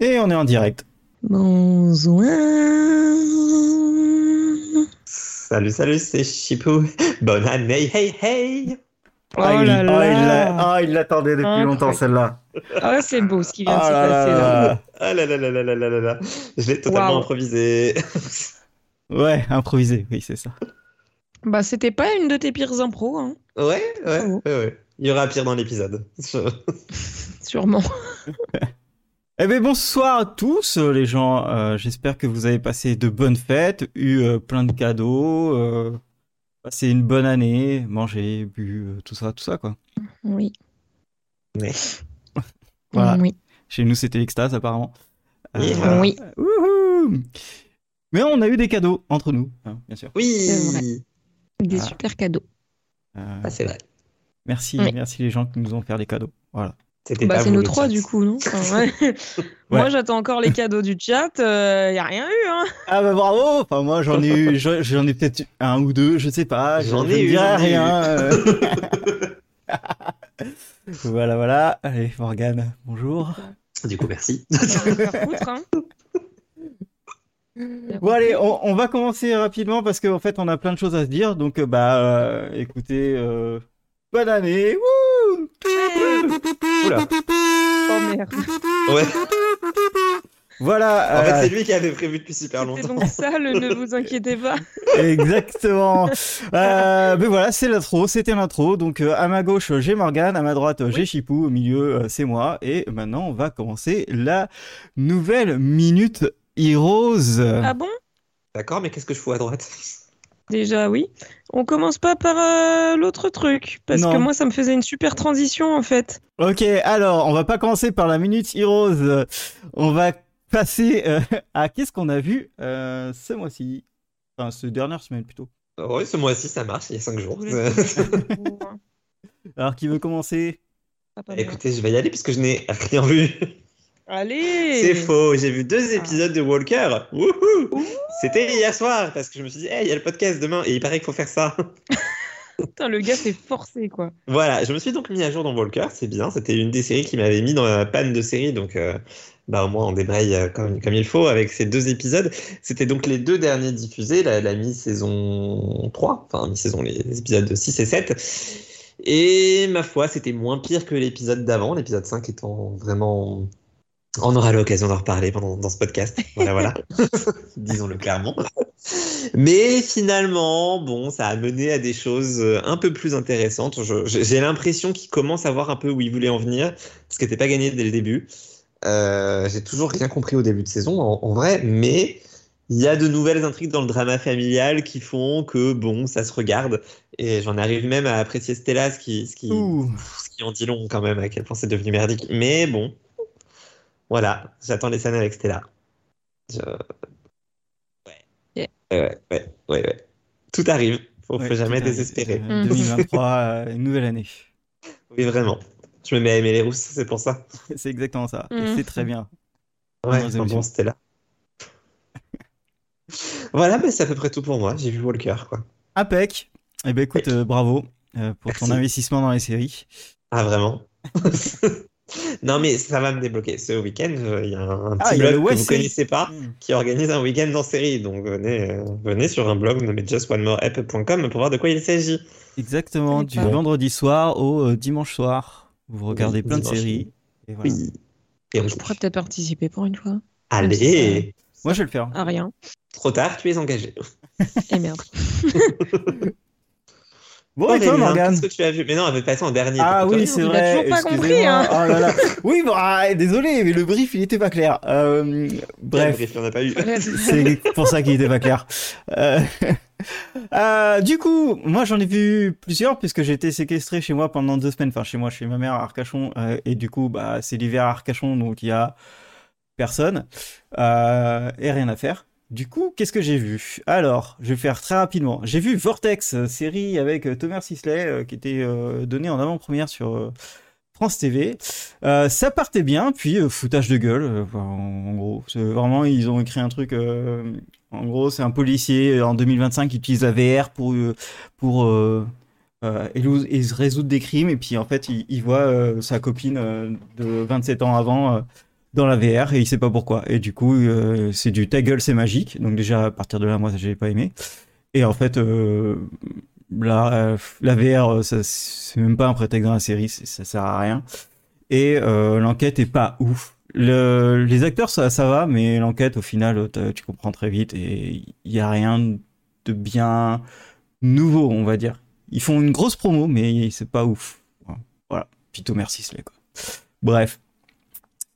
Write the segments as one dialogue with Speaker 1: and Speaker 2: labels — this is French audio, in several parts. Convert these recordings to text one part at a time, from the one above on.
Speaker 1: Et on est en direct.
Speaker 2: Bonjour.
Speaker 3: Salut, salut, c'est Chipou. Bonne année, hey, hey.
Speaker 2: Oh
Speaker 1: Ah, il-
Speaker 2: là
Speaker 1: ah,
Speaker 2: là.
Speaker 1: il l'a- ah, il l'attendait depuis
Speaker 2: Incroyable.
Speaker 1: longtemps celle-là.
Speaker 2: Ah, c'est beau ce qui vient de
Speaker 1: Ah
Speaker 2: se
Speaker 1: là
Speaker 2: passer
Speaker 1: là
Speaker 2: là.
Speaker 1: là.
Speaker 3: Ah là là là là là là là là. Je l'ai totalement improvisé.
Speaker 1: Ouais, improvisé, oui, c'est ça.
Speaker 2: Bah, c'était pas une de tes pires impros, hein,
Speaker 3: Ouais, ouais, ouais, ouais. Il y aura pire dans l'épisode.
Speaker 2: Sûrement.
Speaker 1: Eh bien, bonsoir à tous, euh, les gens. Euh, J'espère que vous avez passé de bonnes fêtes, eu euh, plein de cadeaux, euh, passé une bonne année, mangé, bu, euh, tout ça, tout ça, quoi.
Speaker 2: Oui.
Speaker 3: Ouais.
Speaker 1: Voilà.
Speaker 2: Oui.
Speaker 1: Chez nous, c'était l'extase, apparemment. Euh.
Speaker 2: Oui.
Speaker 1: wouhou Mais on a eu des cadeaux entre nous, hein, bien sûr.
Speaker 2: C'est
Speaker 3: Oui,
Speaker 2: Des super cadeaux.
Speaker 1: Euh,
Speaker 3: ah, c'est vrai.
Speaker 1: merci,
Speaker 2: Oui.
Speaker 1: merci les gens qui nous ont fait les cadeaux. Voilà.
Speaker 3: C'était
Speaker 2: Bah,
Speaker 3: pas
Speaker 2: c'est
Speaker 3: le
Speaker 2: trois du coup, non Enfin, ouais. Moi, j'attends encore les cadeaux du chat. Il y a rien eu, hein.
Speaker 1: Ah bah bravo Enfin moi j'en ai eu, j'en j'en ai peut-être un ou deux, je sais pas.
Speaker 3: J'en
Speaker 1: je
Speaker 3: ai
Speaker 1: ne
Speaker 3: eu,
Speaker 1: rien. euh. voilà voilà. Allez Morgane, bonjour.
Speaker 3: Du coup, merci.
Speaker 2: Foutre, hein.
Speaker 1: Bon allez, on, on va commencer rapidement parce qu'en fait on a plein de choses à se dire. Donc euh, bah euh, écoutez, euh, bonne année. Wouh Oula.
Speaker 2: Oh merde.
Speaker 3: Ouais.
Speaker 1: Voilà.
Speaker 3: En fait,
Speaker 1: euh,
Speaker 3: c'est lui qui avait prévu depuis super
Speaker 2: C'est
Speaker 3: longtemps.
Speaker 2: donc ça, le ne vous inquiétez pas.
Speaker 1: Exactement. Euh, mais voilà, c'est l'intro, c'était l'intro. Donc euh, à ma gauche, j'ai Morgane, à ma droite, j'ai Chipou, au milieu, euh, c'est moi. Et maintenant, on va commencer la nouvelle Minute Heroes.
Speaker 2: Ah bon?
Speaker 3: D'accord, mais qu'est-ce que je fous à droite?
Speaker 2: Déjà, oui. On commence pas par euh, l'autre truc. Parce
Speaker 1: Non.
Speaker 2: que moi, ça me faisait une super transition, en fait.
Speaker 1: Ok, alors, on va pas commencer par la Minute Heroes. On va passer euh, à qu'est-ce qu'on a vu euh, ce mois-ci? Enfin, ce dernière semaine plutôt.
Speaker 3: Oui, ce mois-ci, ça marche, il y a 5 jours.
Speaker 2: Hein,
Speaker 1: Alors, qui veut commencer?
Speaker 3: Écoutez, je vais y aller puisque je n'ai rien vu.
Speaker 2: Allez
Speaker 3: C'est faux, j'ai vu deux épisodes de Walker. C'était hier soir parce que je me suis dit, hey, il y a le podcast demain et il paraît qu'il faut faire ça.
Speaker 2: Putain, le gars, c'est forcé, quoi.
Speaker 3: Voilà, je me suis donc mis à jour dans Walker, c'est bien. C'était une des séries qui m'avait mis dans la panne de série, donc euh, bah, au moins on débraye euh, comme, comme il faut avec ces deux épisodes. C'était donc les deux derniers diffusés, la, la mi-saison 3, enfin mi-saison, les épisodes 6 et 7. Et ma foi, c'était moins pire que l'épisode d'avant, l'épisode 5 étant vraiment. On aura l'occasion d'en reparler pendant dans ce podcast. Voilà, voilà. Disons-le clairement. Mais finalement, bon, ça a mené à des choses euh, un peu plus intéressantes. J'ai l'impression qu'il commence à voir un peu où il voulait en venir, ce qui n'était pas gagné dès le début. Euh, J'ai toujours rien compris au début de saison, en, en vrai, mais il y a de nouvelles intrigues dans le drama familial qui font que, bon, ça se regarde. Et j'en arrive même à apprécier Stella, ce qui, ce qui, ce qui en dit long quand même, à quel point c'est devenu merdique. Mais bon, voilà, j'attends les scènes avec Stella. Je... Ouais.
Speaker 2: Yeah.
Speaker 3: Ouais, ouais, ouais, ouais, ouais. Tout arrive, faut,
Speaker 1: Ouais,
Speaker 3: faut jamais
Speaker 1: arrive.
Speaker 3: désespérer.
Speaker 1: Euh,
Speaker 2: Mm.
Speaker 1: 2023, euh, une nouvelle année.
Speaker 3: Oui, vraiment. Je me mets à aimer les rousses, c'est pour ça.
Speaker 1: C'est exactement ça. Et
Speaker 2: Mhm.
Speaker 1: c'est très bien.
Speaker 3: Ouais,
Speaker 1: émotions.
Speaker 3: bon, Stella. voilà, mais c'est à peu près tout pour moi. J'ai vu Walker, quoi.
Speaker 1: Impec. Eh ben écoute, euh, bravo euh, pour ton investissement dans les séries.
Speaker 3: Ah, vraiment Non, mais ça va me débloquer. Ce week-end, euh, il y a un, un
Speaker 1: Ah,
Speaker 3: petit
Speaker 1: a
Speaker 3: blog que vous
Speaker 1: Série.
Speaker 3: connaissez pas qui organise un week-end en série. Donc venez, euh, venez sur un blog nommé justonemoreapp.com pour voir de quoi il s'agit.
Speaker 1: Exactement, du vendredi soir au euh, dimanche soir. Vous regardez
Speaker 3: Oui,
Speaker 1: plein de séries. Et voilà.
Speaker 3: Oui. Et on
Speaker 2: Je pourrais peut-être participer pour une fois.
Speaker 3: Allez
Speaker 1: Moi, je vais le faire.
Speaker 2: Ah, rien.
Speaker 3: Trop tard, tu es engagé.
Speaker 2: Et merde.
Speaker 1: Bon, et toi, Morgane
Speaker 3: Qu'est-ce que tu as vu? Mais non, on avait passé en dernier.
Speaker 1: Ah oui, c'est vrai.
Speaker 2: toujours pas compris, hein.
Speaker 1: Oh là là. Oui, bon, ah, désolé, mais le brief, il était pas clair. Euh, bref.
Speaker 3: Bref, il n'y en a pas eu.
Speaker 1: C'est pour ça qu'il était pas clair. Euh, euh, du coup, moi j'en ai vu plusieurs puisque j'ai été séquestré chez moi pendant deux semaines. Enfin, chez moi, chez ma mère à Arcachon. euh, et du coup, bah, c'est l'hiver à Arcachon, donc il y a personne euh, et rien à faire. Du coup, qu'est-ce que j'ai vu? Alors, je vais faire très rapidement. J'ai vu Vortex, série avec euh, Thomas Sisley, euh, qui était euh, donnée en avant-première sur euh, France TV. Ça partait bien, puis foutage de gueule, en, gros. Vraiment, ils ont écrit un truc. en gros, c'est un policier en 2025 qui utilise la VR pour pour élou- et résoudre des crimes, et puis en fait, il, voit sa copine de 27 ans avant dans la VR et il sait pas pourquoi. Et du coup, euh, c'est du ta gueule, c'est magique. Donc déjà, à partir de là, moi, j'ai pas aimé. Et en fait, euh, la, la VR, c'est même pas un prétexte dans la série, ça sert à rien. Et euh, l'enquête est pas ouf. Le, les acteurs, ça, ça va, mais l'enquête, au final, tu comprends très vite et il y a rien de bien nouveau, on va dire. Ils font une grosse promo, mais c'est pas ouf. Voilà. Pito merci, quoi. Bref.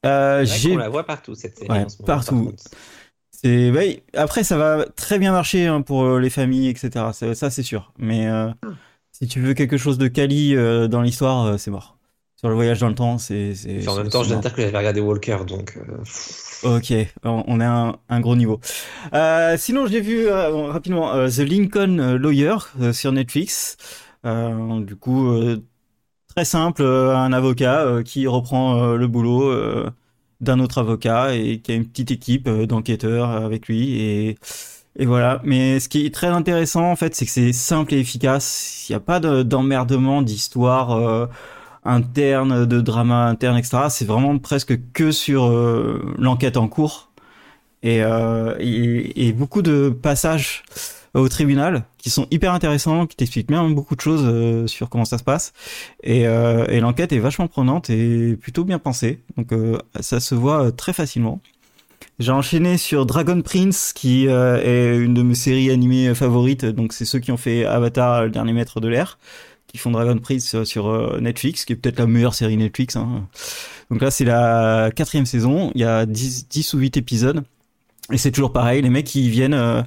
Speaker 3: Euh, on la voit partout cette série.
Speaker 1: partout. C'est après ça va très bien marcher hein, pour euh, les familles etc. Ça, c'est sûr. Mais euh, ah. si tu veux quelque chose de quali euh, dans l'histoire, c'est mort. Sur le voyage dans le temps, c'est.
Speaker 3: En même temps, je viens de dire que j'avais regardé Walker, donc.
Speaker 1: Ok, on est à un, gros niveau. sinon, j'ai vu rapidement The Lincoln Lawyer sur Netflix. du coup, Très simple, euh, un avocat euh, qui reprend euh, le boulot d'un autre avocat et qui a une petite équipe d'enquêteurs avec lui et et voilà. Mais ce qui est très intéressant, en fait, c'est que c'est simple et efficace. Il n'y a pas d'emmerdement, d'histoire interne, de drama interne, etc. C'est vraiment presque que sur l'enquête en cours. Et, et, beaucoup de passages au tribunal qui sont hyper intéressants, qui t'expliquent bien beaucoup de choses euh, sur comment ça se passe. Et, euh, et l'enquête est vachement prenante et plutôt bien pensée. Donc euh, ça se voit très facilement. J'ai enchaîné sur Dragon Prince, qui est une de mes séries animées favorites. Donc c'est ceux qui ont fait Avatar, le dernier maître de l'air, qui font Dragon Prince sur Netflix, qui est peut-être la meilleure série Netflix. Hein. Donc là c'est la quatrième saison. Il y a 10, 10 ou 8 épisodes. Et c'est toujours pareil, les mecs ils viennent, euh,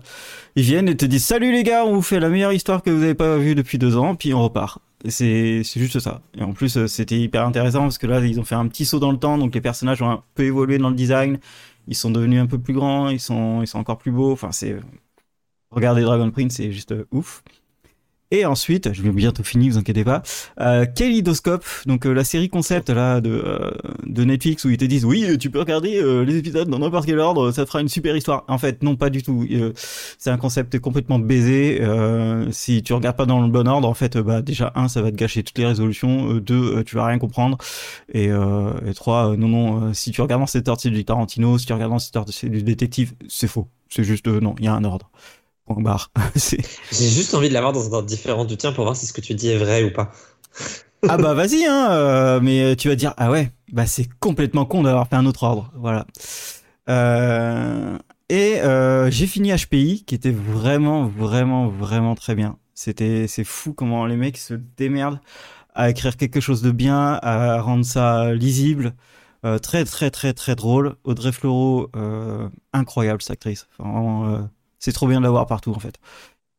Speaker 1: ils viennent et te disent salut les gars, on vous fait la meilleure histoire que vous n'avez pas vue depuis deux ans, puis on repart. C'est juste ça. Et en plus euh, c'était hyper intéressant parce que là ils ont fait un petit saut dans le temps, donc les personnages ont un peu évolué dans le design, ils sont devenus un peu plus grands, ils sont ils sont encore plus beaux. Enfin c'est regardez Dragon Prince, c'est juste ouf. Et ensuite, je vais bientôt finir, vous inquiétez pas. Euh, Kaleidoscope, donc euh, la série concept là de euh, de Netflix où ils te disent oui, tu peux regarder euh, les épisodes dans n'importe quel ordre, ça fera une super histoire. En fait, non, pas du tout. c'est un concept complètement baisé. si tu regardes pas dans le bon ordre, en fait, bah déjà un, ça va te gâcher toutes les résolutions. deux, tu vas rien comprendre. Et, et trois, non non, si tu regardes dans cette ordre, c'est du Tarantino. Si tu regardes dans cette ordre, c'est du détective. C'est faux. C'est juste non, il y a un ordre.
Speaker 3: J'ai juste envie de l'avoir dans un ordre différent du tien pour voir si ce que tu dis est vrai ou pas.
Speaker 1: ah bah vas-y, hein, euh, mais tu vas dire ah ouais, bah c'est complètement con d'avoir fait un autre ordre, voilà. Euh, et euh, j'ai fini HPI, qui était vraiment, vraiment, vraiment très bien. C'était, c'est fou comment les mecs se démerdent à écrire quelque chose de bien, à rendre ça lisible. très, très, très, très drôle. Audrey Fleurot, incroyable cette actrice. vraiment, c'est trop bien de l'avoir partout en fait.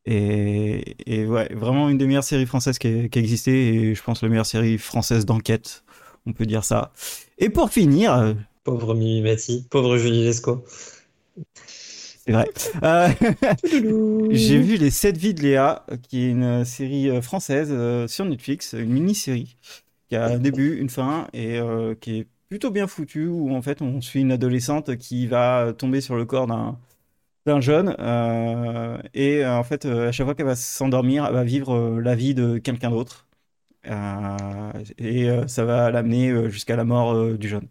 Speaker 1: Et, ouais, vraiment une des meilleures séries françaises qui a, existé et je pense la meilleure série française d'enquête, on peut dire ça. Et pour finir, euh,
Speaker 3: pauvre Mimi Mati, pauvre Julie Lescaut.
Speaker 1: C'est vrai. Euh, j'ai vu Les 7 vies de Léa, qui est une série euh, française sur Netflix, une mini-série qui a un début, une fin et qui est plutôt bien foutue où en fait on suit une adolescente qui va tomber sur le corps d'un d'un jeune euh, et euh, en fait euh, à chaque fois qu'elle va s'endormir elle va vivre la vie de quelqu'un d'autre et ça va l'amener jusqu'à la mort du jeune.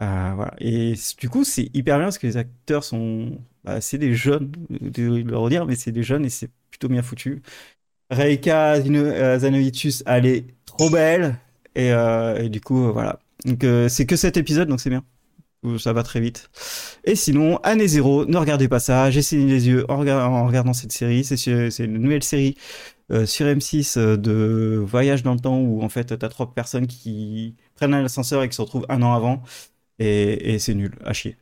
Speaker 1: Voilà. Et du coup c'est hyper bien parce que les acteurs sont bah, c'est des jeunes de le redire mais c'est des jeunes et c'est plutôt bien foutu. Reika Zanovicius elle est trop belle et du coup voilà. Donc c'est que cet épisode donc c'est bien ça va très vite. Et sinon, année zéro, ne regardez pas ça, j'ai saigné les yeux en, regardant cette série. C'est une nouvelle série euh, sur M6 euh, de voyage dans le temps où en fait t'as trois personnes qui prennent un ascenseur et qui se retrouvent un an avant. Et, c'est nul, à chier.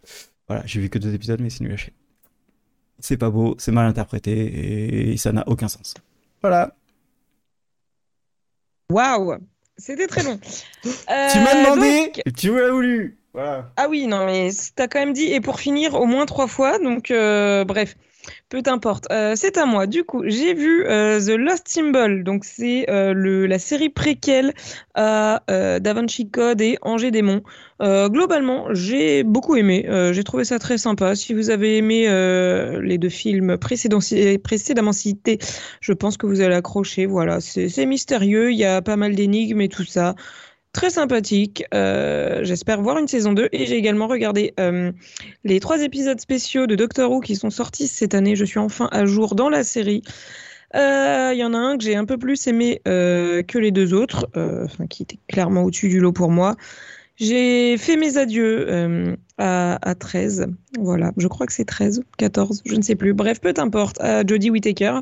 Speaker 1: Voilà, j'ai vu que deux épisodes, mais c'est nul à chier. C'est pas beau, c'est mal interprété et ça n'a aucun sens. Voilà.
Speaker 2: Waouh, c'était très long.
Speaker 1: tu m'as euh, demandé, tu m'as voulu.
Speaker 2: Ah oui, non, mais t'as quand même dit, et pour finir, au moins trois fois, donc euh, bref, peu importe. Euh, c'est à moi. Du coup, j'ai vu euh, The Lost Symbol, donc c'est la série préquelle à Da Vinci Code et Angers Démon. globalement, j'ai beaucoup aimé, j'ai trouvé ça très sympa. Si vous avez aimé les deux films précédemment cités, je pense que vous allez accrocher. Voilà, c'est mystérieux, il y a pas mal d'énigmes et tout ça. Très sympathique. Euh, j'espère voir une saison 2. Et j'ai également regardé euh, les trois épisodes spéciaux de Doctor Who qui sont sortis cette année. Je suis enfin à jour dans la série. Il y en a un que j'ai un peu plus aimé que les deux autres, qui était clairement au-dessus du lot pour moi. J'ai fait mes adieux à, 13. Voilà, je crois que c'est 13, 14, je ne sais plus. Bref, peu importe, à Jodie Whittaker.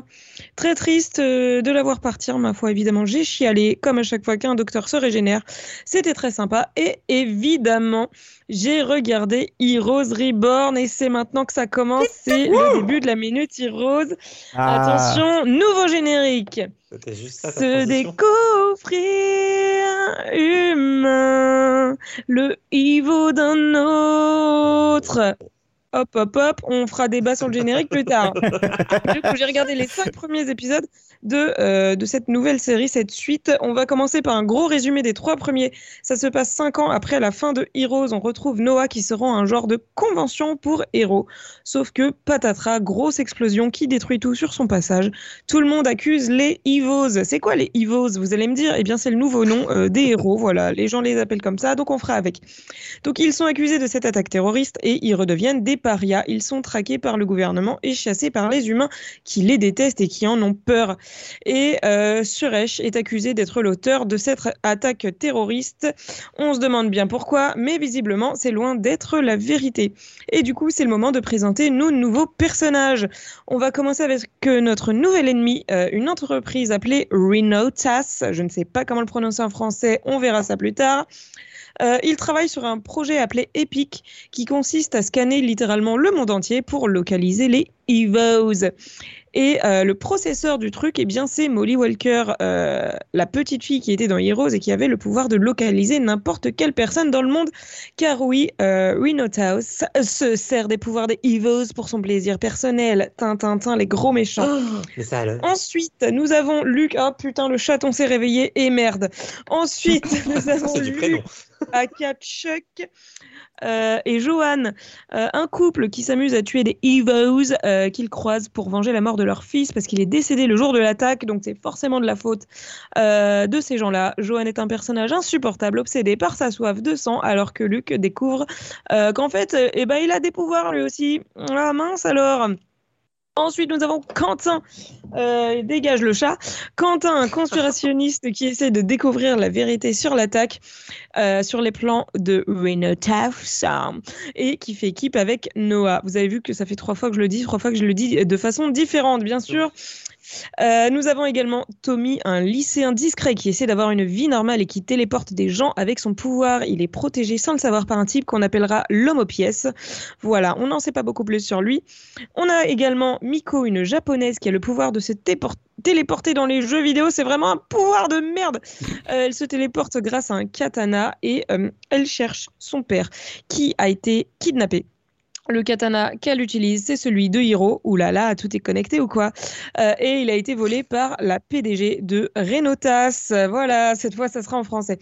Speaker 2: Très triste euh, de la voir partir, ma foi, évidemment. J'ai chialé, comme à chaque fois qu'un docteur se régénère. C'était très sympa. Et évidemment, j'ai regardé Heroes Reborn et c'est maintenant que ça commence. C'est le début de la minute Heroes. Ah. Attention, nouveau générique. Se découvrir humain, le Ivo d'un autre. Hop, hop, hop, on fera débat sur le générique plus tard. j'ai regardé les cinq premiers épisodes de, euh, de cette nouvelle série, cette suite. On va commencer par un gros résumé des trois premiers. Ça se passe cinq ans après la fin de Heroes. On retrouve Noah qui se rend à un genre de convention pour héros. Sauf que patatras, grosse explosion qui détruit tout sur son passage. Tout le monde accuse les Evos. C'est quoi les Evos Vous allez me dire, eh bien c'est le nouveau nom euh, des héros. Voilà, les gens les appellent comme ça, donc on fera avec. Donc ils sont accusés de cette attaque terroriste et ils redeviennent des parias. Ils sont traqués par le gouvernement et chassés par les humains qui les détestent et qui en ont peur. Et euh, Suresh est accusé d'être l'auteur de cette attaque terroriste. On se demande bien pourquoi, mais visiblement, c'est loin d'être la vérité. Et du coup, c'est le moment de présenter nos nouveaux personnages. On va commencer avec notre nouvel ennemi, euh, une entreprise appelée Renotas. Je ne sais pas comment le prononcer en français, on verra ça plus tard. Euh, il travaille sur un projet appelé EPIC qui consiste à scanner littéralement le monde entier pour localiser les EVOs. Et euh, le processeur du truc, eh bien, c'est Molly Walker, euh, la petite fille qui était dans Heroes et qui avait le pouvoir de localiser n'importe quelle personne dans le monde. Car oui, euh, House se sert des pouvoirs des Evos pour son plaisir personnel. Tintin, les gros méchants.
Speaker 3: Oh, ça,
Speaker 2: Ensuite, nous avons Luc. Ah putain, le chaton s'est réveillé et merde. Ensuite, nous avons Luc. Akachuk euh, et Johan, euh, un couple qui s'amuse à tuer des Evos euh, qu'ils croisent pour venger la mort de leur fils parce qu'il est décédé le jour de l'attaque, donc c'est forcément de la faute de ces gens-là. Johan est un personnage insupportable, obsédé par sa soif de sang, alors que Luc découvre qu'en fait, eh ben, il a des pouvoirs lui aussi. Ah mince alors Ensuite, nous avons Quentin, euh, dégage le chat. Quentin, un conspirationniste qui essaie de découvrir la vérité sur l'attaque euh, sur les plans de Renotaf et qui fait équipe avec Noah. Vous avez vu que ça fait trois fois que je le dis, trois fois que je le dis de façon différente, bien sûr. Euh, nous avons également Tommy, un lycéen discret qui essaie d'avoir une vie normale et qui téléporte des gens avec son pouvoir. Il est protégé sans le savoir par un type qu'on appellera l'homme aux pièces. Voilà, on n'en sait pas beaucoup plus sur lui. On a également Miko, une japonaise qui a le pouvoir de se téléporter dans les jeux vidéo. C'est vraiment un pouvoir de merde. Euh, elle se téléporte grâce à un katana et euh, elle cherche son père qui a été kidnappé le katana qu'elle utilise, c'est celui de Hiro. Là là, tout est connecté ou quoi? Euh, Et il a été volé par la PDG de Renotas. Voilà, cette fois, ça sera en français.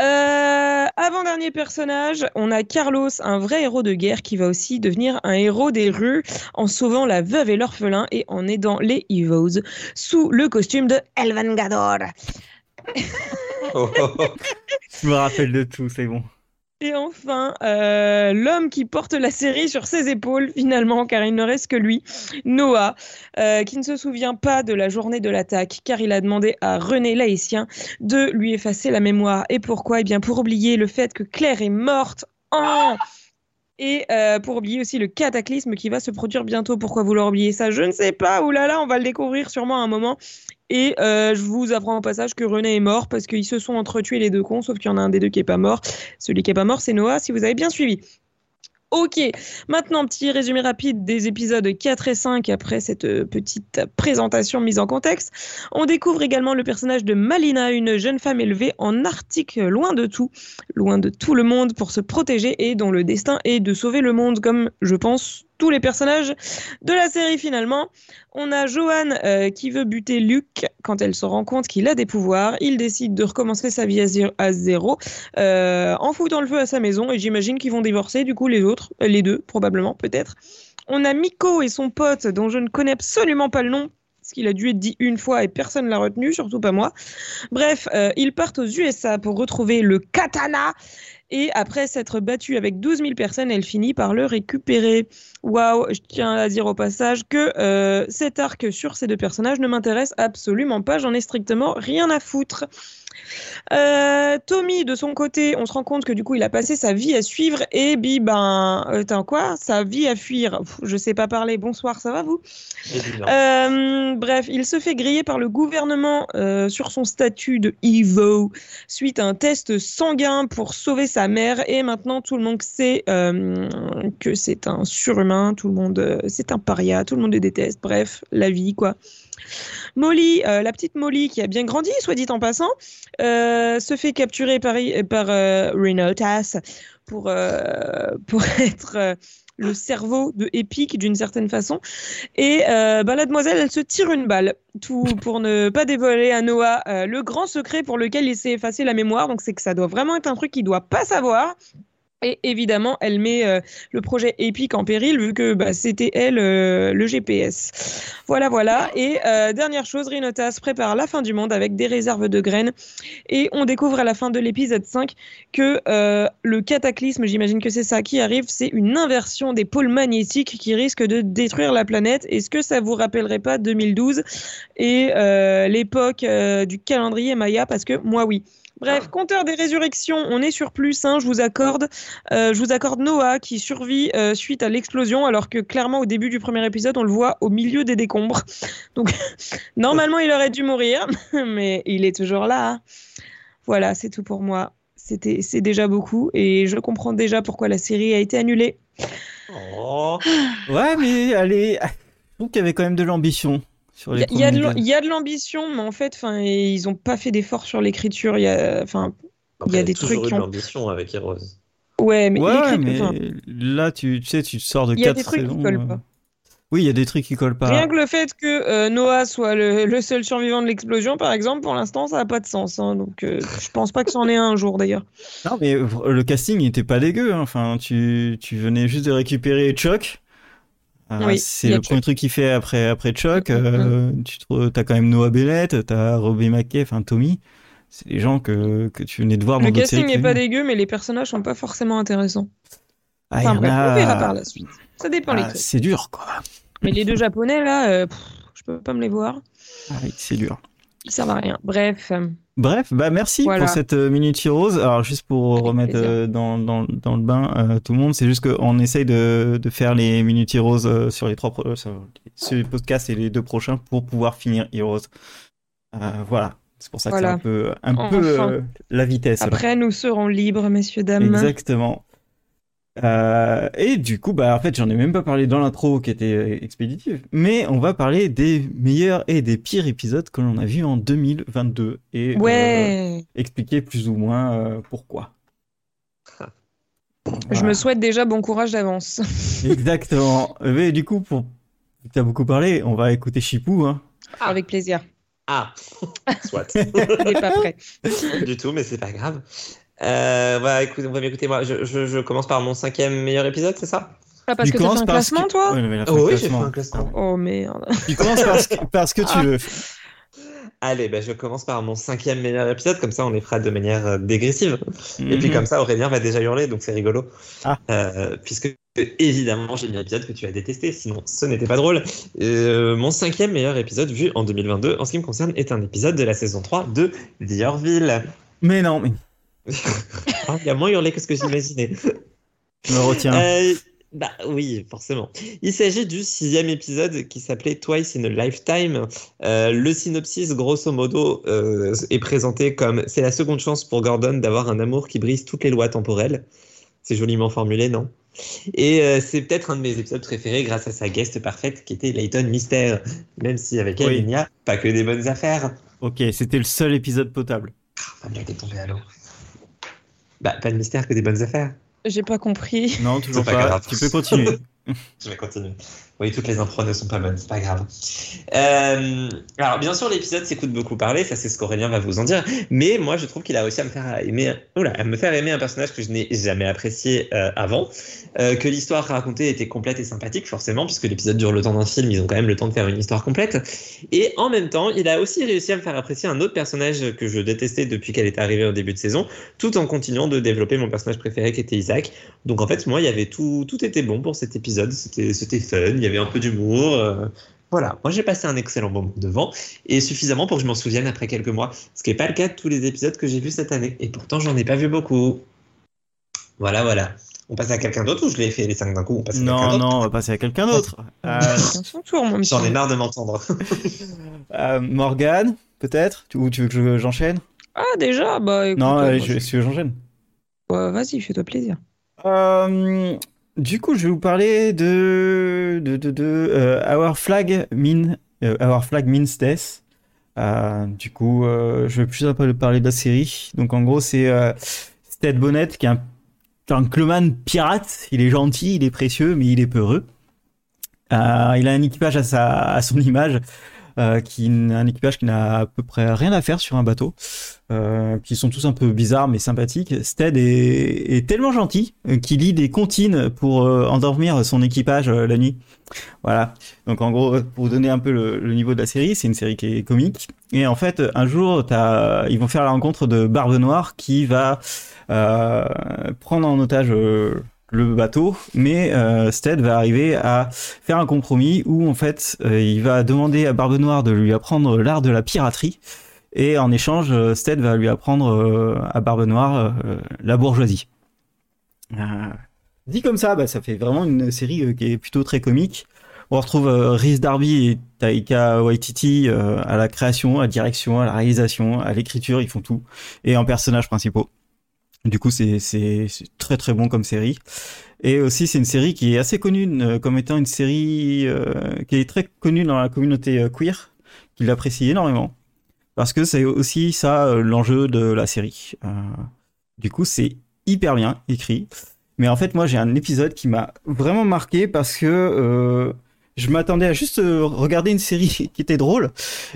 Speaker 2: Euh, avant-dernier personnage, on a Carlos, un vrai héros de guerre qui va aussi devenir un héros des rues en sauvant la veuve et l'orphelin et en aidant les Evos sous le costume de Elvangador.
Speaker 1: Je me rappelle de tout, c'est bon.
Speaker 2: Et enfin, euh, l'homme qui porte la série sur ses épaules, finalement, car il ne reste que lui, Noah, euh, qui ne se souvient pas de la journée de l'attaque, car il a demandé à René Laïtien de lui effacer la mémoire. Et pourquoi? Eh bien, pour oublier le fait que Claire est morte et euh, pour oublier aussi le cataclysme qui va se produire bientôt. Pourquoi vouloir oublier ça? Je ne sais pas. Ouh là là, on va le découvrir sûrement à un moment. Et euh, je vous apprends au passage que René est mort parce qu'ils se sont entretués les deux cons, sauf qu'il y en a un des deux qui est pas mort. Celui qui est pas mort, c'est Noah, si vous avez bien suivi. Ok, maintenant petit résumé rapide des épisodes 4 et 5 après cette euh, petite présentation mise en contexte. On découvre également le personnage de Malina, une jeune femme élevée en Arctique, loin de tout, loin de tout le monde pour se protéger et dont le destin est de sauver le monde comme je pense tous les personnages de la série finalement. On a Johan euh, qui veut buter Luke quand elle se rend compte qu'il a des pouvoirs. Il décide de recommencer sa vie à zéro euh, en foutant le feu à sa maison et j'imagine qu'ils vont divorcer du coup les autres, les deux probablement peut-être. On a Miko et son pote dont je ne connais absolument pas le nom qu'il a dû être dit une fois et personne l'a retenu, surtout pas moi. Bref, euh, ils partent aux USA pour retrouver le katana. Et après s'être battue avec 12 000 personnes, elle finit par le récupérer. Waouh, je tiens à dire au passage que euh, cet arc sur ces deux personnages ne m'intéresse absolument pas, j'en ai strictement rien à foutre. Euh, Tommy, de son côté, on se rend compte que du coup, il a passé sa vie à suivre et bi, ben, euh, quoi? Sa vie à fuir. Pff, je sais pas parler. Bonsoir, ça va vous? Euh, Bref, il se fait griller par le gouvernement euh, sur son statut de Evo suite à un test sanguin pour sauver sa mère et maintenant tout le monde sait que c'est un surhumain. Tout le monde, c'est un paria. Tout le monde le déteste. Bref, la vie, quoi. Molly, euh, la petite Molly qui a bien grandi, soit dit en passant, euh, se fait capturer par, par euh, pour, euh, pour être le cerveau de Epic d'une certaine façon. Et bah, la demoiselle, elle se tire une balle, tout pour ne pas dévoiler à Noah le grand secret pour lequel il s'est effacé la mémoire. Donc c'est que ça doit vraiment être un truc qu'il doit pas savoir. Et évidemment, elle met euh, le projet Epic en péril vu que bah, c'était elle euh, le GPS. Voilà, voilà. Et euh, dernière chose, Rinotas prépare la fin du monde avec des réserves de graines. Et on découvre à la fin de l'épisode 5 que le cataclysme, j'imagine que c'est ça qui arrive, c'est une inversion des pôles magnétiques qui risque de détruire la planète. Est-ce que ça vous rappellerait pas 2012 et l'époque du calendrier Maya? Parce que moi, oui. Bref, compteur des résurrections, on est sur plus, hein, je vous accorde. Euh, je vous accorde Noah qui survit euh, suite à l'explosion, alors que clairement au début du premier épisode, on le voit au milieu des décombres. Donc normalement, il aurait dû mourir, mais il est toujours là. Voilà, c'est tout pour moi. C'était, c'est déjà beaucoup et je comprends déjà pourquoi la série a été annulée.
Speaker 3: Oh.
Speaker 1: Ouais, mais allez, je trouve qu'il y avait quand même de l'ambition sur
Speaker 2: Il
Speaker 1: les
Speaker 2: y, a- il y de y a de l'ambition, mais en fait, enfin, ils ont pas fait d'efforts sur l'écriture. Il y a, enfin, Il y a des trucs qui
Speaker 3: de
Speaker 2: ont-
Speaker 3: l'ambition avec Heroes.
Speaker 2: ouais, mais
Speaker 1: Ouais, mais là, tu, tu sais, tu sors de
Speaker 2: il y a
Speaker 1: quatre
Speaker 2: des trucs qui
Speaker 1: saisons,
Speaker 2: collent
Speaker 1: euh,
Speaker 2: pas.
Speaker 1: Oui, il y a des trucs qui collent pas.
Speaker 2: Rien que le fait que euh, Noah soit le, le seul survivant de l'explosion, par exemple, pour l'instant, ça n'a pas de sens. hein. donc, euh, je pense pas que c'en ait un, un jour d'ailleurs.
Speaker 1: Non, mais le casting était pas dégueu. hein. Enfin, tu, tu venais juste de récupérer Chuck.
Speaker 2: Oui,
Speaker 1: c'est le premier truc qu'il fait après, après Chuck.
Speaker 2: Mm, mm,
Speaker 1: Euh, tu trouves, t'as quand même Noah Bennett, t'as Robbie McKay, enfin Tommy. C'est des gens que, que tu venais de voir dans
Speaker 2: Le casting
Speaker 1: que
Speaker 2: est pas dégueu, mais les personnages sont pas forcément intéressants.
Speaker 1: Ah,
Speaker 2: Enfin bref,
Speaker 1: a-
Speaker 2: on verra par la suite. Ça dépend
Speaker 1: Ah,
Speaker 2: lesquels.
Speaker 1: c'est dur, quoi.
Speaker 2: Mais les deux japonais là, euh, pff, je peux pas me les voir.
Speaker 1: Ah oui, c'est dur.
Speaker 2: Ils servent à rien. Bref, euh,
Speaker 1: Bref, bah merci
Speaker 2: Voilà.
Speaker 1: pour cette euh, Minute Heroes. Alors juste pour
Speaker 2: Avec
Speaker 1: remettre euh, dans, dans, dans le bain euh, tout le monde, c'est juste qu'on essaye de, de faire les Minute Heroes euh, sur les trois sur ce podcast et les deux prochains pour pouvoir finir Heroes. Voilà, c'est pour ça que
Speaker 2: Voilà.
Speaker 1: c'est un peu un
Speaker 2: Enfin.
Speaker 1: peu la vitesse. là.
Speaker 2: après nous serons libres, messieurs dames.
Speaker 1: Exactement. Euh, et du coup, bah, en fait, j'en ai même pas parlé dans l'intro qui était euh, expéditive, mais on va parler des meilleurs et des pires épisodes que l'on a vus en 2022 et euh,
Speaker 2: Ouais.
Speaker 1: expliquer plus ou moins euh, pourquoi.
Speaker 2: Je me souhaite déjà bon courage d'avance.
Speaker 1: Exactement. Mais du coup, pour tu as beaucoup parlé, on va écouter Chipou. Hein.
Speaker 2: Avec plaisir.
Speaker 3: Ah, soit.
Speaker 2: Il n'est pas prêt.
Speaker 3: du tout, mais c'est pas grave. Euh, voilà, écoute, on va m'écouter moi. Je, je, je commence par mon cinquième meilleur épisode, c'est ça?
Speaker 2: Ah, parce
Speaker 1: Tu
Speaker 2: que t'as fait
Speaker 1: commences
Speaker 2: un classement,
Speaker 1: que-
Speaker 2: toi?
Speaker 1: Ouais,
Speaker 3: Oh
Speaker 1: un
Speaker 3: oui, j'ai fait
Speaker 1: classement.
Speaker 3: un classement.
Speaker 2: Oh merde.
Speaker 1: Tu commences par ce que, par ce que tu
Speaker 2: Ah.
Speaker 1: veux.
Speaker 3: Allez, ben, je commence par mon cinquième meilleur épisode, comme ça on les fera de manière euh, dégressive. Et puis
Speaker 1: Mhm.
Speaker 3: comme ça, Aurélien va déjà hurler, donc c'est rigolo.
Speaker 1: Ah.
Speaker 3: Euh, puisque évidemment, j'ai mis un épisode que tu as détesté, sinon ce n'était pas drôle. Euh, mon cinquième meilleur épisode vu en 2022, en ce qui me concerne, est un épisode de la saison 3 de The Orville.
Speaker 1: Mais non, mais
Speaker 3: Il y a moins hurlé que ce que j'imaginais.
Speaker 1: je me retiens.
Speaker 3: Euh, bah oui, forcément. Il s'agit du sixième épisode qui s'appelait Twice in a Lifetime. Euh, le synopsis, grosso modo, euh, est présenté comme c'est la seconde chance pour Gordon d'avoir un amour qui brise toutes les lois temporelles. C'est joliment formulé, non? Et euh, c'est peut-être un de mes épisodes préférés grâce à sa guest parfaite qui était Layton Mystère. Même si avec elle,
Speaker 1: Oui.
Speaker 3: il n'y a pas que des bonnes affaires.
Speaker 1: Ok, c'était le seul épisode potable.
Speaker 3: Ah, bien t'es tombé à l'eau. Bah, pas de mystère que des bonnes affaires.
Speaker 2: J'ai pas compris.
Speaker 1: Non, toujours
Speaker 3: C'est
Speaker 1: pas.
Speaker 3: pas grave.
Speaker 1: Tu peux continuer.
Speaker 3: je vais continuer. Oui, toutes les impros ne sont pas bonnes, c'est pas grave. Euh, alors, bien sûr, l'épisode s'écoute beaucoup parler, ça c'est ce qu'Aurélien va vous en dire, mais moi je trouve qu'il a réussi à me faire aimer, oula, à me faire aimer un personnage que je n'ai jamais apprécié euh, avant, euh, que l'histoire racontée était complète et sympathique, forcément, puisque l'épisode dure le temps d'un film, ils ont quand même le temps de faire une histoire complète, et en même temps, il a aussi réussi à me faire apprécier un autre personnage que je détestais depuis qu'elle était arrivée au début de saison, tout en continuant de développer mon personnage préféré qui était Isaac. Donc en fait, moi, il y avait tout, tout était bon pour cet épisode, c'était fun, il y avait un peu d'humour. Euh, voilà, moi j'ai passé un excellent moment devant et suffisamment pour que je m'en souvienne après quelques mois, ce qui n'est pas le cas de tous les épisodes que j'ai vus cette année. Et pourtant, j'en ai pas vu beaucoup. Voilà, voilà. On passe à quelqu'un d'autre ou je l'ai fait les cinq d'un coup on passe
Speaker 1: Non, non, on va passer à quelqu'un d'autre. Euh...
Speaker 3: J'en ai marre de m'entendre.
Speaker 1: euh, Morgane, peut-être? Ou tu veux que j'enchaîne?
Speaker 2: Ah, déjà bah, écoute,
Speaker 1: Non,
Speaker 2: euh,
Speaker 1: je, je, je j'enchaîne.
Speaker 2: bah, Vas-y, fais-toi plaisir.
Speaker 1: Euh, du coup, je vais vous parler de, de, de, de euh, Our Flag Mean, euh, Flag Means Death. Euh, du coup, euh, je vais plus parler de la série. Donc, en gros, c'est Stead Bonnet qui est un, un cloman pirate. Il est gentil, il est précieux, mais il est peureux. Il a un équipage à, sa, à son image, euh, qui, un équipage qui n'a à peu près rien à faire sur un bateau, euh, qui sont tous un peu bizarres mais sympathiques. Stead est, tellement gentil euh, qu'il lit des comptines pour endormir son équipage la nuit. Voilà. Donc en gros, pour vous donner un peu le, niveau de la série, c'est une série qui est comique. Et en fait, un jour, ils vont faire la rencontre de Barbe Noire qui va prendre en otage le bateau, mais euh, Stead va arriver à faire un compromis où en fait euh, il va demander à Barbe Noire de lui apprendre l'art de la piraterie et en échange euh, Stead va lui apprendre à Barbe Noire la bourgeoisie. Euh, dit comme ça, bah, ça fait vraiment une série qui est plutôt très comique. On retrouve Rhys Darby et Taika Waititi à la création, à la direction, à la réalisation, à l'écriture, ils font tout, et en personnages principaux. Du coup, c'est très très bon comme série. Et aussi, c'est une série qui est assez connue euh, comme étant une série euh, qui est très connue dans la communauté euh, queer, qui l'apprécie énormément. Parce que c'est aussi ça euh, l'enjeu de la série. Du coup, c'est hyper bien écrit. Mais en fait, moi, j'ai un épisode qui m'a vraiment marqué parce que je m'attendais à juste euh, regarder une série qui était drôle.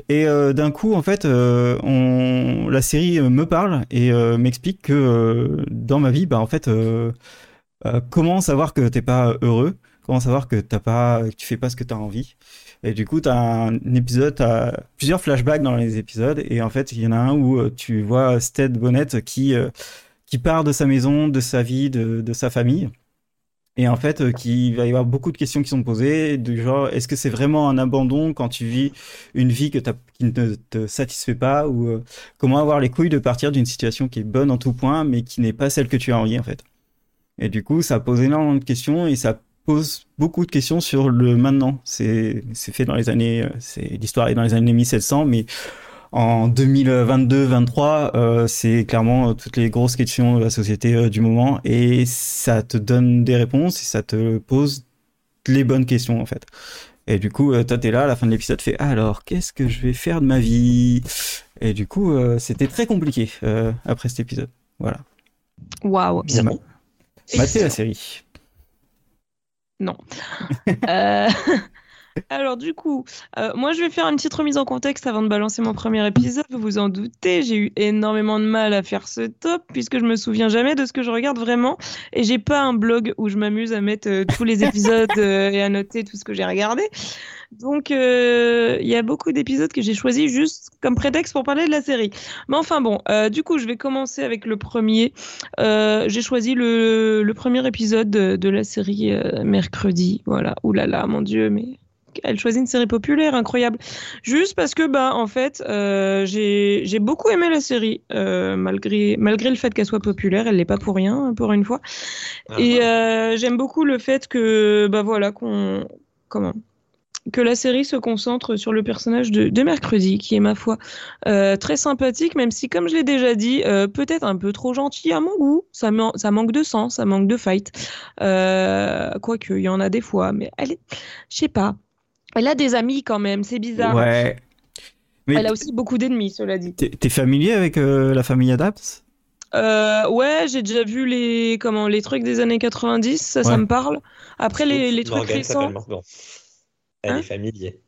Speaker 1: Et euh, d'un coup, en fait, euh, la série me parle et m'explique que dans ma vie, bah, en fait, comment savoir que t'es pas heureux? Comment savoir que t'as pas, tu fais pas ce que t'as envie? Et du coup, t'as un épisode, t'as plusieurs flashbacks dans les épisodes, et en fait, il y en a un où tu vois Stead Bonnet qui qui part de sa maison, de sa vie, de, de sa famille. Et en fait, euh, qu'il va y avoir beaucoup de questions qui sont posées, du genre, est-ce que c'est vraiment un abandon quand tu vis une vie que qui ne te satisfait pas, ou euh, comment avoir les couilles de partir d'une situation qui est bonne en tout point, mais qui n'est pas celle que tu as envie, en fait? Et du coup, ça pose énormément de questions, et ça pose beaucoup de questions sur le maintenant. C'est c'est fait dans les années, euh, c'est l'histoire est dans les années 1700, mais en 2022-23, euh, c'est clairement euh, toutes les grosses questions de la société euh, du moment et ça te donne des réponses et ça te pose les bonnes questions en fait. Et du coup, toi t'es là à la fin de l'épisode, fais ah, alors qu'est-ce que je vais faire de ma vie? Et du coup, c'était très compliqué après cet épisode. Voilà.
Speaker 2: Waouh.
Speaker 3: Bien.
Speaker 1: Ma- Matez la série.
Speaker 2: Euh, Alors du coup, euh, moi je vais faire une petite remise en contexte avant de balancer mon premier épisode. Vous vous en doutez, j'ai eu énormément de mal à faire ce top puisque je me souviens jamais de ce que je regarde vraiment et j'ai pas un blog où je m'amuse à mettre euh, tous les épisodes euh, et à noter tout ce que j'ai regardé. Donc il y a beaucoup d'épisodes que j'ai choisis juste comme prétexte pour parler de la série. Mais enfin bon, du coup je vais commencer avec le premier. J'ai choisi le, le premier épisode de, de la série mercredi. Voilà. Ouh là là, mon dieu, mais elle choisit une série populaire, incroyable. Juste parce que, bah, en fait, euh, j'ai beaucoup aimé la série, euh, malgré, malgré le fait qu'elle soit populaire, elle l'est pas pour rien, pour une fois. Et euh, j'aime beaucoup le fait que, bah voilà, qu'on. Comment que la série se concentre sur le personnage de, de Mercredi, qui est, ma foi, euh, très sympathique, même si, comme je l'ai déjà dit, euh, peut-être un peu trop gentil à mon goût. Ça, man- ça manque de sang, ça manque de fight. Euh, Quoique, il y en a des fois, mais elle est. Je sais pas. Elle a des amis quand même, c'est bizarre.
Speaker 1: Ouais. Mais
Speaker 2: Elle a aussi beaucoup d'ennemis, cela dit.
Speaker 1: t'es familier avec euh, la famille Adams
Speaker 2: Euh, ouais, j'ai déjà vu les comment les trucs des années 90, ça, ça me parle. Après les, les trucs récents.
Speaker 3: Morgan. Elle
Speaker 2: Hein
Speaker 3: est familier.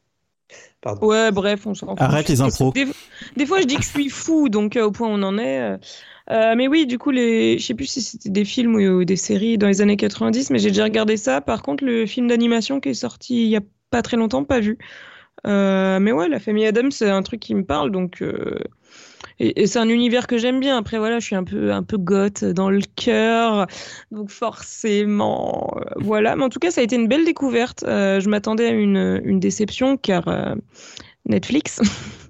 Speaker 3: Pardon.
Speaker 2: Ouais, bref, on s'en fout.
Speaker 1: Arrête les impros.
Speaker 2: Des, des fois, je dis que je suis fou, donc euh, au point où on en est. euh. Euh, mais oui, du coup, les... je sais plus si c'était des films ou, ou des séries dans les années 90, mais j'ai déjà regardé ça. Par contre, le film d'animation qui est sorti il y a pas très longtemps, pas vu. Euh, mais ouais, la famille Adams, c'est un truc qui me parle, donc. euh, Et, c'est un univers que j'aime bien. Après, voilà, je suis un peu, un peu goth dans le cœur. Donc, forcément, euh, voilà. Mais en tout cas, ça a été une belle découverte. Je m'attendais à une, une déception car Netflix.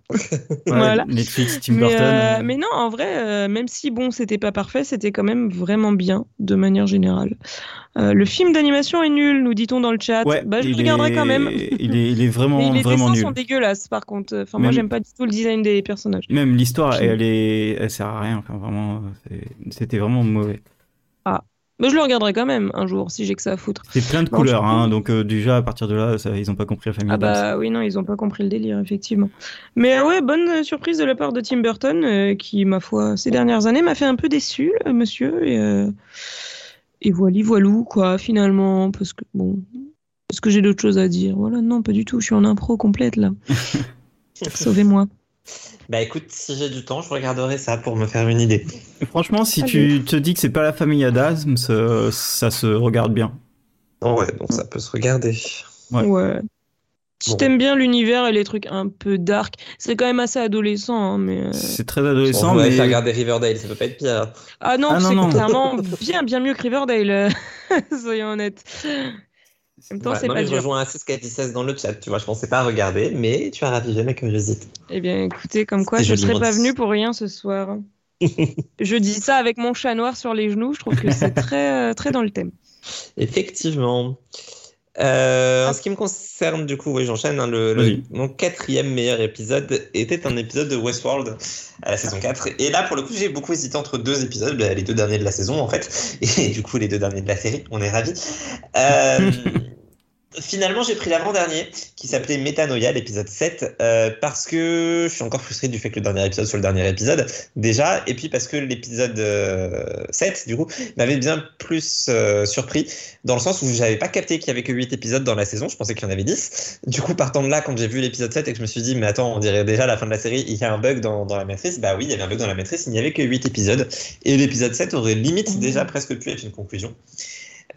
Speaker 2: Voilà.
Speaker 1: Netflix, Tim
Speaker 2: Mais,
Speaker 1: Burton.
Speaker 2: euh, mais non, en vrai, euh, même si bon, c'était pas parfait, c'était quand même vraiment bien de manière générale. Euh, le film d'animation est nul, nous dit-on dans le chat.
Speaker 1: ouais,
Speaker 2: bah, je le regarderai
Speaker 1: est-
Speaker 2: quand même.
Speaker 1: Il est, il est vraiment,
Speaker 2: Mais les
Speaker 1: vraiment
Speaker 2: dessins
Speaker 1: nul.
Speaker 2: sont dégueulasses, par contre. Enfin, moi,
Speaker 1: Même-
Speaker 2: j'aime pas du tout le design des personnages.
Speaker 1: Même l'histoire, elle, est, elle sert à rien. Enfin, vraiment, c'était vraiment mauvais.
Speaker 2: Mais je le regarderai quand même un jour, si j'ai que ça à foutre.
Speaker 1: C'est plein de
Speaker 2: Non,
Speaker 1: couleurs, hein, donc euh, déjà à partir de là, ça, ils ont pas compris la famille
Speaker 2: Ah
Speaker 1: Adams.
Speaker 2: bah oui, non, ils ont pas compris le délire, effectivement. Mais euh, ouais, bonne euh, surprise de la part de Tim Burton, euh, qui, ma foi, ces dernières années, m'a fait un peu déçu, euh, monsieur. Et, euh, et voilà, voilou, quoi, finalement, parce que, bon, est-ce que j'ai d'autres choses à dire Voilà, non, pas du tout, je suis en impro complète, là. Sauvez-moi.
Speaker 3: Bah écoute, si j'ai du temps, je regarderai ça pour me faire une idée.
Speaker 1: Franchement, si
Speaker 2: Allez.
Speaker 1: tu te dis que c'est pas la famille Adams, ça, ça se regarde bien.
Speaker 3: Oh ouais, donc ça peut se regarder.
Speaker 1: Ouais.
Speaker 2: Ouais. Si
Speaker 3: Bon.
Speaker 2: t'aimes bien l'univers et les trucs un peu dark, c'est quand même assez adolescent, hein, mais... euh,
Speaker 1: C'est très
Speaker 3: On
Speaker 1: adolescent,
Speaker 3: va
Speaker 1: mais
Speaker 3: faire regarder Riverdale, ça peut pas être pire.
Speaker 2: Ah non,
Speaker 1: Ah
Speaker 2: c'est clairement bien, bien mieux que Riverdale, soyons honnêtes. En même temps,
Speaker 3: Ouais,
Speaker 2: c'est
Speaker 3: moi,
Speaker 2: pas
Speaker 3: mais je
Speaker 2: dur.
Speaker 3: rejoins assez ce qu'a dit 16 dans le chat, tu vois, je pensais pas regarder, mais tu as ravivé ma curiosité.
Speaker 2: Eh bien, écoutez, comme quoi, je ne serais pas
Speaker 3: dit.
Speaker 2: venue pour rien ce soir. je dis ça avec mon chat noir sur les genoux, je trouve que c'est très, euh, très dans le thème.
Speaker 3: Effectivement. Euh, en ce qui me concerne, du coup, oui, j'enchaîne. hein, le, le- mon quatrième meilleur épisode était un épisode de Westworld à la saison 4. Et là, pour le coup, j'ai beaucoup hésité entre deux épisodes, bah, les deux derniers de la saison, en fait. Et du coup, les deux derniers de la série. On est ravis. Euh, Finalement, j'ai pris l'avant-dernier qui s'appelait Métanoïa, l'épisode 7, euh, parce que je suis encore frustré du fait que le dernier épisode soit le dernier épisode, déjà, et puis parce que l'épisode euh, 7, du coup, m'avait bien plus euh, surpris, dans le sens où j'avais pas capté qu'il y avait que 8 épisodes dans la saison, je pensais qu'il y en avait 10. Du coup, partant de là, quand j'ai vu l'épisode 7 et que je me suis dit, mais attends, on dirait déjà la fin de la série, il y a un bug dans, dans la matrice, bah oui, il y avait un bug dans la matrice, il n'y avait que 8 épisodes, et l'épisode 7 aurait limite déjà presque pu être une conclusion.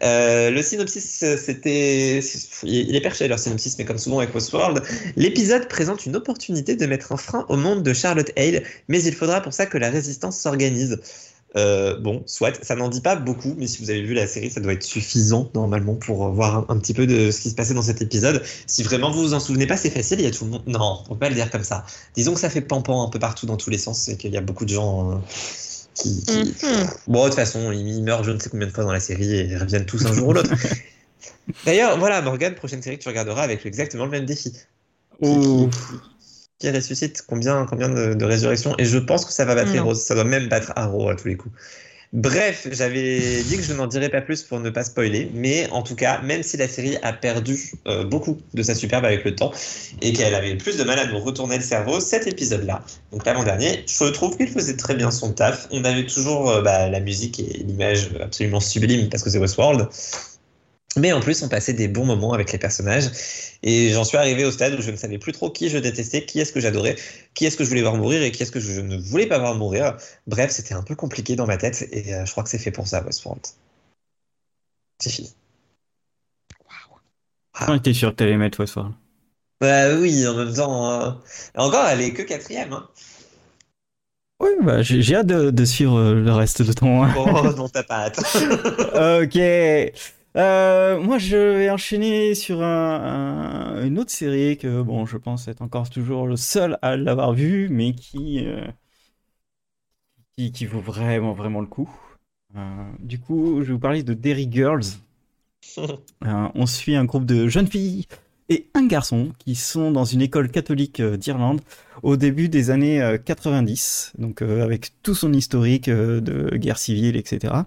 Speaker 3: Euh, le synopsis, c'était. Il est perché leur synopsis, mais comme souvent avec Westworld, l'épisode présente une opportunité de mettre un frein au monde de Charlotte Hale, mais il faudra pour ça que la résistance s'organise. Euh, bon, soit, ça n'en dit pas beaucoup, mais si vous avez vu la série, ça doit être suffisant normalement pour voir un, un petit peu de ce qui se passait dans cet épisode. Si vraiment vous vous en souvenez pas, c'est facile, il y a tout le monde. Non, on peut pas le dire comme ça. Disons que ça fait pampan un peu partout dans tous les sens et qu'il y a beaucoup de gens. euh, qui, qui-
Speaker 2: Mhm.
Speaker 3: Bon, de toute façon, ils meurent je ne sais combien de fois dans la série et ils reviennent tous un jour ou l'autre. D'ailleurs, voilà, Morgane, prochaine série que tu regarderas avec exactement le même défi.
Speaker 1: Oh.
Speaker 3: Qui ressuscite combien, combien de, de résurrections Et je pense que ça va battre. Heroes. Ça doit même battre Arrow à tous les coups. Bref, j'avais dit que je n'en dirais pas plus pour ne pas spoiler, mais en tout cas, même si la série a perdu euh, beaucoup de sa superbe avec le temps et qu'elle avait plus de mal à nous retourner le cerveau, cet épisode-là, donc l'avant-dernier, je trouve qu'il faisait très bien son taf. On avait toujours euh, bah, la musique et l'image absolument sublime parce que c'est Westworld. Mais en plus, on passait des bons moments avec les personnages. Et j'en suis arrivé au stade où je ne savais plus trop qui je détestais, qui est-ce que j'adorais, qui est-ce que je voulais voir mourir et qui est-ce que je ne voulais pas voir mourir. Bref, c'était un peu compliqué dans ma tête et euh, je crois que c'est fait pour ça, Westworld. C'est fini.
Speaker 1: J'en étais sûr que t'allais mettre Westworld.
Speaker 3: Bah oui, en même temps. euh, Encore, elle est que quatrième. Hein.
Speaker 1: Oui, bah, j'ai j'ai hâte de, de suivre euh, le reste de ton.
Speaker 3: Oh non, t'as pas hâte.
Speaker 1: ok. Euh, moi, je vais enchaîner sur un- un- une autre série que, bon, je pense être encore toujours le seul à l'avoir vue, mais qui, euh, qui, qui vaut vraiment, vraiment le coup. Euh, du coup, je vais vous parler de Derry Girls. On suit un groupe de jeunes filles et un garçon qui sont dans une école catholique d'Irlande au début des années euh, 90, donc avec tout son historique de guerre civile, etc.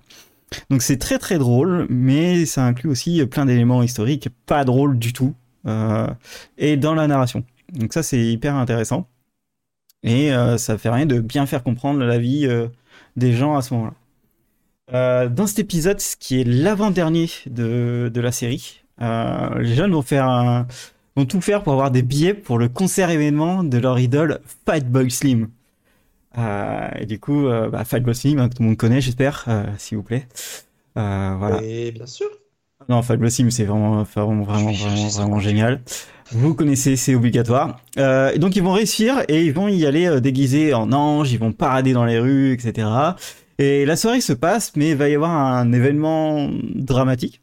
Speaker 1: Donc c'est très très drôle, mais ça inclut aussi plein d'éléments historiques pas drôles du tout, euh, et dans la narration. Donc ça c'est hyper intéressant. Et euh, ça fait rien de bien faire comprendre la vie euh, des gens à ce moment-là. Dans cet épisode, ce qui est l'avant-dernier de, la série, les jeunes vont faire vont tout faire pour avoir des billets pour le concert événement de leur idole Fatboy Slim. Euh, et du coup, euh, bah, Slim, hein, que tout le monde connaît, j'espère, euh, s'il vous plaît. Voilà.
Speaker 3: Et bien sûr.
Speaker 1: Non, Fatboy Slim, c'est vraiment, vraiment, vraiment, vraiment, vraiment génial. Vous connaissez, c'est obligatoire. Euh, et donc ils vont réussir et ils vont y aller euh, déguisés en anges, ils vont parader dans les rues, etc. Et la soirée se passe, mais il va y avoir un événement dramatique.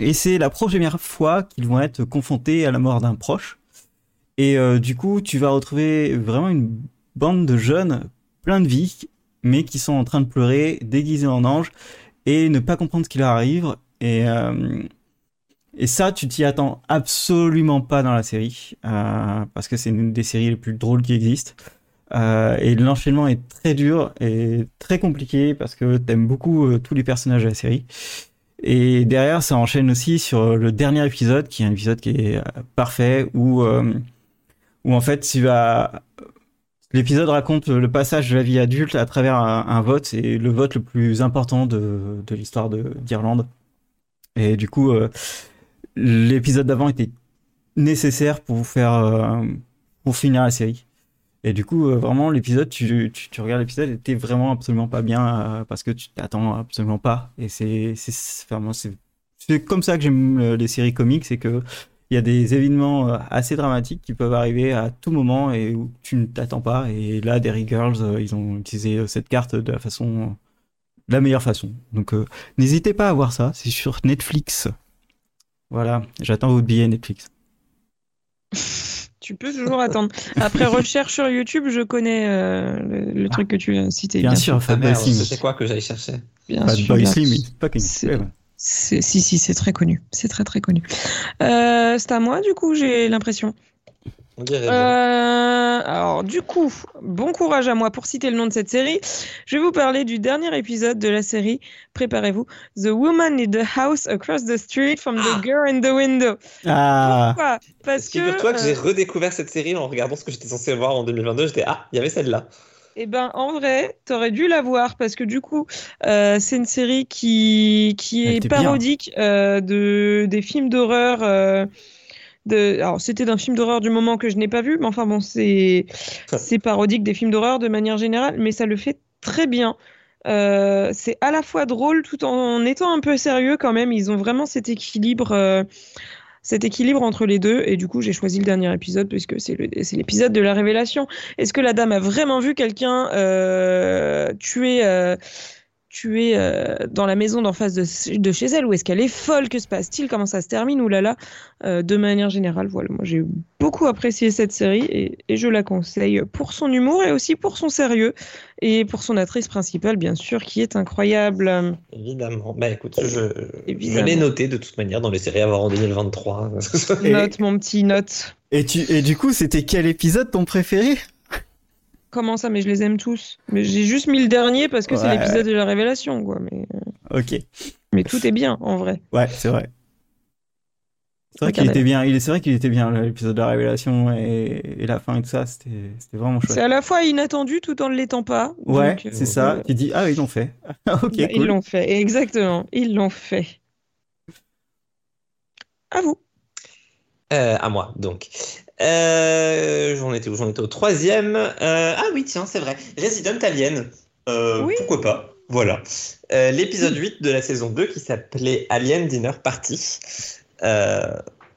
Speaker 1: Et c'est la première fois qu'ils vont être confrontés à la mort d'un proche. Et euh, du coup, tu vas retrouver vraiment une bande de jeunes plein de vie, mais qui sont en train de pleurer, déguisés en anges, et ne pas comprendre ce qui leur arrive. Et, euh, ça, tu t'y attends absolument pas dans la série, euh, parce que c'est une des séries les plus drôles qui existent. Euh, et l'enchaînement est très dur et très compliqué parce que t'aimes beaucoup tous les personnages de la série. Et derrière, ça enchaîne aussi sur le dernier épisode, qui est un épisode qui est parfait, où, où en fait, tu vas... L'épisode raconte le passage de la vie adulte à travers un, vote, c'est le vote le plus important de, l'histoire de- d'Irlande. Et du coup, euh, l'épisode d'avant était nécessaire pour faire... euh, pour finir la série. Et du coup, euh, vraiment, l'épisode, tu, tu, tu regardes l'épisode, et t'es vraiment absolument pas bien parce que tu t'attends absolument pas. Et c'est, comme ça que j'aime les séries comiques, c'est que il y a des événements euh, assez dramatiques qui peuvent arriver à tout moment et où tu ne t'attends pas. Et là, Derry Girls, euh, ils ont utilisé euh, cette carte de la façon, de la meilleure façon. Donc, euh, n'hésitez pas à voir ça. C'est sur Netflix. Voilà, j'attends votre billet Netflix.
Speaker 2: Tu peux toujours attendre. Après recherche sur YouTube, je connais euh, le, le truc que tu de citer.
Speaker 1: Bien sûr,
Speaker 3: Ah
Speaker 1: Fatboy
Speaker 3: merde,
Speaker 1: Slim.
Speaker 3: c'était quoi que j'allais chercher?
Speaker 2: Bien
Speaker 1: Bad
Speaker 2: sûr,
Speaker 1: Boy Slim,
Speaker 2: sûr. Si, si, c'est très connu. C'est très, très connu. Euh, c'est à moi, du coup, j'ai l'impression.
Speaker 3: On dirait
Speaker 2: Euh, alors, du coup, bon courage à moi pour citer le nom de cette série. Je vais vous parler du dernier épisode de la série. Préparez-vous. The Woman in the House Across the Street from
Speaker 3: Ah.
Speaker 2: the Girl in the Window.
Speaker 1: Ah,
Speaker 2: Pourquoi? Parce que.
Speaker 3: Figure-toi que j'ai
Speaker 2: euh,
Speaker 3: redécouvert cette série en regardant ce que j'étais censé voir en 2022. J'étais ah, il y avait celle-là.
Speaker 2: Eh ben, en vrai, t'aurais dû la voir parce que du coup, euh, c'est une série qui, est parodique euh, de, des films d'horreur. euh, de, alors, c'était d'un film d'horreur du moment que je n'ai pas vu, mais enfin bon, c'est c'est parodique des films d'horreur de manière générale, mais ça le fait très bien. Euh, c'est à la fois drôle tout en étant un peu sérieux quand même. Ils ont vraiment cet équilibre, euh, cet équilibre entre les deux. Et du coup, j'ai choisi le dernier épisode puisque c'est l'épisode de la révélation. Est-ce que la dame a vraiment vu quelqu'un euh, tuer, tuer euh, dans la maison d'en face de, de chez elle ou est-ce qu'elle est folle Que se passe-t-il Comment ça se termine Ouh là là Euh, De manière générale, voilà, moi j'ai beaucoup apprécié cette série et, et je la conseille pour son humour et aussi pour son sérieux et pour son actrice principale, bien sûr, qui est incroyable.
Speaker 3: Évidemment. Bah écoute, je, je
Speaker 2: Évidemment.
Speaker 3: l'ai noté de toute manière dans les séries à voir en 2023.
Speaker 1: Et-
Speaker 2: Note, mon petit note.
Speaker 1: et, tu, et du coup, c'était quel épisode ton préféré?
Speaker 2: Comment ça Mais je les aime tous. Mais j'ai juste mis le dernier parce que c'est
Speaker 1: Ouais.
Speaker 2: l'épisode de la révélation, quoi. Mais,
Speaker 1: Ok,
Speaker 2: mais tout est bien, en vrai.
Speaker 1: ouais, c'est vrai. C'est vrai qu'il
Speaker 2: Regardez.
Speaker 1: était bien, il est, c'est vrai qu'il était bien l'épisode de la révélation et, et la fin et tout ça, c'était, c'était vraiment chouette.
Speaker 2: C'est à la fois inattendu tout en ne l'étant pas.
Speaker 1: Ouais,
Speaker 2: Donc, euh,
Speaker 1: c'est ça.
Speaker 2: euh,
Speaker 1: Tu dis, ah, ils l'ont fait. ok,
Speaker 2: bah, Ils
Speaker 1: cool.
Speaker 2: l'ont fait, exactement. Ils l'ont fait. À vous.
Speaker 3: Euh, à moi, donc. Euh, j'en étais où J'en étais au troisième. Euh, ah oui, tiens, c'est vrai. Resident Alien. Euh,
Speaker 2: Oui.
Speaker 3: Pourquoi pas Voilà. L'épisode 8 de la saison 2 qui s'appelait Alien Dinner Party.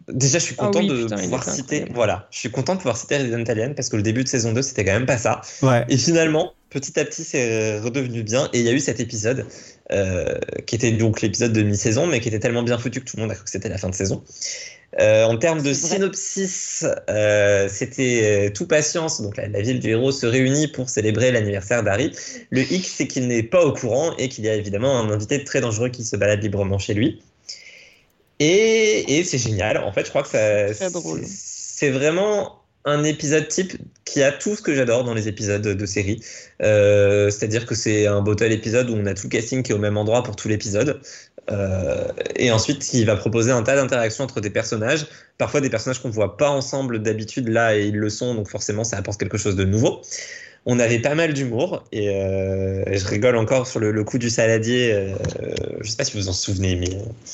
Speaker 3: Déjà, je suis
Speaker 2: Ah
Speaker 3: content
Speaker 2: oui,
Speaker 3: de
Speaker 2: putain,
Speaker 3: pouvoir citer.
Speaker 2: incroyable.
Speaker 3: Voilà, je suis content de pouvoir citer Resident Alien parce que le début de saison 2, c'était quand même pas ça.
Speaker 1: Ouais.
Speaker 3: Et finalement, petit à petit, c'est redevenu bien. Et il y a eu cet épisode, euh, qui était donc l'épisode de mi-saison, mais qui était tellement bien foutu que tout le monde a cru que c'était la fin de saison. Euh, en termes de synopsis, euh, c'était euh, tout patience. Donc la, la ville du héros se réunit pour célébrer l'anniversaire d'Harry. Le hic, c'est qu'il n'est pas au courant et qu'il y a évidemment un invité très dangereux qui se balade librement chez lui. Et, et c'est génial. En fait, je crois que ça, c'est vraiment un épisode type qui a tout ce que j'adore dans les épisodes de série. Euh, C'est-à-dire que c'est un bottle épisode où on a tout le casting qui est au même endroit pour tout l'épisode. Euh, et ensuite, il va proposer un tas d'interactions entre des personnages. Parfois des personnages qu'on voit pas ensemble d'habitude là et ils le sont, donc forcément ça apporte quelque chose de nouveau. On avait pas mal d'humour et, euh, et je rigole encore sur le, le coup du saladier. euh, je sais pas si vous vous en souvenez, mais.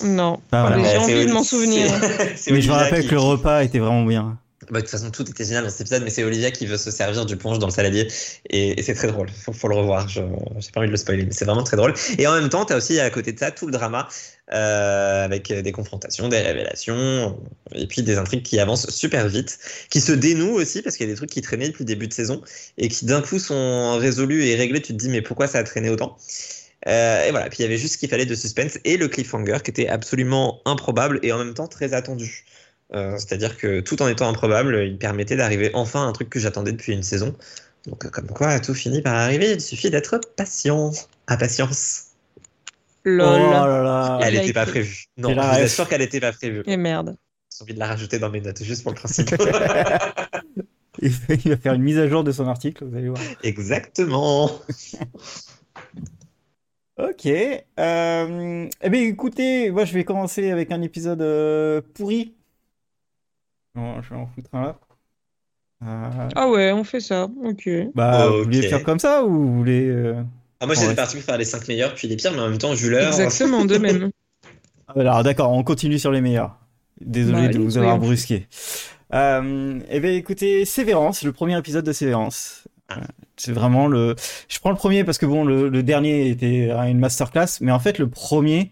Speaker 2: Non.
Speaker 1: Ah, voilà.
Speaker 2: J'ai envie de m'en souvenir.
Speaker 1: Mais je me rappelle
Speaker 3: qui-
Speaker 1: que le repas était vraiment bien.
Speaker 3: Bah, de toute façon, tout était génial dans cet épisode, mais c'est Olivia qui veut se servir du punch dans le saladier. Et, c'est très drôle. Faut, faut le revoir. J'ai pas envie de le spoiler, mais c'est vraiment très drôle. Et en même temps, t'as aussi à côté de ça tout le drama euh, avec des confrontations, des révélations, et puis des intrigues qui avancent super vite, qui se dénouent aussi parce qu'il y a des trucs qui traînaient depuis le début de saison et qui d'un coup sont résolus et réglés. Tu te dis, mais pourquoi ça a traîné autant? Euh, et voilà, puis il y avait juste ce qu'il fallait de suspense et le cliffhanger qui était absolument improbable et en même temps très attendu. Euh, C'est-à-dire que tout en étant improbable, il permettait d'arriver enfin à un truc que j'attendais depuis une saison. Donc euh, comme quoi, tout finit par arriver, il suffit d'être patient. À patience.
Speaker 2: Lol.
Speaker 1: Oh là là.
Speaker 3: Elle n'était pas
Speaker 2: écrit.
Speaker 3: prévue. Non, je vous assure qu'elle n'était pas prévue.
Speaker 2: Et merde.
Speaker 3: J'ai envie de la rajouter dans mes notes, juste pour le principe.
Speaker 1: Il va il va faire une mise à jour de son article, vous allez voir.
Speaker 3: Exactement.
Speaker 1: Ok. Euh, eh bien, écoutez, moi je vais commencer avec un épisode euh, pourri. Je vais en foutre un là. Euh,
Speaker 2: Ah ouais, on fait ça. Ok.
Speaker 1: bah, vous voulez faire comme ça ou vous voulez. euh,
Speaker 3: Ah, moi, j'étais parti pour faire les 5 meilleurs, puis les pires, mais en même temps, vu l'heure.
Speaker 2: Exactement, de même.
Speaker 1: Alors, d'accord, on continue sur les meilleurs. Désolé
Speaker 2: Bah,
Speaker 1: de vous avoir brusqué. Euh, eh bien, écoutez, Sévérance, le premier épisode de Sévérance.
Speaker 3: Ah.
Speaker 1: C'est vraiment le. Je prends le premier parce que bon, le, le dernier était une masterclass, mais en fait, le premier,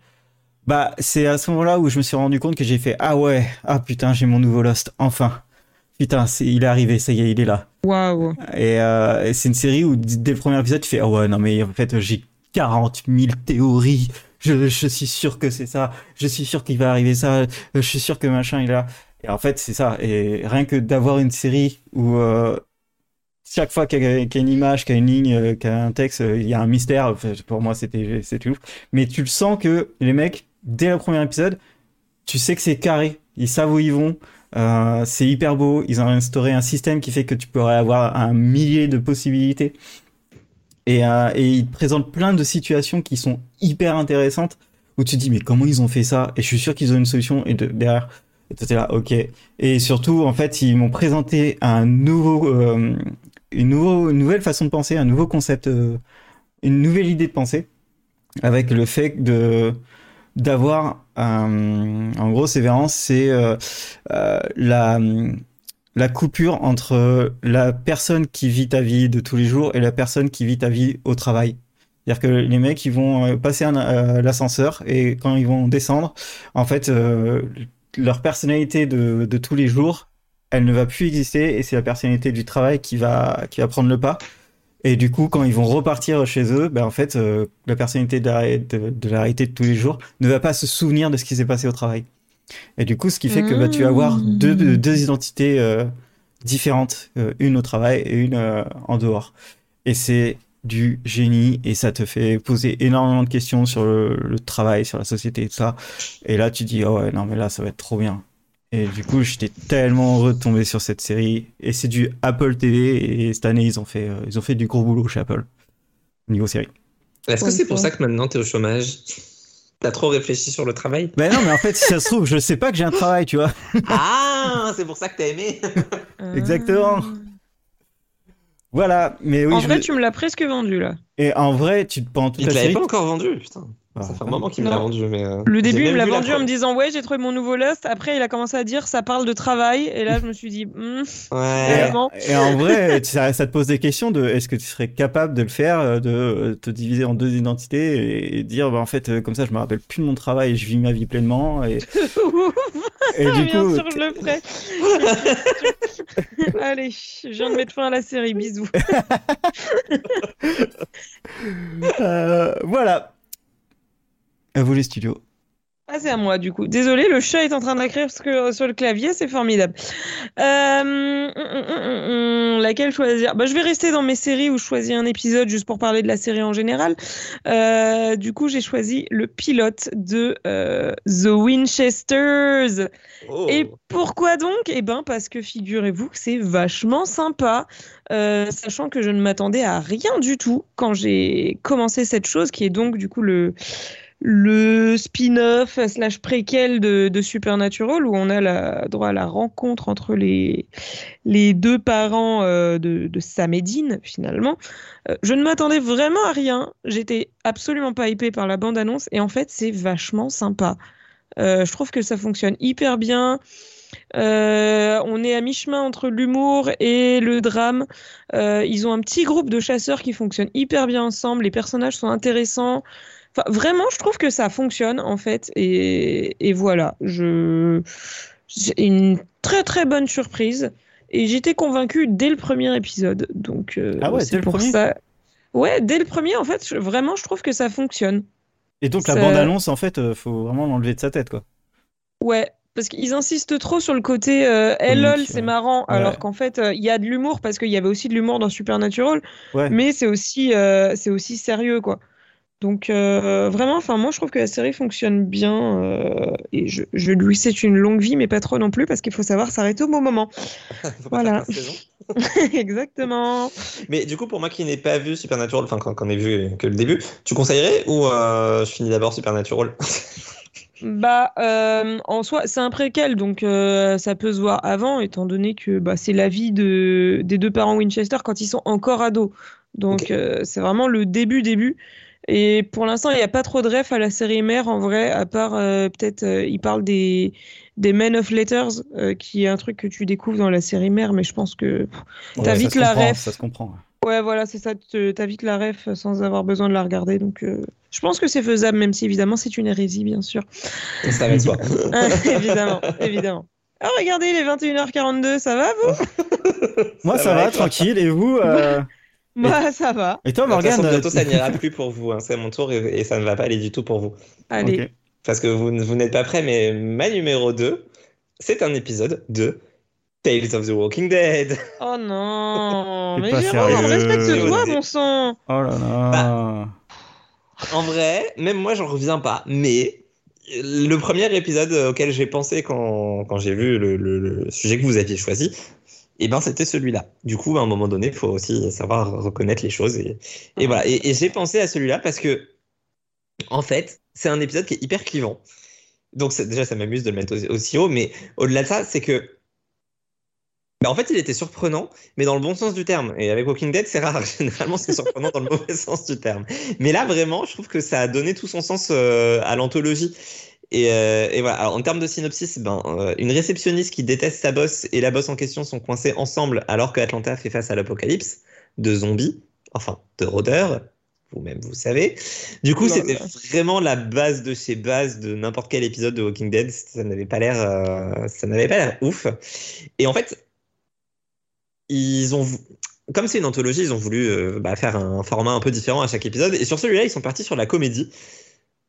Speaker 1: bah, c'est à ce moment-là où je me suis rendu compte que j'ai fait Ah ouais, ah putain, j'ai mon nouveau Lost, enfin. Putain, c'est, il est arrivé, ça y est, il est là.
Speaker 2: Waouh.
Speaker 1: Et, euh, c'est une série où dès le premier épisode, tu fais ah ouais non mais en fait j'ai 40 000 théories. Je, je suis sûr que c'est ça. Je suis sûr qu'il va arriver ça. Je suis sûr que machin il est là. Et en fait c'est ça. Et rien que d'avoir une série où euh, chaque fois qu'il y, a qu'il y a une image, qu'il y a une ligne, euh, qu'il y a un texte, il y a un mystère. Enfin, pour moi c'était c'était ouf. Mais tu le sens que les mecs dès le premier épisode, tu sais que c'est carré. Ils savent où ils vont. Euh, c'est hyper beau. Ils ont instauré un système qui fait que tu pourrais avoir un millier de possibilités. Et, euh, ils te présentent plein de situations qui sont hyper intéressantes où tu te dis mais comment ils ont fait ça? Et je suis sûr qu'ils ont une solution. Et de, derrière, t'es là, ok. Et surtout, en fait, ils m'ont présenté euh, une, une nouvelle façon de penser, un nouveau concept, une nouvelle idée de pensée, avec le fait de d'avoir un, en gros, sévérance, c'est euh, euh, la la coupure entre la personne qui vit ta vie de tous les jours et la personne qui vit ta vie au travail. C'est-à-dire que les mecs, ils vont euh, passer euh, l'ascenseur et quand ils vont descendre, en fait, euh, leur personnalité de, de tous les jours, elle ne va plus exister et c'est la personnalité du travail qui va, qui va prendre le pas. Et du coup, quand ils vont repartir chez eux, ben en fait, euh, la personnalité de la, de, de la réalité de tous les jours ne va pas se souvenir de ce qui s'est passé au travail. Et du coup, ce qui fait que bah, tu vas avoir
Speaker 2: Mmh.
Speaker 1: deux, deux identités euh, différentes, euh, une au travail et une en dehors. Et c'est du génie et ça te fait poser énormément de questions sur le, le travail, sur la société et tout ça. Et là, tu dis, oh ouais, non, mais là, ça va être trop bien. Et du coup, j'étais tellement heureux de tomber sur cette série. Et c'est du Apple TV. Et cette année, ils ont fait, euh, ils ont fait du gros boulot chez Apple. Niveau série.
Speaker 3: Est-ce que c'est pour ça que maintenant t'es au chômage? T'as trop réfléchi sur le travail?
Speaker 1: Ben non, mais en fait, si ça se trouve, je sais pas que j'ai un travail, tu vois.
Speaker 3: Ah, c'est pour ça que t'as aimé
Speaker 1: Exactement. Voilà. Mais oui,
Speaker 2: en
Speaker 1: je
Speaker 2: vrai, tu me l'as presque vendu là.
Speaker 1: et en vrai, tu pendant toute
Speaker 3: Il
Speaker 1: la
Speaker 3: te
Speaker 1: série.
Speaker 3: pas encore vendu, putain.
Speaker 1: Ah,
Speaker 3: Ça fait un moment qu'il me l'a vendu, mais. euh,
Speaker 2: Le début, il me l'a vendu en me disant ouais, j'ai trouvé mon nouveau Lost. Après, il a commencé à dire ça parle de travail. Et là, je me suis dit hmm,
Speaker 3: Ouais.
Speaker 2: Vraiment.
Speaker 1: Et en vrai, ça, ça te pose des questions de est-ce que tu serais capable de le faire, euh, de euh, te diviser en deux identités et, et dire bah, en fait comme ça je me rappelle plus de mon travail et je vis ma vie pleinement et, et du
Speaker 2: bien
Speaker 1: coup
Speaker 2: sûr, je le ferai. Allez, je viens de mettre fin à la série. Bisous.
Speaker 1: euh, voilà. À vous les studios.
Speaker 2: Ah, c'est à moi du coup. Désolé, le chat est en train d'écrire parce que sur le clavier, c'est formidable. Euh, hum, hum, hum, laquelle choisir? Bah, Je vais rester dans mes séries où je choisis un épisode juste pour parler de la série en général. Euh, du coup, j'ai choisi le pilote de euh, The Winchesters.
Speaker 3: Oh.
Speaker 2: Et pourquoi donc? Eh ben parce que figurez-vous que c'est vachement sympa, euh, sachant que je ne m'attendais à rien du tout quand j'ai commencé cette chose, qui est donc du coup le le spin-off slash préquel de, Supernatural où on a la, droit à la rencontre entre les, deux parents euh, de, de Sam et Dean, finalement. Euh, je ne m'attendais vraiment à rien. J'étais absolument pas hypée par la bande-annonce et en fait, c'est vachement sympa. Euh, je trouve que ça fonctionne hyper bien. On est à mi-chemin entre l'humour et le drame. Ils ont un petit groupe de chasseurs qui fonctionne hyper bien ensemble. Les personnages sont intéressants. Enfin, vraiment, je trouve que ça fonctionne en fait. Et, et voilà, je une très très bonne surprise. Et j'étais convaincue dès le premier épisode. Donc, euh,
Speaker 1: ah ouais,
Speaker 2: c'est pour ça. Ouais, dès le premier, en fait, vraiment, je trouve que ça fonctionne.
Speaker 1: Et donc, la bande-annonce, en fait, faut vraiment l'enlever de sa tête, quoi.
Speaker 2: Ouais, parce qu'ils insistent trop sur le côté euh, lol, c'est marrant, alors qu'en fait, il y a de l'humour, parce qu'il y avait aussi de l'humour dans Supernatural, mais c'est aussi, c'est aussi sérieux, quoi. Donc, vraiment, enfin, moi, je trouve que la série fonctionne bien, et je, je lui souhaite une longue vie, mais pas trop non plus, parce qu'il faut savoir s'arrêter au bon moment. voilà. Exactement.
Speaker 3: Mais du coup, pour moi qui n'ai pas vu Supernatural, enfin, quand, on ai vu que le début, tu conseillerais ou je finis d'abord Supernatural?
Speaker 2: Bah, euh, en soi, c'est un préquel, donc euh, ça peut se voir avant, étant donné que bah, c'est la vie de, des deux parents Winchester quand ils sont encore ados. Donc, euh, c'est vraiment le début, début. Et pour l'instant, il n'y a pas trop de ref à la série mère, en vrai, à part peut-être, il parle des, des Men of Letters, qui est un truc que tu découvres dans la série mère, mais je pense que t'as vite la ref.
Speaker 1: Ça se comprend.
Speaker 2: Ouais, voilà, c'est ça. T'as vite la ref sans avoir besoin de la regarder. Donc, euh, je pense que c'est faisable, même si évidemment c'est une hérésie, bien sûr.
Speaker 3: Ça va soi.
Speaker 2: évidemment, évidemment. Ah, regardez, il est 21h42, ça va vous?
Speaker 1: Moi, ça, va, tranquille. Et vous euh...
Speaker 2: Moi, ça va.
Speaker 1: Et toi, Morgane
Speaker 3: Bientôt, ça n'ira plus pour vous. Hein. C'est mon tour et, ça ne va pas aller du tout pour vous.
Speaker 2: Allez.
Speaker 3: Parce que vous, vous n'êtes pas prêts, mais ma numéro 2, c'est un épisode de Tales of the Walking Dead.
Speaker 2: Oh non, mais Jérôme, respecte-toi, mon sang.
Speaker 1: Oh là là. Bah,
Speaker 3: en vrai, même moi, j'en reviens pas. Mais le premier épisode auquel j'ai pensé quand, quand j'ai vu le, le, sujet que vous aviez choisi, eh ben, c'était celui-là. Du coup, à un moment donné, il faut aussi savoir reconnaître les choses. Et, et voilà. Et, et j'ai pensé à celui-là parce que, en fait, c'est un épisode qui est hyper clivant. Donc, déjà, ça m'amuse de le mettre aussi haut. Mais au-delà de ça, c'est que bah en fait, il était surprenant, mais dans le bon sens du terme. Et avec Walking Dead, c'est rare. Généralement, c'est surprenant dans le mauvais sens du terme. Mais là, vraiment, je trouve que ça a donné tout son sens euh, à l'anthologie. Et, euh, et, voilà. Alors, en termes de synopsis, ben, euh, une réceptionniste qui déteste sa boss et la boss en question sont coincés ensemble alors que Atlanta fait face à l'apocalypse de zombies, enfin de rôdeurs. Vous-même, vous savez. Du coup, c'était vraiment la base de chez bases de n'importe quel épisode de Walking Dead. Ça n'avait pas l'air, ça n'avait pas l'air ouf. Et en fait, ils ont comme c'est une anthologie, ils ont voulu euh, bah, faire un format un peu différent à chaque épisode. Et sur celui-là, ils sont partis sur la comédie.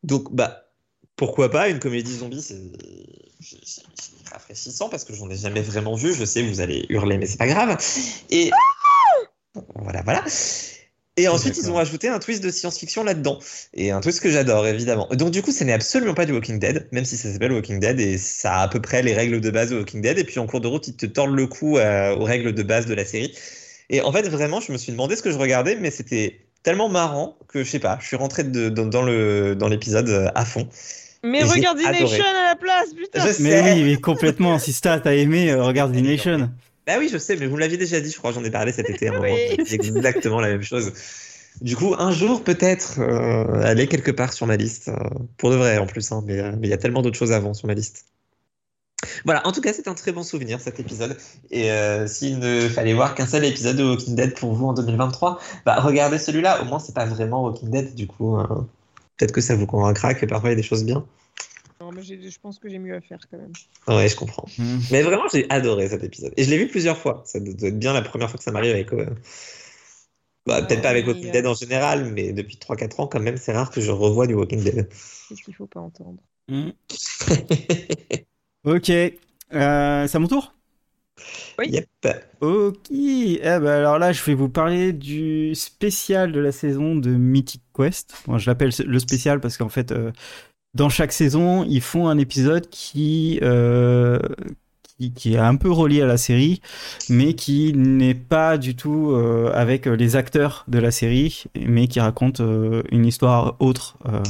Speaker 3: Donc, bah, pourquoi pas une comédie zombie C'est rafraîchissant parce que j'en ai jamais vraiment vu. Je sais, vous allez hurler, mais c'est pas grave. Et voilà, voilà. Et ensuite, ils ont rajouté un twist de science-fiction là-dedans. Et un twist que j'adore, évidemment. Donc, du coup, ce n'est absolument pas du Walking Dead, même si ça s'appelle Walking Dead et ça a à peu près les règles de base de Walking Dead. Et puis, en cours de route, ils te tordent le cou euh, aux règles de base de la série. Et en fait, vraiment, je me suis demandé ce que je regardais, mais c'était tellement marrant que je sais pas, je suis rentré de, dans, le, dans l'épisode euh, à fond.
Speaker 2: Mais regarde The Nation à la place, putain!
Speaker 1: mais oui, mais complètement. Si Stat a aimé, euh, regarde The Nation.
Speaker 3: Bah oui, je sais, mais vous me l'aviez déjà dit, je crois, j'en ai parlé cet été. C'est exactement la même chose. Du coup, un jour, peut-être, euh, aller quelque part sur ma liste. Euh, pour de vrai, en plus, hein, euh, mais il y a tellement d'autres choses avant sur ma liste. Voilà, en tout cas, c'est un très bon souvenir cet épisode. Et s'il ne fallait voir qu'un seul épisode de Walking Dead pour vous en 2023, bah, regardez celui-là. Au moins, c'est pas vraiment Walking Dead. Du coup, peut-être que ça vous convaincra que parfois il y a des choses bien.
Speaker 2: Non, mais je pense que j'ai mieux à faire quand même.
Speaker 3: Ouais, je comprends. Hmm. Mais vraiment, j'ai adoré cet épisode. Et je l'ai vu plusieurs fois. Ça doit être bien la première fois que ça m'arrive avec. Bah, peut-être pas avec Walking Dead en général, mais depuis 3-4 ans, quand même, c'est rare que je revoie du Walking Dead.
Speaker 2: C'est ce qu'il faut pas entendre?
Speaker 1: Hmm. ok. Euh, c'est à mon tour?
Speaker 2: Oui.
Speaker 3: Yep.
Speaker 1: Ok. Eh ben alors là, je vais vous parler du spécial de la saison de Mythic Quest. Moi, je l'appelle le spécial parce qu'en fait, euh, dans chaque saison, ils font un épisode qui, euh, qui, est un peu relié à la série, mais qui n'est pas du tout euh, avec les acteurs de la série, mais qui raconte euh, une histoire autre. Euh,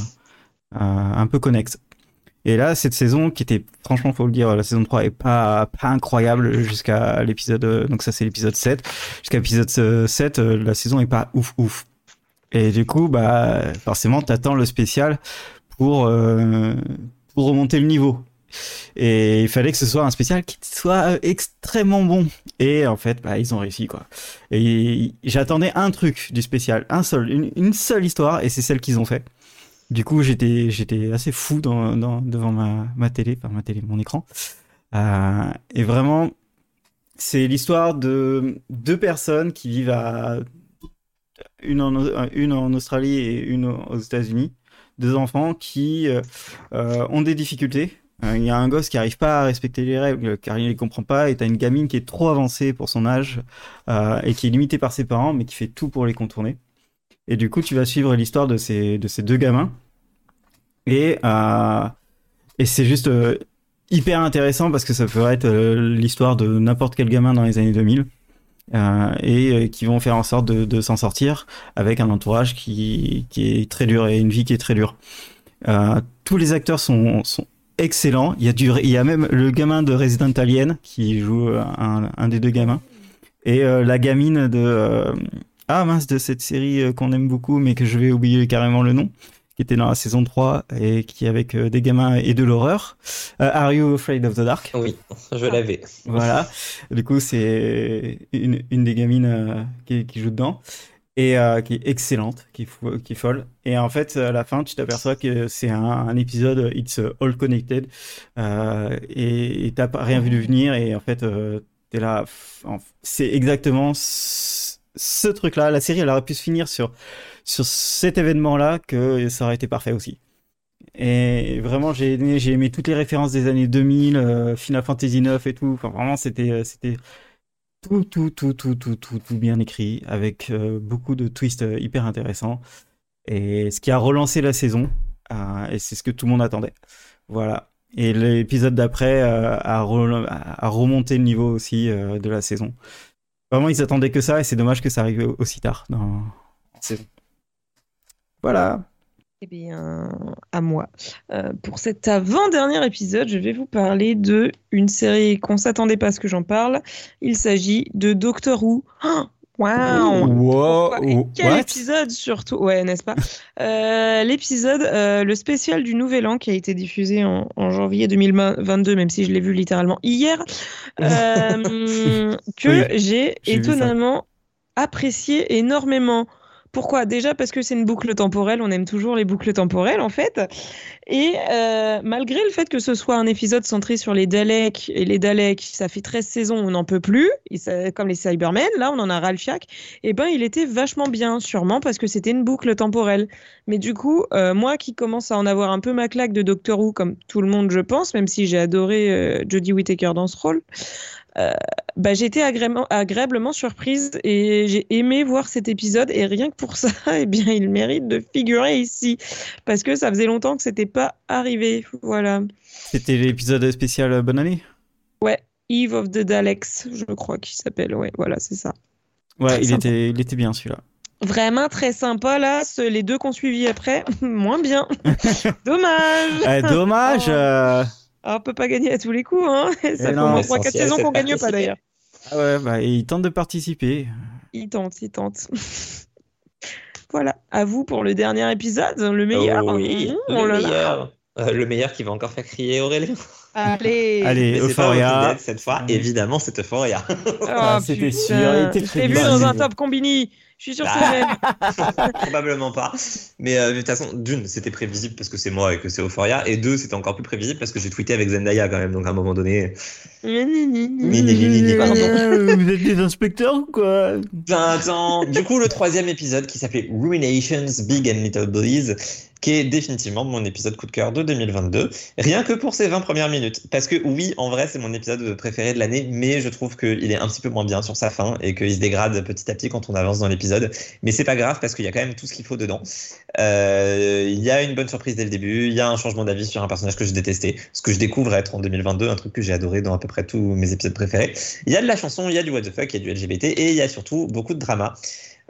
Speaker 1: un peu connexe. Et là, cette saison, qui était, franchement, faut le dire, la saison 3 est pas, pas incroyable jusqu'à l'épisode, donc ça c'est l'épisode 7. Jusqu'à l'épisode 7, la saison est pas ouf ouf. Et du coup, bah, forcément, t'attends le spécial pour, euh, pour remonter le niveau. Et il fallait que ce soit un spécial qui soit euh, extrêmement bon. Et en fait, bah, ils ont réussi, quoi. Et j'attendais un truc du spécial, un seul, une, seule histoire, et c'est celle qu'ils ont fait. Du coup, j'étais, assez fou devant ma, télé, enfin ma télé, mon écran. Euh, et vraiment, c'est l'histoire de deux personnes qui vivent à une en, Australie et une aux États-Unis, deux enfants qui euh, euh, ont des difficultés. Il y a un gosse qui n'arrive pas à respecter les règles car il ne les comprend pas, et t'as une gamine qui est trop avancée pour son âge et qui est limitée par ses parents, mais qui fait tout pour les contourner. Et du coup, tu vas suivre l'histoire de ces, de ces deux gamins. Et, et c'est juste hyper intéressant parce que ça peut être l'histoire de n'importe quel gamin dans les années 2000. Euh, et euh, qui vont faire en sorte de, s'en sortir avec un entourage qui, qui, est très dur et une vie qui est très dure. Euh, tous les acteurs sont, sont excellents. Il y, a du, il y a même le gamin de Resident Alien qui joue un, des deux gamins et euh, la gamine de ah mince de cette série qu'on aime beaucoup mais que je vais oublier carrément le nom qui était dans la saison 3 et qui avec euh, des gamins et de l'horreur. Euh, Are You Afraid of the Dark?
Speaker 3: Oui, je l'avais.
Speaker 1: Voilà. Du coup, c'est une, une, des gamines euh, qui, qui, joue dedans et qui est excellente, qui, qui est folle. Et en fait, à la fin, tu t'aperçois que c'est un, un, épisode It's All Connected et t'as rien vu de venir et en fait, t'es là. C'est exactement ce truc-là. La série, elle aurait pu se finir sur sur cet événement-là que ça aurait été parfait aussi. Et vraiment, j'ai aimé, j'ai aimé toutes les références des années 2000, euh, Final Fantasy 9 et tout. Enfin, vraiment, c'était, euh, c'était tout, tout, tout, tout, tout, tout, tout bien écrit, avec euh, beaucoup de twists hyper intéressants. Et ce qui a relancé la saison, et c'est ce que tout le monde attendait. Voilà. Et l'épisode d'après a, a, remonté le niveau aussi de la saison. Vraiment, ils attendaient que ça, et c'est dommage que ça arrive aussi tard saison. Voilà.
Speaker 2: Eh bien, à moi. Euh, pour cet avant-dernier épisode, je vais vous parler de une série qu'on s'attendait pas à ce que j'en parle. Il s'agit de Doctor Who. Oh
Speaker 1: wow.
Speaker 2: Quel épisode surtout, ouais, n'est-ce pas? Euh, L'épisode, euh, le spécial du Nouvel An qui a été diffusé en, en janvier 2022, même si je l'ai vu littéralement hier, euh, que j'ai étonnamment apprécié énormément. Pourquoi? Déjà parce que c'est une boucle temporelle, on aime toujours les boucles temporelles en fait. Et euh, malgré le fait que ce soit un épisode centré sur les Daleks, et les Daleks, ça fait 13 saisons, on n'en peut plus, comme les Cybermen, là on en a ras et eh ben il était vachement bien, sûrement parce que c'était une boucle temporelle. Mais du coup, euh, moi qui commence à en avoir un peu ma claque de Doctor Who, comme tout le monde je pense, même si j'ai adoré euh, Jodie Whittaker dans ce rôle, bah, j'ai été agréablement surprise et j'ai aimé voir cet épisode et rien que pour ça, eh bien, il mérite de figurer ici parce que ça faisait longtemps que c'était pas arrivé. Voilà.
Speaker 1: C'était l'épisode spécial euh, Bonne année?
Speaker 2: Ouais, Eve of the Daleks, je crois qu'il s'appelle. Ouais, voilà, c'est ça.
Speaker 1: Ouais, il était, il était bien celui-là.
Speaker 2: Vraiment très sympa là, les deux qu'on suivi après, moins bien. dommage.
Speaker 1: Eh, dommage. Oh. Euh,
Speaker 2: alors, on peut pas gagner à tous les coups, hein. Ça fait au moins 3-4 saisons qu'on gagne pas d'ailleurs.
Speaker 1: Ah ouais, bah, il tente de participer.
Speaker 2: Il tente, il tente. voilà, à vous pour le dernier épisode, le meilleur.
Speaker 3: Oh oui, mmh, le meilleur. Euh, le meilleur qui va encore faire crier Aurélien.
Speaker 2: Allez,
Speaker 1: Allez Euphoria.
Speaker 3: Cette fois, évidemment, c'est Euphoria.
Speaker 1: ah, C'était sûr, il était
Speaker 2: vu dans un top combini. Je suis sûr que
Speaker 3: ah. Probablement pas. Mais euh, de toute façon, d'une, c'était prévisible parce que c'est moi et que c'est Euphoria. Et deux, c'était encore plus prévisible parce que j'ai tweeté avec Zendaya quand même. Donc à un moment donné.
Speaker 1: Vous êtes des inspecteurs ou quoi?
Speaker 3: Attends. Du coup, le troisième épisode qui s'appelait Ruinations Big and Little Bullies qui est définitivement mon épisode coup de cœur de 2022, rien que pour ces 20 premières minutes. Parce que oui, en vrai, c'est mon épisode préféré de l'année, mais je trouve qu'il est un petit peu moins bien sur sa fin et qu'il se dégrade petit à petit quand on avance dans l'épisode. Mais c'est pas grave parce qu'il y a quand même tout ce qu'il faut dedans. Euh, il y a une bonne surprise dès le début, il y a un changement d'avis sur un personnage que je détestais, ce que je découvre être en 2022, un truc que j'ai adoré dans à peu près tous mes épisodes préférés. Il y a de la chanson, il y a du what the fuck, il y a du LGBT et il y a surtout beaucoup de drama.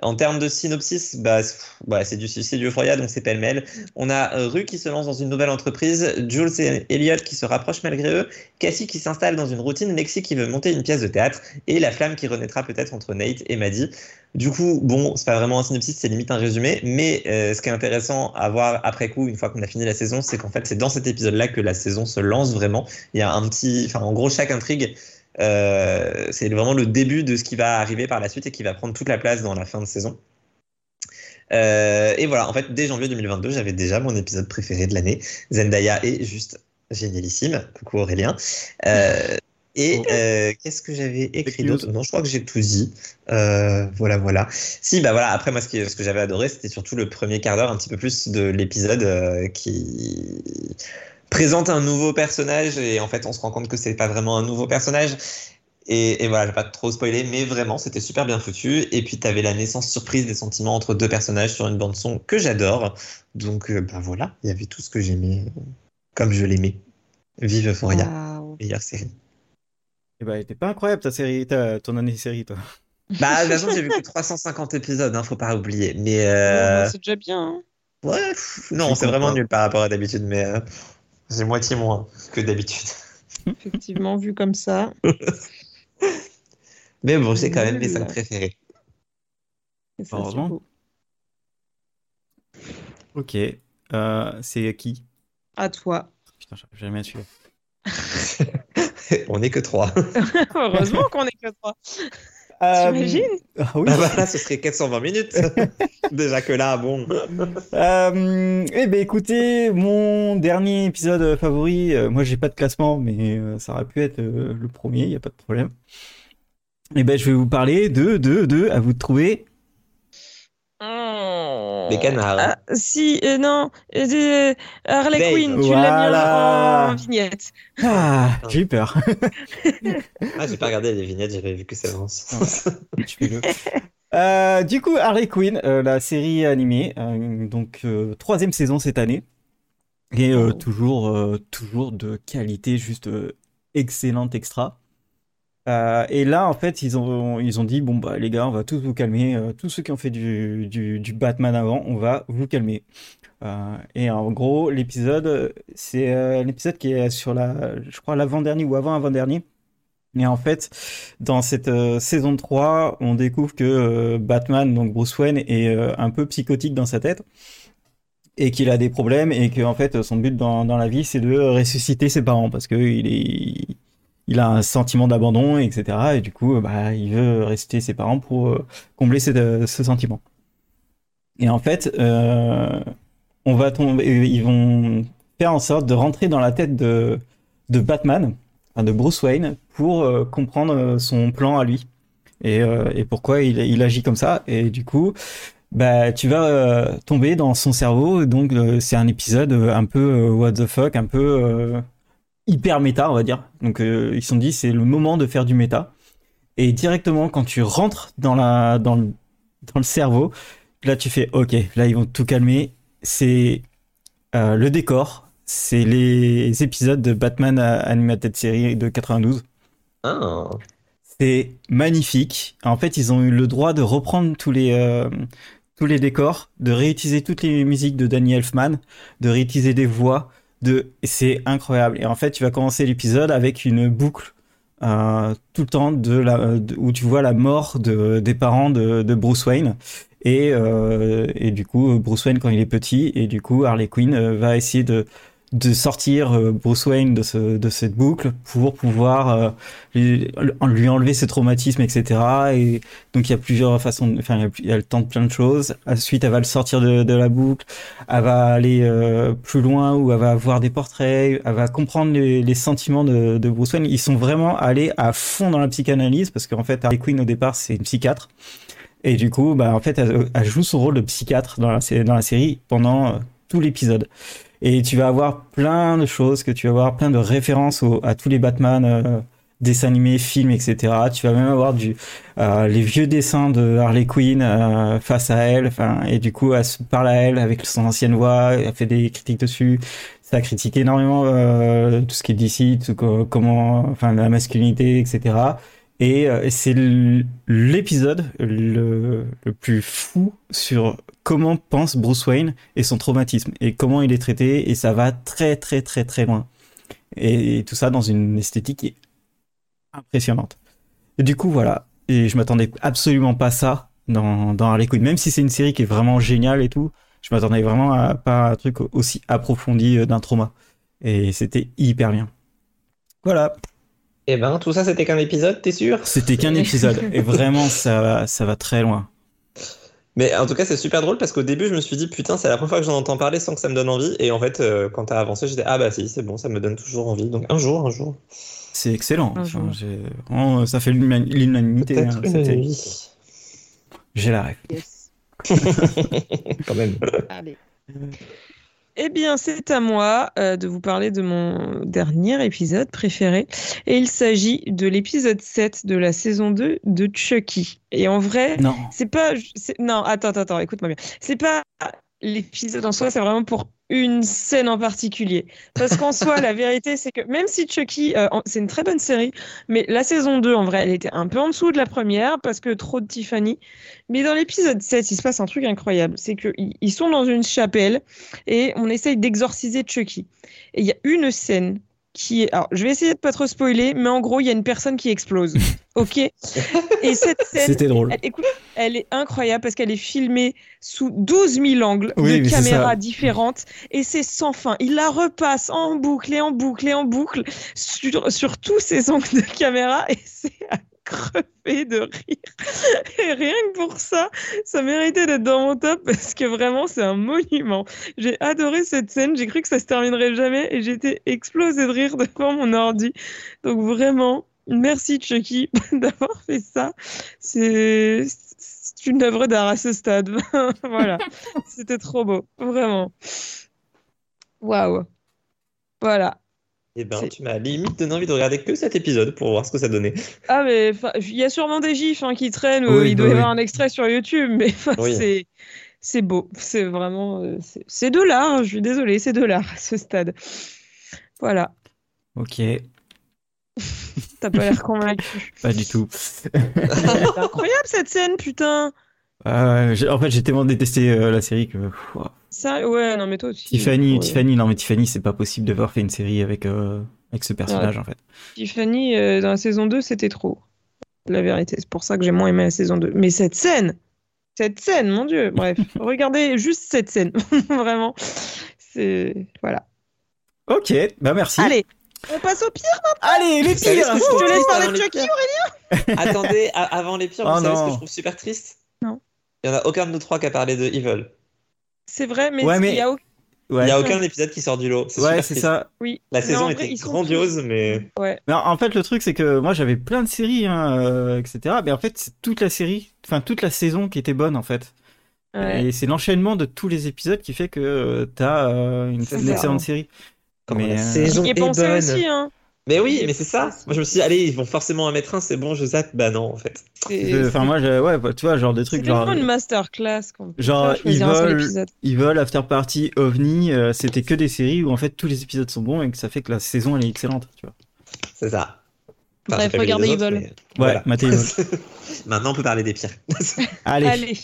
Speaker 3: En termes de synopsis, bah, bah c'est du suicide Euphoria, donc c'est pêle-mêle. On a euh, Rue qui se lance dans une nouvelle entreprise, Jules et Elliot qui se rapprochent malgré eux, Cassie qui s'installe dans une routine, Lexi qui veut monter une pièce de théâtre, et la flamme qui renaîtra peut-être entre Nate et Maddie. Du coup, bon, c'est pas vraiment un synopsis, c'est limite un résumé, mais euh, ce qui est intéressant à voir après coup, une fois qu'on a fini la saison, c'est qu'en fait, c'est dans cet épisode-là que la saison se lance vraiment. Il y a un petit, en gros, chaque intrigue c'est vraiment le début de ce qui va arriver par la suite et qui va prendre toute la place dans la fin de saison. Euh, et voilà, en fait, dès janvier 2022, j'avais déjà mon épisode préféré de l'année. Zendaya est juste génialissime. Coucou Aurélien. Euh, et qu'est-ce que j'avais écrit d'autre Non, je crois que j'ai tout dit. voilà, voilà. Si, bah voilà. Après, moi, ce, ce que j'avais adoré, c'était surtout le premier quart d'heure, un petit peu plus de l'épisode qui présente un nouveau personnage et en fait on se rend compte que c'est pas vraiment un nouveau personnage. Et, et voilà, je vais pas trop spoiler, mais vraiment c'était super bien foutu. Et puis tu avais la naissance surprise des sentiments entre deux personnages sur une bande son que j'adore. Donc ben voilà, il y avait tout ce que j'aimais comme je l'aimais. Vive Euphoria, wow. meilleure série.
Speaker 1: Et bah, elle était pas incroyable ta série, ta, ton année série, toi.
Speaker 3: Bah, de toute façon, j'ai vu que 350 épisodes, hein, faut pas oublier. Mais. Euh...
Speaker 2: c'est déjà bien. Hein.
Speaker 3: Ouais, non, c'est vraiment nul par rapport à d'habitude, mais. Euh... C'est moitié moins que d'habitude.
Speaker 2: Effectivement, vu comme ça.
Speaker 3: Mais bon, c'est quand même mes 5 préférés.
Speaker 1: Heureusement. Ok. Euh, c'est qui?
Speaker 2: À toi.
Speaker 1: Putain, j'arrive jamais à suivre.
Speaker 3: On n'est que 3.
Speaker 2: Heureusement qu'on n'est que 3.
Speaker 3: Euh,
Speaker 2: T'imagines
Speaker 1: ah oui.
Speaker 3: bah voilà, ce serait 420 minutes. Déjà que là, bon.
Speaker 1: Euh, eh ben écoutez, mon dernier épisode favori, euh, moi j'ai pas de classement, mais euh, ça aurait pu être euh, le premier, il y a pas de problème. Eh ben je vais vous parler de de de à vous de trouver.
Speaker 3: Les canards.
Speaker 2: Ah, si, euh, non, euh, Harley
Speaker 3: Dave.
Speaker 2: Quinn, tu
Speaker 1: Voilà.
Speaker 2: l'as mis en vignette.
Speaker 1: Ah, j'ai eu peur.
Speaker 3: Ah, j'ai pas regardé les vignettes, j'avais vu que ça avance.
Speaker 1: Euh, du coup, Harley Quinn, euh, la série animée, euh, donc euh, troisième saison cette année, et euh,
Speaker 3: Oh.
Speaker 1: toujours, euh, toujours de qualité, juste euh, excellente extra. Euh, et là, en fait, ils ont, ils ont dit bon bah les gars, on va tous vous calmer, euh, tous ceux qui ont fait du, du, Batman avant, on va vous calmer. Euh, et en gros, l'épisode, c'est l'épisode qui est sur la, je crois l'avant-dernier ou avant-avant-dernier. Et en fait, dans cette saison 3, on découvre que Batman, donc Bruce Wayne, est un peu psychotique dans sa tête et qu'il a des problèmes et que en fait son but dans, dans la vie c'est de ressusciter ses parents parce que il est il a un sentiment d'abandon etc et du coup bah il veut ressusciter ses parents pour euh, combler euh, ce sentiment. Et en fait euh, on va tomber ils vont faire en sorte de rentrer dans la tête de Batman de Bruce Wayne pour comprendre son plan à lui. Et, pourquoi il, agit comme ça. Et du coup bah tu vas tomber dans son cerveau. Donc c'est un épisode un peu what the fuck un peu hyper méta on va dire donc euh, ils se sont dit c'est le moment de faire du méta et directement quand tu rentres dans la dans le, dans le cerveau là tu fais ok là ils vont tout calmer c'est euh, le décor c'est les épisodes de Batman euh, Animated Series de 92
Speaker 3: Ah.
Speaker 1: c'est magnifique. En fait, ils ont eu le droit de reprendre tous les euh, tous les décors, de réutiliser toutes les musiques de Danny Elfman, de réutiliser des voix. C'est incroyable. Et en fait, tu vas commencer l'épisode avec une boucle euh, tout le temps de la où tu vois la mort de des parents de, de Bruce Wayne. Et, euh, et du coup, Bruce Wayne quand il est petit, et du coup, Harley Quinn euh, va essayer de, de sortir euh, Bruce Wayne de, ce, de cette boucle pour pouvoir euh, lui, enlever ses traumatismes, etc. Et donc il y a plusieurs façons, enfin il y a- le temps de plein de choses. Ensuite, elle va le sortir de, de la boucle, elle va aller euh, plus loin où elle va voir des portraits, elle va comprendre les, les sentiments de, Bruce Wayne. Ils sont vraiment allés à fond dans la psychanalyse parce qu'en fait Harley Quinn au départ c'est une psychiatre. Et du coup, bah, en fait, elle, elle joue son rôle de psychiatre dans la, dans la série pendant euh, tout l'épisode. Et tu vas avoir plein de choses, que tu vas avoir plein de références au- à tous les Batman, euh, dessins animés, films, etc. Tu vas même avoir du, euh, les vieux dessins de Harley Quinn euh, face à elle. Enfin, et du coup, elle se parle à elle avec son ancienne voix. Elle fait des critiques dessus. Ça critique énormément euh, tout ce qui est d'ici, comment, enfin, la masculinité, etc. Et, euh, et c'est l'épisode le, plus fou sur comment pense Bruce Wayne et son traumatisme et comment il est traité et ça va très très très très loin. Et, tout ça dans une esthétique impressionnante. Du coup voilà, et je m'attendais absolument pas à ça dans, dans Harley Quinn, même si c'est une série qui est vraiment géniale et tout, je m'attendais vraiment à pas à un truc aussi approfondi euh, d'un trauma. Et c'était hyper bien. Voilà,
Speaker 3: Eh ben, tout ça, c'était qu'un épisode, t'es sûr?
Speaker 1: c'était qu'un épisode et vraiment ça va, ça va très loin.
Speaker 3: Mais en tout cas, c'est super drôle parce qu'au début, je me suis dit, putain, c'est la première fois que j'en entends parler sans que ça me donne envie. Et en fait, euh, quand t'as avancé, j'étais, ah bah si, c'est bon, ça me donne toujours envie. Donc un jour, un jour.
Speaker 1: C'est excellent. Enfin, vraiment, ça fait l'unanimité. Hein. J'ai la rêve.
Speaker 2: Yes.
Speaker 3: Quand même.
Speaker 2: Allez. Eh bien, c'est à moi euh, de vous parler de mon dernier épisode préféré. Et il s'agit de l'épisode 7 de la saison 2 de Chucky. Et en vrai,
Speaker 1: Non.
Speaker 2: c'est pas. Non, attends, attends, attends, écoute-moi bien. C'est pas l'épisode en soi, c'est vraiment pour une scène en particulier. Parce qu'en soi, la vérité, c'est que même si Chucky, euh, c'est une très bonne série, mais la saison 2, en vrai, elle était un peu en dessous de la première parce que trop de Tiffany. Mais dans l'épisode 7, il se passe un truc incroyable. C'est qu'ils ils sont dans une chapelle et on essaye d'exorciser Chucky. Et il y a une scène qui est. Alors, je vais essayer de pas trop spoiler, mais en gros, il y a une personne qui explose. OK? Et cette scène.
Speaker 1: C'était drôle.
Speaker 2: Elle, écoute, elle est incroyable parce qu'elle est filmée sous 12 000 angles
Speaker 1: Oui,
Speaker 2: de caméras différentes et c'est sans fin. Il la repasse en boucle et en boucle et en boucle sur, sur tous ces angles de caméra et c'est crever de rire. Et rien que pour ça, ça méritait d'être dans mon top parce que vraiment c'est un monument. J'ai adoré cette scène, j'ai cru que ça se terminerait jamais et j'étais explosée de rire devant mon ordi. Donc vraiment, merci Chucky d'avoir fait ça. C'est une œuvre d'art à ce stade. voilà, c'était trop beau, vraiment. Waouh. Voilà.
Speaker 3: Eh ben, tu m'as limite donné envie de regarder que cet épisode pour voir ce que ça donnait.
Speaker 2: Ah mais il y a sûrement des gifs hein, qui traînent. ou
Speaker 1: Oui,
Speaker 2: il
Speaker 1: bah
Speaker 2: doit y
Speaker 1: oui.
Speaker 2: avoir un extrait sur YouTube, mais
Speaker 3: Oui.
Speaker 2: c'est c'est beau. C'est vraiment euh, c'est- c'est de l'art. Je suis désolée, c'est de l'art à ce stade. Voilà.
Speaker 1: Ok,
Speaker 2: T'as pas l'air convaincu.
Speaker 1: pas du tout.
Speaker 2: C'est incroyable cette scène, putain.
Speaker 1: Euh, en fait, j'ai tellement détesté euh, la série que.
Speaker 2: Ça, ouais, non mais toi aussi.
Speaker 1: Tiffany,
Speaker 2: Ouais.
Speaker 1: Tiffany, non mais Tiffany, c'est pas possible d'avoir fait une série avec euh, avec ce personnage en fait.
Speaker 2: Tiffany, euh, dans la saison 2, c'était trop. La vérité, c'est pour ça que j'ai moins aimé la saison 2. Mais cette scène, cette scène, mon Dieu, bref, regardez juste cette scène, vraiment. C'est. Voilà.
Speaker 1: Ok, bah merci.
Speaker 2: Allez, on passe au pire.
Speaker 1: Allez, les pires.
Speaker 3: je
Speaker 2: te laisse parler de
Speaker 3: les
Speaker 2: Chucky,
Speaker 3: pires Attendez, avant les pires,
Speaker 1: Oh
Speaker 3: vous savez ce que je trouve super triste? Il y en a aucun de nous trois qui a parlé de Evil.
Speaker 2: C'est vrai, mais
Speaker 1: Ouais,
Speaker 2: il
Speaker 1: mais-
Speaker 2: y a aucun.
Speaker 1: Ouais,
Speaker 3: n'y a aucun épisode qui sort du lot. C'est
Speaker 1: ouais, ça.
Speaker 2: Oui.
Speaker 3: La
Speaker 2: Mais
Speaker 3: saison était grandiose, mais
Speaker 2: tous- Ouais.
Speaker 1: Mais en fait, le truc, c'est que moi, j'avais plein de séries, hein, euh, etc. Mais en fait, c'est toute la série, enfin toute la saison qui était bonne en fait.
Speaker 2: ouais.
Speaker 1: Et c'est l'enchaînement de tous les épisodes qui fait que euh, t'as euh, une, excellente série.
Speaker 3: Comment
Speaker 1: Mais,
Speaker 3: la
Speaker 1: euh,
Speaker 3: saison est
Speaker 2: pensé
Speaker 3: bonne.
Speaker 2: aussi, hein.
Speaker 3: Mais oui, mais c'est ça. Moi, je me suis dit, allez, ils vont forcément en mettre un, c'est bon, je zappe. Bah non, en fait.
Speaker 2: C'est-
Speaker 1: Enfin, moi, je- ouais, tu vois, genre des
Speaker 2: C'est
Speaker 1: trucs genre.
Speaker 2: vraiment une masterclass.
Speaker 1: genre, Evil-. Evil, After Party, OVNI, euh, c'était que des séries où en fait tous les épisodes sont bons et que ça fait que la saison elle est excellente, tu vois.
Speaker 3: C'est ça.
Speaker 2: Bref, regardez Evil.
Speaker 3: mais
Speaker 1: Ouais,
Speaker 3: voilà. Maintenant, on peut parler des pires.
Speaker 1: Allez,
Speaker 2: Allez.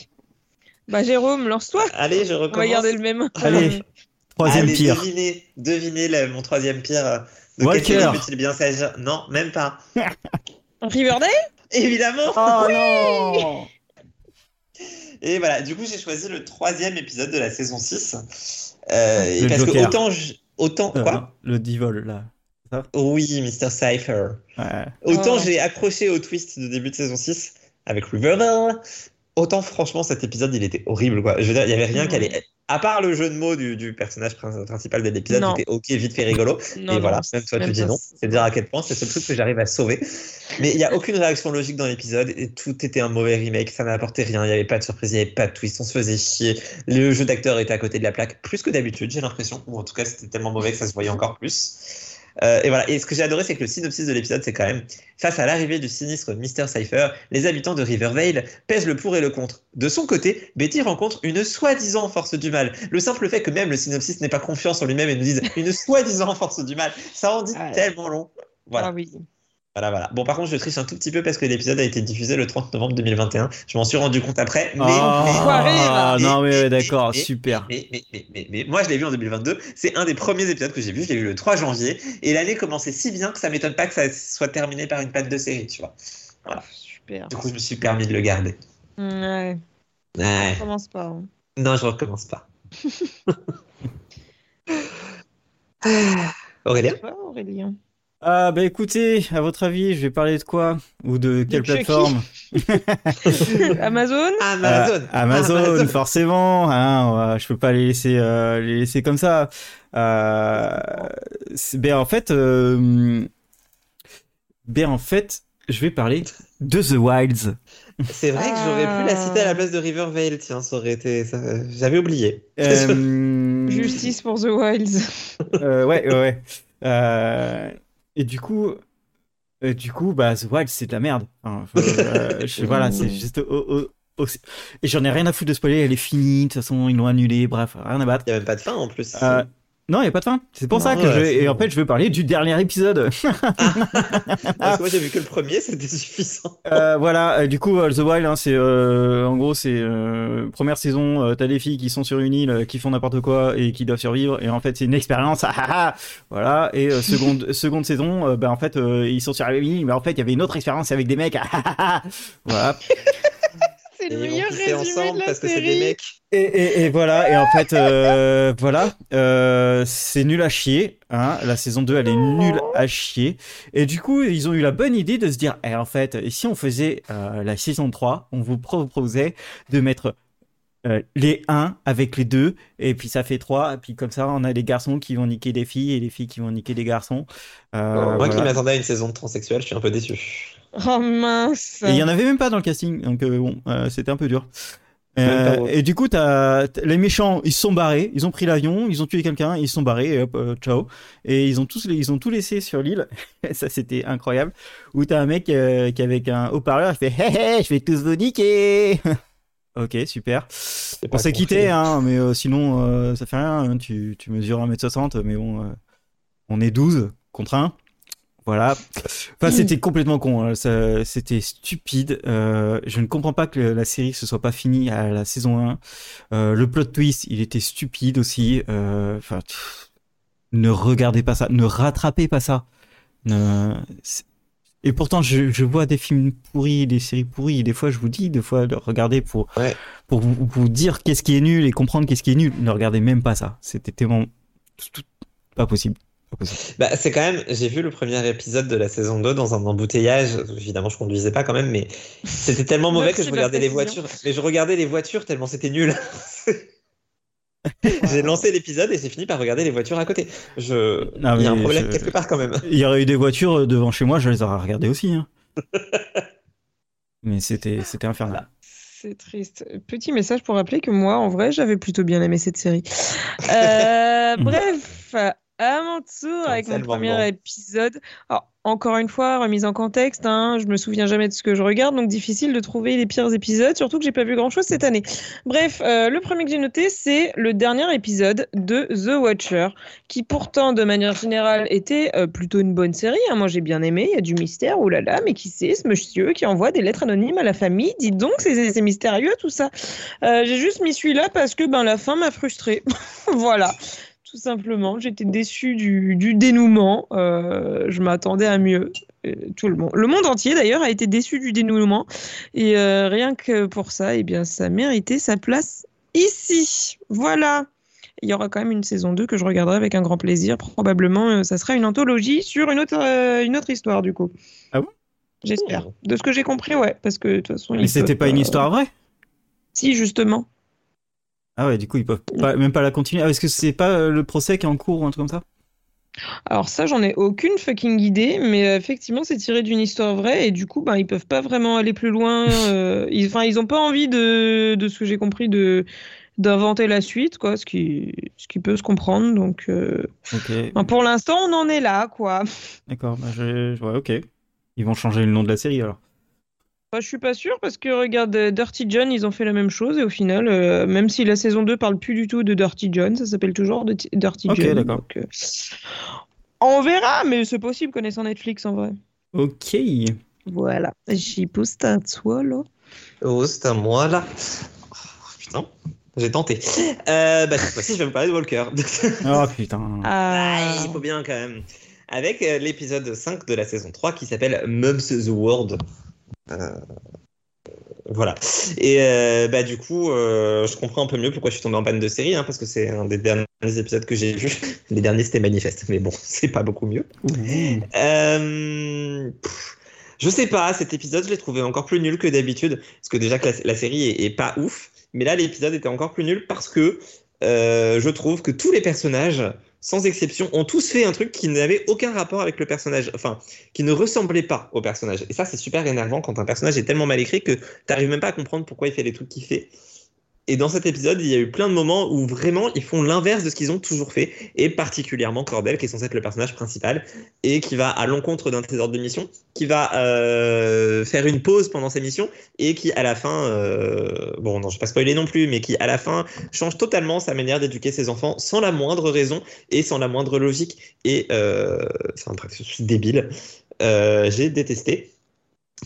Speaker 2: Bah, Jérôme, lance-toi.
Speaker 3: allez, je
Speaker 2: On va
Speaker 3: recommence.
Speaker 2: garder le même.
Speaker 1: Allez. troisième
Speaker 3: Allez,
Speaker 1: pire.
Speaker 3: Devinez, devinez la- mon troisième pire. De
Speaker 1: Walker.
Speaker 3: peut-il bien s'agir Non, même pas.
Speaker 2: Riverdale
Speaker 3: Évidemment
Speaker 1: Oh non
Speaker 3: Et voilà, du coup, j'ai choisi le troisième épisode de la saison 6. Euh, et
Speaker 1: Le
Speaker 3: parce que autant. je- Autant.
Speaker 1: Euh,
Speaker 3: Quoi
Speaker 1: Le Devil là.
Speaker 3: Oui, Mr. Cypher.
Speaker 1: Ouais.
Speaker 3: Autant
Speaker 2: Oh.
Speaker 3: j'ai accroché au twist de début de saison 6 avec Riverdale, autant franchement cet épisode il était horrible quoi. Je veux dire, il y avait rien
Speaker 2: Ouais.
Speaker 3: qui allait. À part le jeu de mots du, du personnage prin- principal de l'épisode, qui était ok, vite fait rigolo.
Speaker 2: Non,
Speaker 3: et
Speaker 2: non,
Speaker 3: voilà, même toi
Speaker 2: même
Speaker 3: tu dis non.
Speaker 2: c'est-
Speaker 3: dire à quel point c'est le seul truc que j'arrive à sauver. Mais il n'y a aucune réaction logique dans l'épisode et tout était un mauvais remake. Ça n'apportait rien. Il n'y avait pas de surprise, il n'y avait pas de twist. On se faisait chier. Le jeu d'acteur était à côté de la plaque plus que d'habitude, j'ai l'impression. Ou en tout cas, c'était tellement mauvais que ça se voyait encore plus. Euh, et voilà. Et ce que j'ai adoré, c'est que le synopsis de l'épisode, c'est quand même face à l'arrivée du sinistre Mr. Cypher, les habitants de Rivervale pèsent le pour et le contre. De son côté, Betty rencontre une soi-disant force du mal. Le simple fait que même le synopsis n'ait pas confiance en lui-même et nous dise une soi-disant force du mal, ça en dit tellement long. Voilà.
Speaker 2: Ah oui.
Speaker 3: Voilà, voilà. Bon, par contre, je triche un tout petit peu parce que l'épisode a été diffusé le 30 novembre 2021. Je m'en suis rendu compte après. Mais,
Speaker 1: ah,
Speaker 3: mais-
Speaker 1: non, mais ouais,
Speaker 3: mais-
Speaker 1: d'accord,
Speaker 3: mais-
Speaker 1: super.
Speaker 3: mais, mais, mais, mais, mais moi, je l'ai vu en 2022. C'est un des premiers épisodes que j'ai vu. Je l'ai vu le 3 janvier. Et l'année commençait si bien que ça m'étonne pas que ça soit terminé par une panne de série, tu vois.
Speaker 2: Super.
Speaker 3: Du coup, je me suis permis de le garder.
Speaker 2: Ouais,
Speaker 3: Ouais.
Speaker 2: commence pas. hein.
Speaker 3: Non, je recommence pas. Aurélien?
Speaker 2: Toi, Aurélien.
Speaker 1: Ah, bah écoutez, à votre avis, je vais parler de quoi Ou de quelle plateforme
Speaker 2: Amazon
Speaker 3: Amazon.
Speaker 1: Euh, Amazon, forcément. Hein, ouais, je peux pas les laisser, euh, les laisser comme ça. Euh, ben en fait, euh, ben en fait, je vais parler de The Wilds.
Speaker 3: C'est vrai que j'aurais pu la citer à la place de Rivervale. Tiens, ça aurait été. ça- J'avais oublié.
Speaker 1: Euh,
Speaker 2: Justice pour The Wilds.
Speaker 1: euh, ouais, ouais, ouais. Euh, et du coup, du coup, bah, The Wild, c'est de la merde. Enfin, euh, je- voilà, c'est juste. au- au- au- Et j'en ai rien à foutre de spoiler, elle est finie, de toute façon, ils l'ont annulée, bref, rien à battre.
Speaker 3: Il n'y a même pas de fin en plus.
Speaker 1: Euh, non, il n'y a pas de fin. C'est pour
Speaker 3: Non,
Speaker 1: ça que
Speaker 3: ouais,
Speaker 1: je vais. Et en fait, je veux parler du dernier épisode.
Speaker 3: Parce que moi j'ai vu que le premier, c'était suffisant.
Speaker 1: Euh, voilà, euh, du coup, euh, The Wild, hein, c'est euh, en gros, c'est euh, première saison. euh, T'as des filles qui sont sur une île, qui font n'importe quoi et qui doivent survivre. Et en fait, c'est une expérience. ah, ah, ah. voilà. Et euh, seconde seconde saison, euh, ben en fait, euh, ils sont sur la même île, mais en fait, il y avait une autre expérience avec des mecs. ah, ah, ah. voilà.
Speaker 2: C'est
Speaker 3: Et
Speaker 2: le meilleur résumé
Speaker 3: ensemble
Speaker 2: de la
Speaker 3: parce que c'est des mecs.
Speaker 1: Et, et, et voilà. Et en fait, euh, voilà, euh, c'est nul à chier. Hein. La saison 2, elle est nulle à chier. Et du coup, ils ont eu la bonne idée de se dire, eh, en fait, si on faisait euh, la saison 3, on vous proposait de mettre euh, les 1 avec les 2, et puis ça fait 3, et puis comme ça, on a des garçons qui vont niquer des filles, et des filles qui vont niquer des garçons. Euh,
Speaker 3: Moi qui m'attendais à une saison de transsexuel, je suis un peu déçu.
Speaker 2: Oh mince.
Speaker 1: Et il y en avait même pas dans le casting, donc euh, bon, euh, c'était un peu dur. Euh, et du coup, t'as, t'as- les méchants, ils se sont barrés, ils ont pris l'avion, ils ont tué quelqu'un, ils se sont barrés, et hop, euh, ciao. Et ils ont tous, ils ont tout laissé sur l'île. Ça, c'était incroyable. Où t'as un mec euh, qui avec un haut-parleur, il fait, hé hé, je vais tous vous niquer. ok, super.
Speaker 3: C'est
Speaker 1: On
Speaker 3: pas
Speaker 1: s'est quitté, hein, mais euh, sinon, euh, ça fait rien. hein. Tu, tu mesures 1m60, mais bon, euh, on est 12 contre 1. Voilà. Enfin, c'était complètement con. hein. C'était stupide. Euh, je ne comprends pas que le- la série se soit pas finie à la saison 1. Euh, le plot twist, il était stupide aussi. Euh, Enfin, pff, ne regardez pas ça. Ne rattrapez pas ça. C'est- Et pourtant, je, je vois des films pourris, des séries pourries. Des fois, je vous dis, des fois, de regarder pour,
Speaker 3: Ouais.
Speaker 1: pour vous, vous dire qu'est-ce qui est nul et comprendre qu'est-ce qui est nul. Ne regardez même pas ça. C'était tellement tout- tout- pas possible.
Speaker 3: Bah, c'est quand même, j'ai vu le premier épisode de la saison 2 dans un embouteillage. Évidemment, je conduisais pas quand même, mais c'était tellement mauvais
Speaker 2: Merci
Speaker 3: que je regardais les voitures. Mais je regardais les voitures tellement c'était nul. j'ai lancé l'épisode et j'ai fini par regarder les voitures à côté. Je... Il y a un problème
Speaker 1: je-
Speaker 3: quelque part quand même.
Speaker 1: Il y aurait eu des voitures devant chez moi, je les aurais regardées aussi. hein. Mais c'était c'était infernal.
Speaker 2: C'est triste. Petit message pour rappeler que moi, en vrai, j'avais plutôt bien aimé cette série. Euh, bref, à mon tour avec mon premier épisode. Alors, encore une fois, remise en contexte, hein, je me souviens jamais de ce que je regarde, donc difficile de trouver les pires épisodes, surtout que j'ai pas vu grand chose cette année. Bref, euh, le premier que j'ai noté, c'est le dernier épisode de The Watcher, qui pourtant, de manière générale, était euh, plutôt une bonne série. hein. Moi, j'ai bien aimé, il y a du mystère, oulala, mais qui c'est ce monsieur qui envoie des lettres anonymes à la famille? Dites donc, c'est c'est mystérieux tout ça. Euh, j'ai juste mis celui-là parce que ben, la fin m'a frustrée. voilà. Tout simplement, j'étais déçue du, du dénouement. Euh, je m'attendais à mieux. Euh, tout le monde, le monde entier d'ailleurs a été déçu du dénouement. Et euh, rien que pour ça, eh bien, ça méritait sa place ici. Voilà. Il y aura quand même une saison 2 que je regarderai avec un grand plaisir. Probablement, ça sera une anthologie sur une autre, une autre histoire du coup.
Speaker 1: Ah bon?
Speaker 2: J'espère. De ce que j'ai compris, ouais. Parce que de toute façon,
Speaker 1: Mais c'était pas une histoire vraie?
Speaker 2: Si, justement.
Speaker 1: Ah ouais, du coup, ils peuvent pas- même pas la continuer. Ah, est-ce que c'est pas euh, le procès qui est en cours ou un truc comme ça?
Speaker 2: Alors ça, j'en ai aucune fucking idée, mais euh, effectivement, c'est tiré d'une histoire vraie et du coup, ben, ils peuvent pas vraiment aller plus loin. euh, ils, enfin, ils ont pas envie de, de ce que j'ai compris, de d'inventer la suite, quoi, ce qui, ce qui peut se comprendre. Donc, euh, pour l'instant, on en est là, quoi.
Speaker 1: d'accord. Bah, je... Ouais, ok. Ils vont changer le nom de la série alors.
Speaker 2: Moi, je suis pas sûre parce que regarde, euh, Dirty John, ils ont fait la même chose et au final, euh, même si la saison 2 parle plus du tout de Dirty John, ça s'appelle toujours de- Dirty
Speaker 1: Ok,
Speaker 2: John.
Speaker 1: d'accord.
Speaker 2: donc, euh, on verra, mais c'est possible connaissant Netflix en vrai.
Speaker 1: Ok.
Speaker 2: Voilà. J'y pousse à toi, là.
Speaker 3: Oh, c'est à moi là. Oh, putain, j'ai tenté. Euh, bah, cette fois-ci, je vais vous parler de Walker.
Speaker 1: Oh putain.
Speaker 2: Ah.
Speaker 3: il faut bien quand même. Avec euh, l'épisode 5 de la saison 3 qui s'appelle Mum's the World. Euh, voilà. Et euh, bah, du coup, euh, je comprends un peu mieux pourquoi je suis tombé en panne de série, hein, parce que c'est un des derniers épisodes que j'ai vu. Les derniers, c'était manifeste, mais bon, c'est pas beaucoup mieux. Euh, pff, je sais pas, cet épisode, je l'ai trouvé encore plus nul que d'habitude. Parce que déjà que la, la série est, est pas ouf. Mais là, l'épisode était encore plus nul parce que je trouve que tous les personnages, sans exception, ont tous fait un truc qui n'avait aucun rapport avec le personnage. Enfin, qui ne ressemblait pas au personnage. Et ça, c'est super énervant quand un personnage est tellement mal écrit que t'arrives même pas à comprendre pourquoi il fait les trucs qu'il fait. Et dans cet épisode, il y a eu plein de moments où vraiment ils font l'inverse de ce qu'ils ont toujours fait, et particulièrement Cordell, qui est censé être le personnage principal, et qui va à l'encontre d'un de ses ordres de mission, qui va euh, faire une pause pendant sa mission, et qui à la fin, euh, bon non je vais pas spoiler non plus, mais qui à la fin change totalement sa manière d'éduquer ses enfants sans la moindre raison et sans la moindre logique. Et euh, je suis débile. Euh, J'ai détesté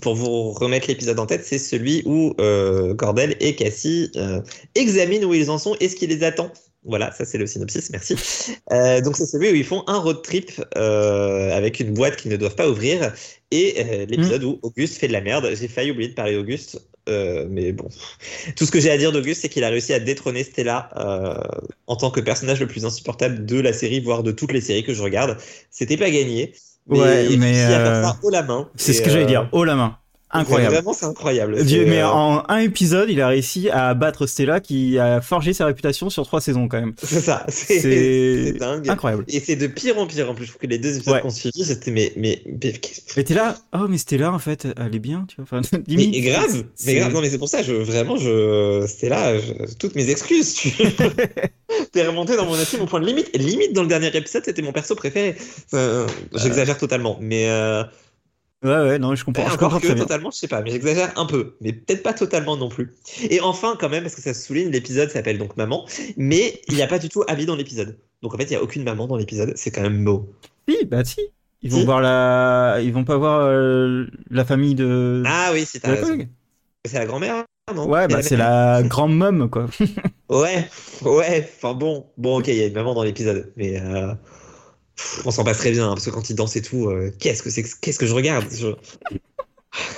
Speaker 3: pour vous remettre l'épisode en tête, c'est celui où euh, Cordell et Cassie euh, examinent où ils en sont et ce qui les attend. Voilà, ça c'est le synopsis, merci. Euh, donc c'est celui où ils font un road trip euh, avec une boîte qu'ils ne doivent pas ouvrir et euh, l'épisode où Auguste fait de la merde. J'ai failli oublier de parler d'Auguste, euh, mais bon. Tout ce que j'ai à dire d'Auguste, c'est qu'il a réussi à détrôner Stella euh, en tant que personnage le plus insupportable de la série, voire de toutes les séries que je regarde. C'était pas gagné. Mais
Speaker 1: Ouais,
Speaker 3: il
Speaker 1: mais,
Speaker 3: réussit à faire
Speaker 1: euh,
Speaker 3: ça haut la main.
Speaker 1: C'est ce que j'allais
Speaker 3: euh,
Speaker 1: dire. Haut la main. Incroyable.
Speaker 3: Vraiment, c'est incroyable.
Speaker 1: Dieu, mais
Speaker 3: euh,
Speaker 1: en un épisode, il a réussi à battre Stella qui a forgé sa réputation sur trois saisons quand même.
Speaker 3: C'est ça, c'est dingue.
Speaker 1: incroyable.
Speaker 3: Et c'est de pire en pire. En plus, je trouve que les deux épisodes
Speaker 1: Ouais.
Speaker 3: qu'on suivi, c'était mais mais mais,
Speaker 1: Mais t'es là, oh mais Stella en fait, elle est bien, tu vois. Enfin,
Speaker 3: mais
Speaker 1: limite.
Speaker 3: grave, mais grave. Non mais c'est pour ça, je vraiment, je je- toutes mes excuses. Tu t'es remonté dans mon estime au point de limite. Et limite dans le dernier épisode, c'était mon perso préféré. Euh, J'exagère totalement, mais euh,
Speaker 1: Ouais, ouais, non, je comprends, je
Speaker 3: encore
Speaker 1: comprends
Speaker 3: que
Speaker 1: très bien.
Speaker 3: totalement, je sais pas, mais j'exagère un peu, mais peut-être pas totalement non plus. Et enfin, quand même, parce que ça se souligne, l'épisode s'appelle donc Maman, mais il n'y a pas du tout Abby dans l'épisode. Donc en fait, il n'y a aucune maman dans l'épisode. C'est quand même beau.
Speaker 1: Si, bah si. Ils vont
Speaker 3: Si.
Speaker 1: voir la, ils vont pas voir euh, la famille de.
Speaker 3: Ah oui, c'est. C'est la grand-mère, non?
Speaker 1: Ouais, bah c'est la grande mum quoi.
Speaker 3: Ouais, ouais, enfin bon, bon ok, il y a une maman dans l'épisode, mais euh, pff, on s'en passe très bien, hein, parce que quand il danse et tout, euh, qu'est-ce que c'est, que- qu'est-ce que je regarde? Je-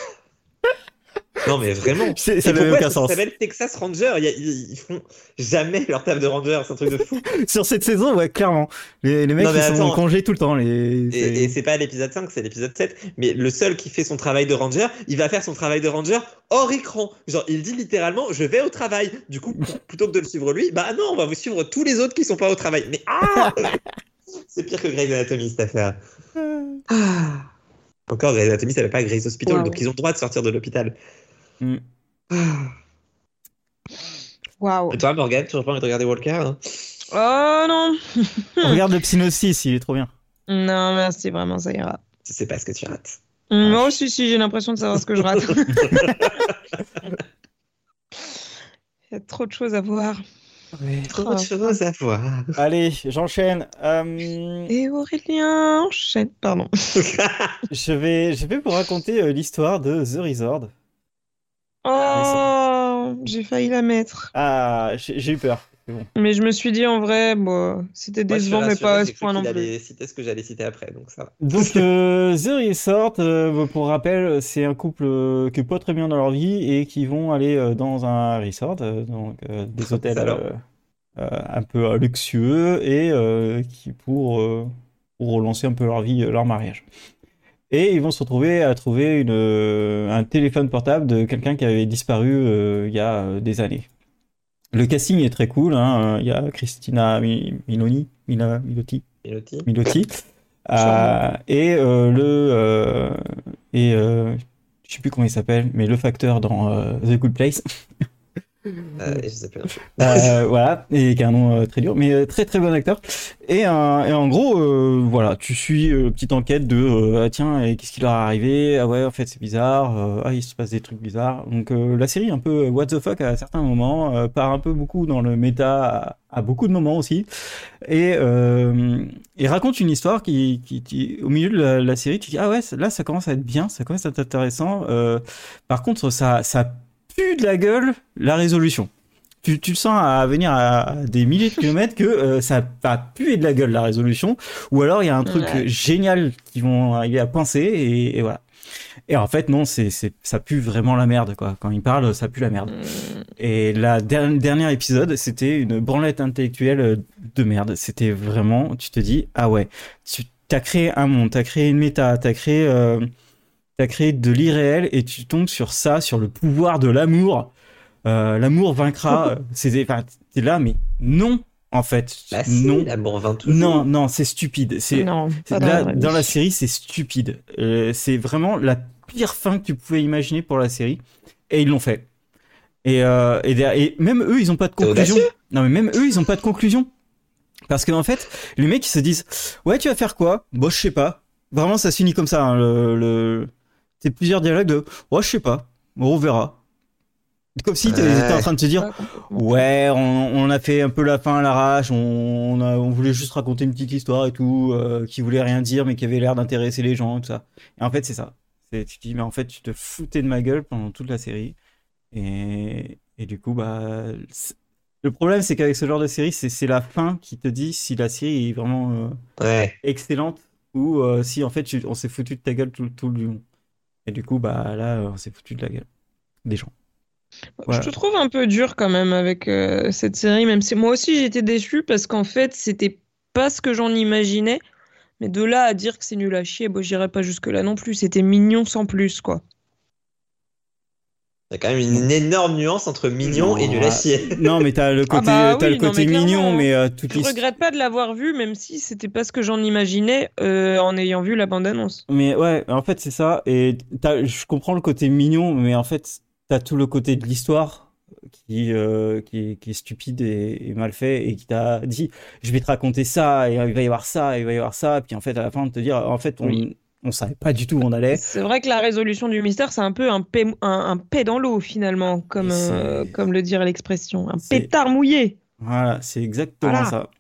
Speaker 3: Non mais vraiment.
Speaker 1: C'est- Ça n'avait aucun
Speaker 3: ça
Speaker 1: sens.
Speaker 3: s'appelle Texas Ranger? Il y a- ils, ils font jamais leur table de ranger, c'est un truc de fou.
Speaker 1: Sur cette saison, ouais, clairement. Les, les mecs,
Speaker 3: Non,
Speaker 1: ils sont en congé tout le temps. Les...
Speaker 3: Et, et c'est pas l'épisode 5, c'est l'épisode 7. Mais le seul qui fait son travail de ranger, il va faire son travail de ranger hors écran. Genre, il dit littéralement, je vais au travail. Du coup, plutôt que de le suivre lui, bah non, on va vous suivre tous les autres qui sont pas au travail. Mais ah C'est pire que Grey's Anatomy, cette affaire. Ah. Encore, Grey's Anatomy, ça va pas Grey's Hospital,
Speaker 2: Wow.
Speaker 3: donc ils ont le droit de sortir de l'hôpital.
Speaker 1: Mm.
Speaker 3: Ah.
Speaker 2: Waouh.
Speaker 3: Et toi, Morgane, tu n'as pas envie de regarder Walker hein?
Speaker 2: Oh non.
Speaker 1: Regarde le Psygnosis, il est trop bien.
Speaker 2: Non, merci, vraiment, ça ira.
Speaker 3: Tu sais pas ce que tu rates.
Speaker 2: Non, si, si, j'ai l'impression de savoir ce que je rate. Il y a trop de choses à voir.
Speaker 3: Trop de choses à voir.
Speaker 1: Allez, j'enchaîne. Euh,
Speaker 2: Et Aurélien enchaîne. Pardon.
Speaker 1: je vais, je vais vous raconter euh, l'histoire de The Resort.
Speaker 2: Oh, j'ai failli la mettre.
Speaker 1: Ah, j'ai j'ai eu peur. Bon.
Speaker 2: Mais je me suis dit, en vrai, bon, c'était décevant, mais pas à ce point non plus.
Speaker 3: citer ce que j'allais citer après, donc ça va.
Speaker 1: Donc, euh, The Resort, euh, pour rappel, c'est un couple euh, qui est pas très bien dans leur vie et qui vont aller euh, dans un resort, euh, donc euh, des hôtels euh, euh, un peu euh, luxueux et euh, qui pour, euh, pour relancer un peu leur vie, leur mariage. Et ils vont se retrouver à trouver une, euh, un téléphone portable de quelqu'un qui avait disparu euh, il y a euh, des années. Le casting est très cool, hein. Il y a Christina Mi- Miloni, Mila, Milotti, Milotti.
Speaker 2: Charmant.
Speaker 1: Euh, et euh, le euh, et euh, je sais plus comment il s'appelle, mais le facteur dans euh, The Good Place.
Speaker 3: Euh, et je sais plus.
Speaker 1: Euh, voilà, et qui a un nom euh, très dur, mais euh, très très bon acteur. Et, euh, et en gros, euh, voilà, tu suis euh, petite enquête de euh, ah tiens, et qu'est-ce qui leur est arrivé? Ah ouais, en fait c'est bizarre. ah il se passe des trucs bizarres. Donc euh, la série un peu what the fuck à certains moments, euh, part un peu beaucoup dans le méta à, à beaucoup de moments aussi, et euh, et raconte une histoire qui, qui, qui au milieu de la, la série, tu dis ah ouais là ça commence à être bien, ça commence à être intéressant. Euh, par contre ça ça pue de la gueule la résolution tu, tu le sens à venir à des milliers de kilomètres que euh, ça va puer de la gueule la résolution, ou alors il y a un truc
Speaker 2: Ouais.
Speaker 1: génial qui vont arriver à pincer et, et voilà. Et en fait non, c'est c'est ça pue vraiment la merde quoi. Quand il parle, ça pue la merde.
Speaker 2: Mm.
Speaker 1: Et la der- dernier épisode, c'était une branlette intellectuelle de merde. C'était vraiment, tu te dis ah ouais, tu as créé un monde, t'as créé une méta, t'as créé euh, t'as créé de l'irréel et tu tombes sur ça, sur le pouvoir de l'amour. Euh, l'amour vaincra. c'est enfin, t'es là, mais non, en fait,
Speaker 3: Bah
Speaker 1: non,
Speaker 3: l'amour toujours.
Speaker 1: non, non, c'est stupide. C'est
Speaker 2: dans la
Speaker 1: dans la série, c'est stupide. Euh, c'est vraiment la pire fin que tu pouvais imaginer pour la série, et ils l'ont fait. Et, euh, et, même eux, ils ont pas de conclusion. Non, mais même eux, ils ont pas de conclusion. Parce qu'en fait, les mecs, ils se disent, ouais, tu vas faire quoi? Bon, je sais pas. Vraiment, ça se finit comme ça. hein, le, le... C'est plusieurs dialogues de, ouais, je sais pas. On verra. Comme si t'étais
Speaker 3: Ouais.
Speaker 1: en train de te dire. Ouais, on, on a fait un peu la fin à l'arrache, on, on, a- on voulait juste raconter une petite histoire et tout, euh, qui voulait rien dire mais qui avait l'air d'intéresser les gens et tout ça. Et en fait, c'est ça. Tu te dis, mais en fait, tu te foutais de ma gueule pendant toute la série. Et, et du coup, bah, le problème, c'est qu'avec ce genre de série, c'est c'est la fin qui te dit si la série est vraiment euh,
Speaker 3: Ouais.
Speaker 1: excellente ou euh, si en fait tu- on s'est foutu de ta gueule tout, tout le long. Et du coup, bah là, on s'est foutu de la gueule des gens. Voilà.
Speaker 2: Je te trouve un peu dur quand même avec euh, cette série, même si moi aussi été déçue parce qu'en fait c'était pas ce que j'en imaginais. Mais de là à dire que c'est nul à chier, bon, j'irai pas jusque-là non plus. C'était mignon sans plus, quoi.
Speaker 3: Il y a quand même une énorme nuance entre mignon et nul à chier.
Speaker 1: Non, mais t'as le
Speaker 2: Ah
Speaker 1: côté,
Speaker 2: bah
Speaker 1: t'as
Speaker 2: oui,
Speaker 1: le
Speaker 2: non,
Speaker 1: côté
Speaker 2: mais
Speaker 1: mignon,
Speaker 2: clairement,
Speaker 1: mais euh, toute
Speaker 2: Je
Speaker 1: l'histoire.
Speaker 2: regrette pas de l'avoir vu, même si c'était pas ce que j'en imaginais euh, en ayant vu la bande-annonce.
Speaker 1: Mais ouais, en fait, c'est ça. Et t'as- je comprends le côté mignon, mais en fait, t'as tout le côté de l'histoire qui, euh, qui, est- qui est stupide et, et mal fait et qui t'a dit, je vais te raconter ça, et il va y avoir ça, et il va y avoir ça. Et puis en fait, à la fin, de te dire, en fait, on,
Speaker 2: Oui.
Speaker 1: On savait pas du tout où on allait.
Speaker 2: C'est vrai que la résolution du mystère, c'est un peu un paix, un, un paix dans l'eau finalement, comme, euh, comme le dirait l'expression. Un pétard mouillé.
Speaker 1: Voilà, c'est exactement
Speaker 2: Voilà.
Speaker 1: ça.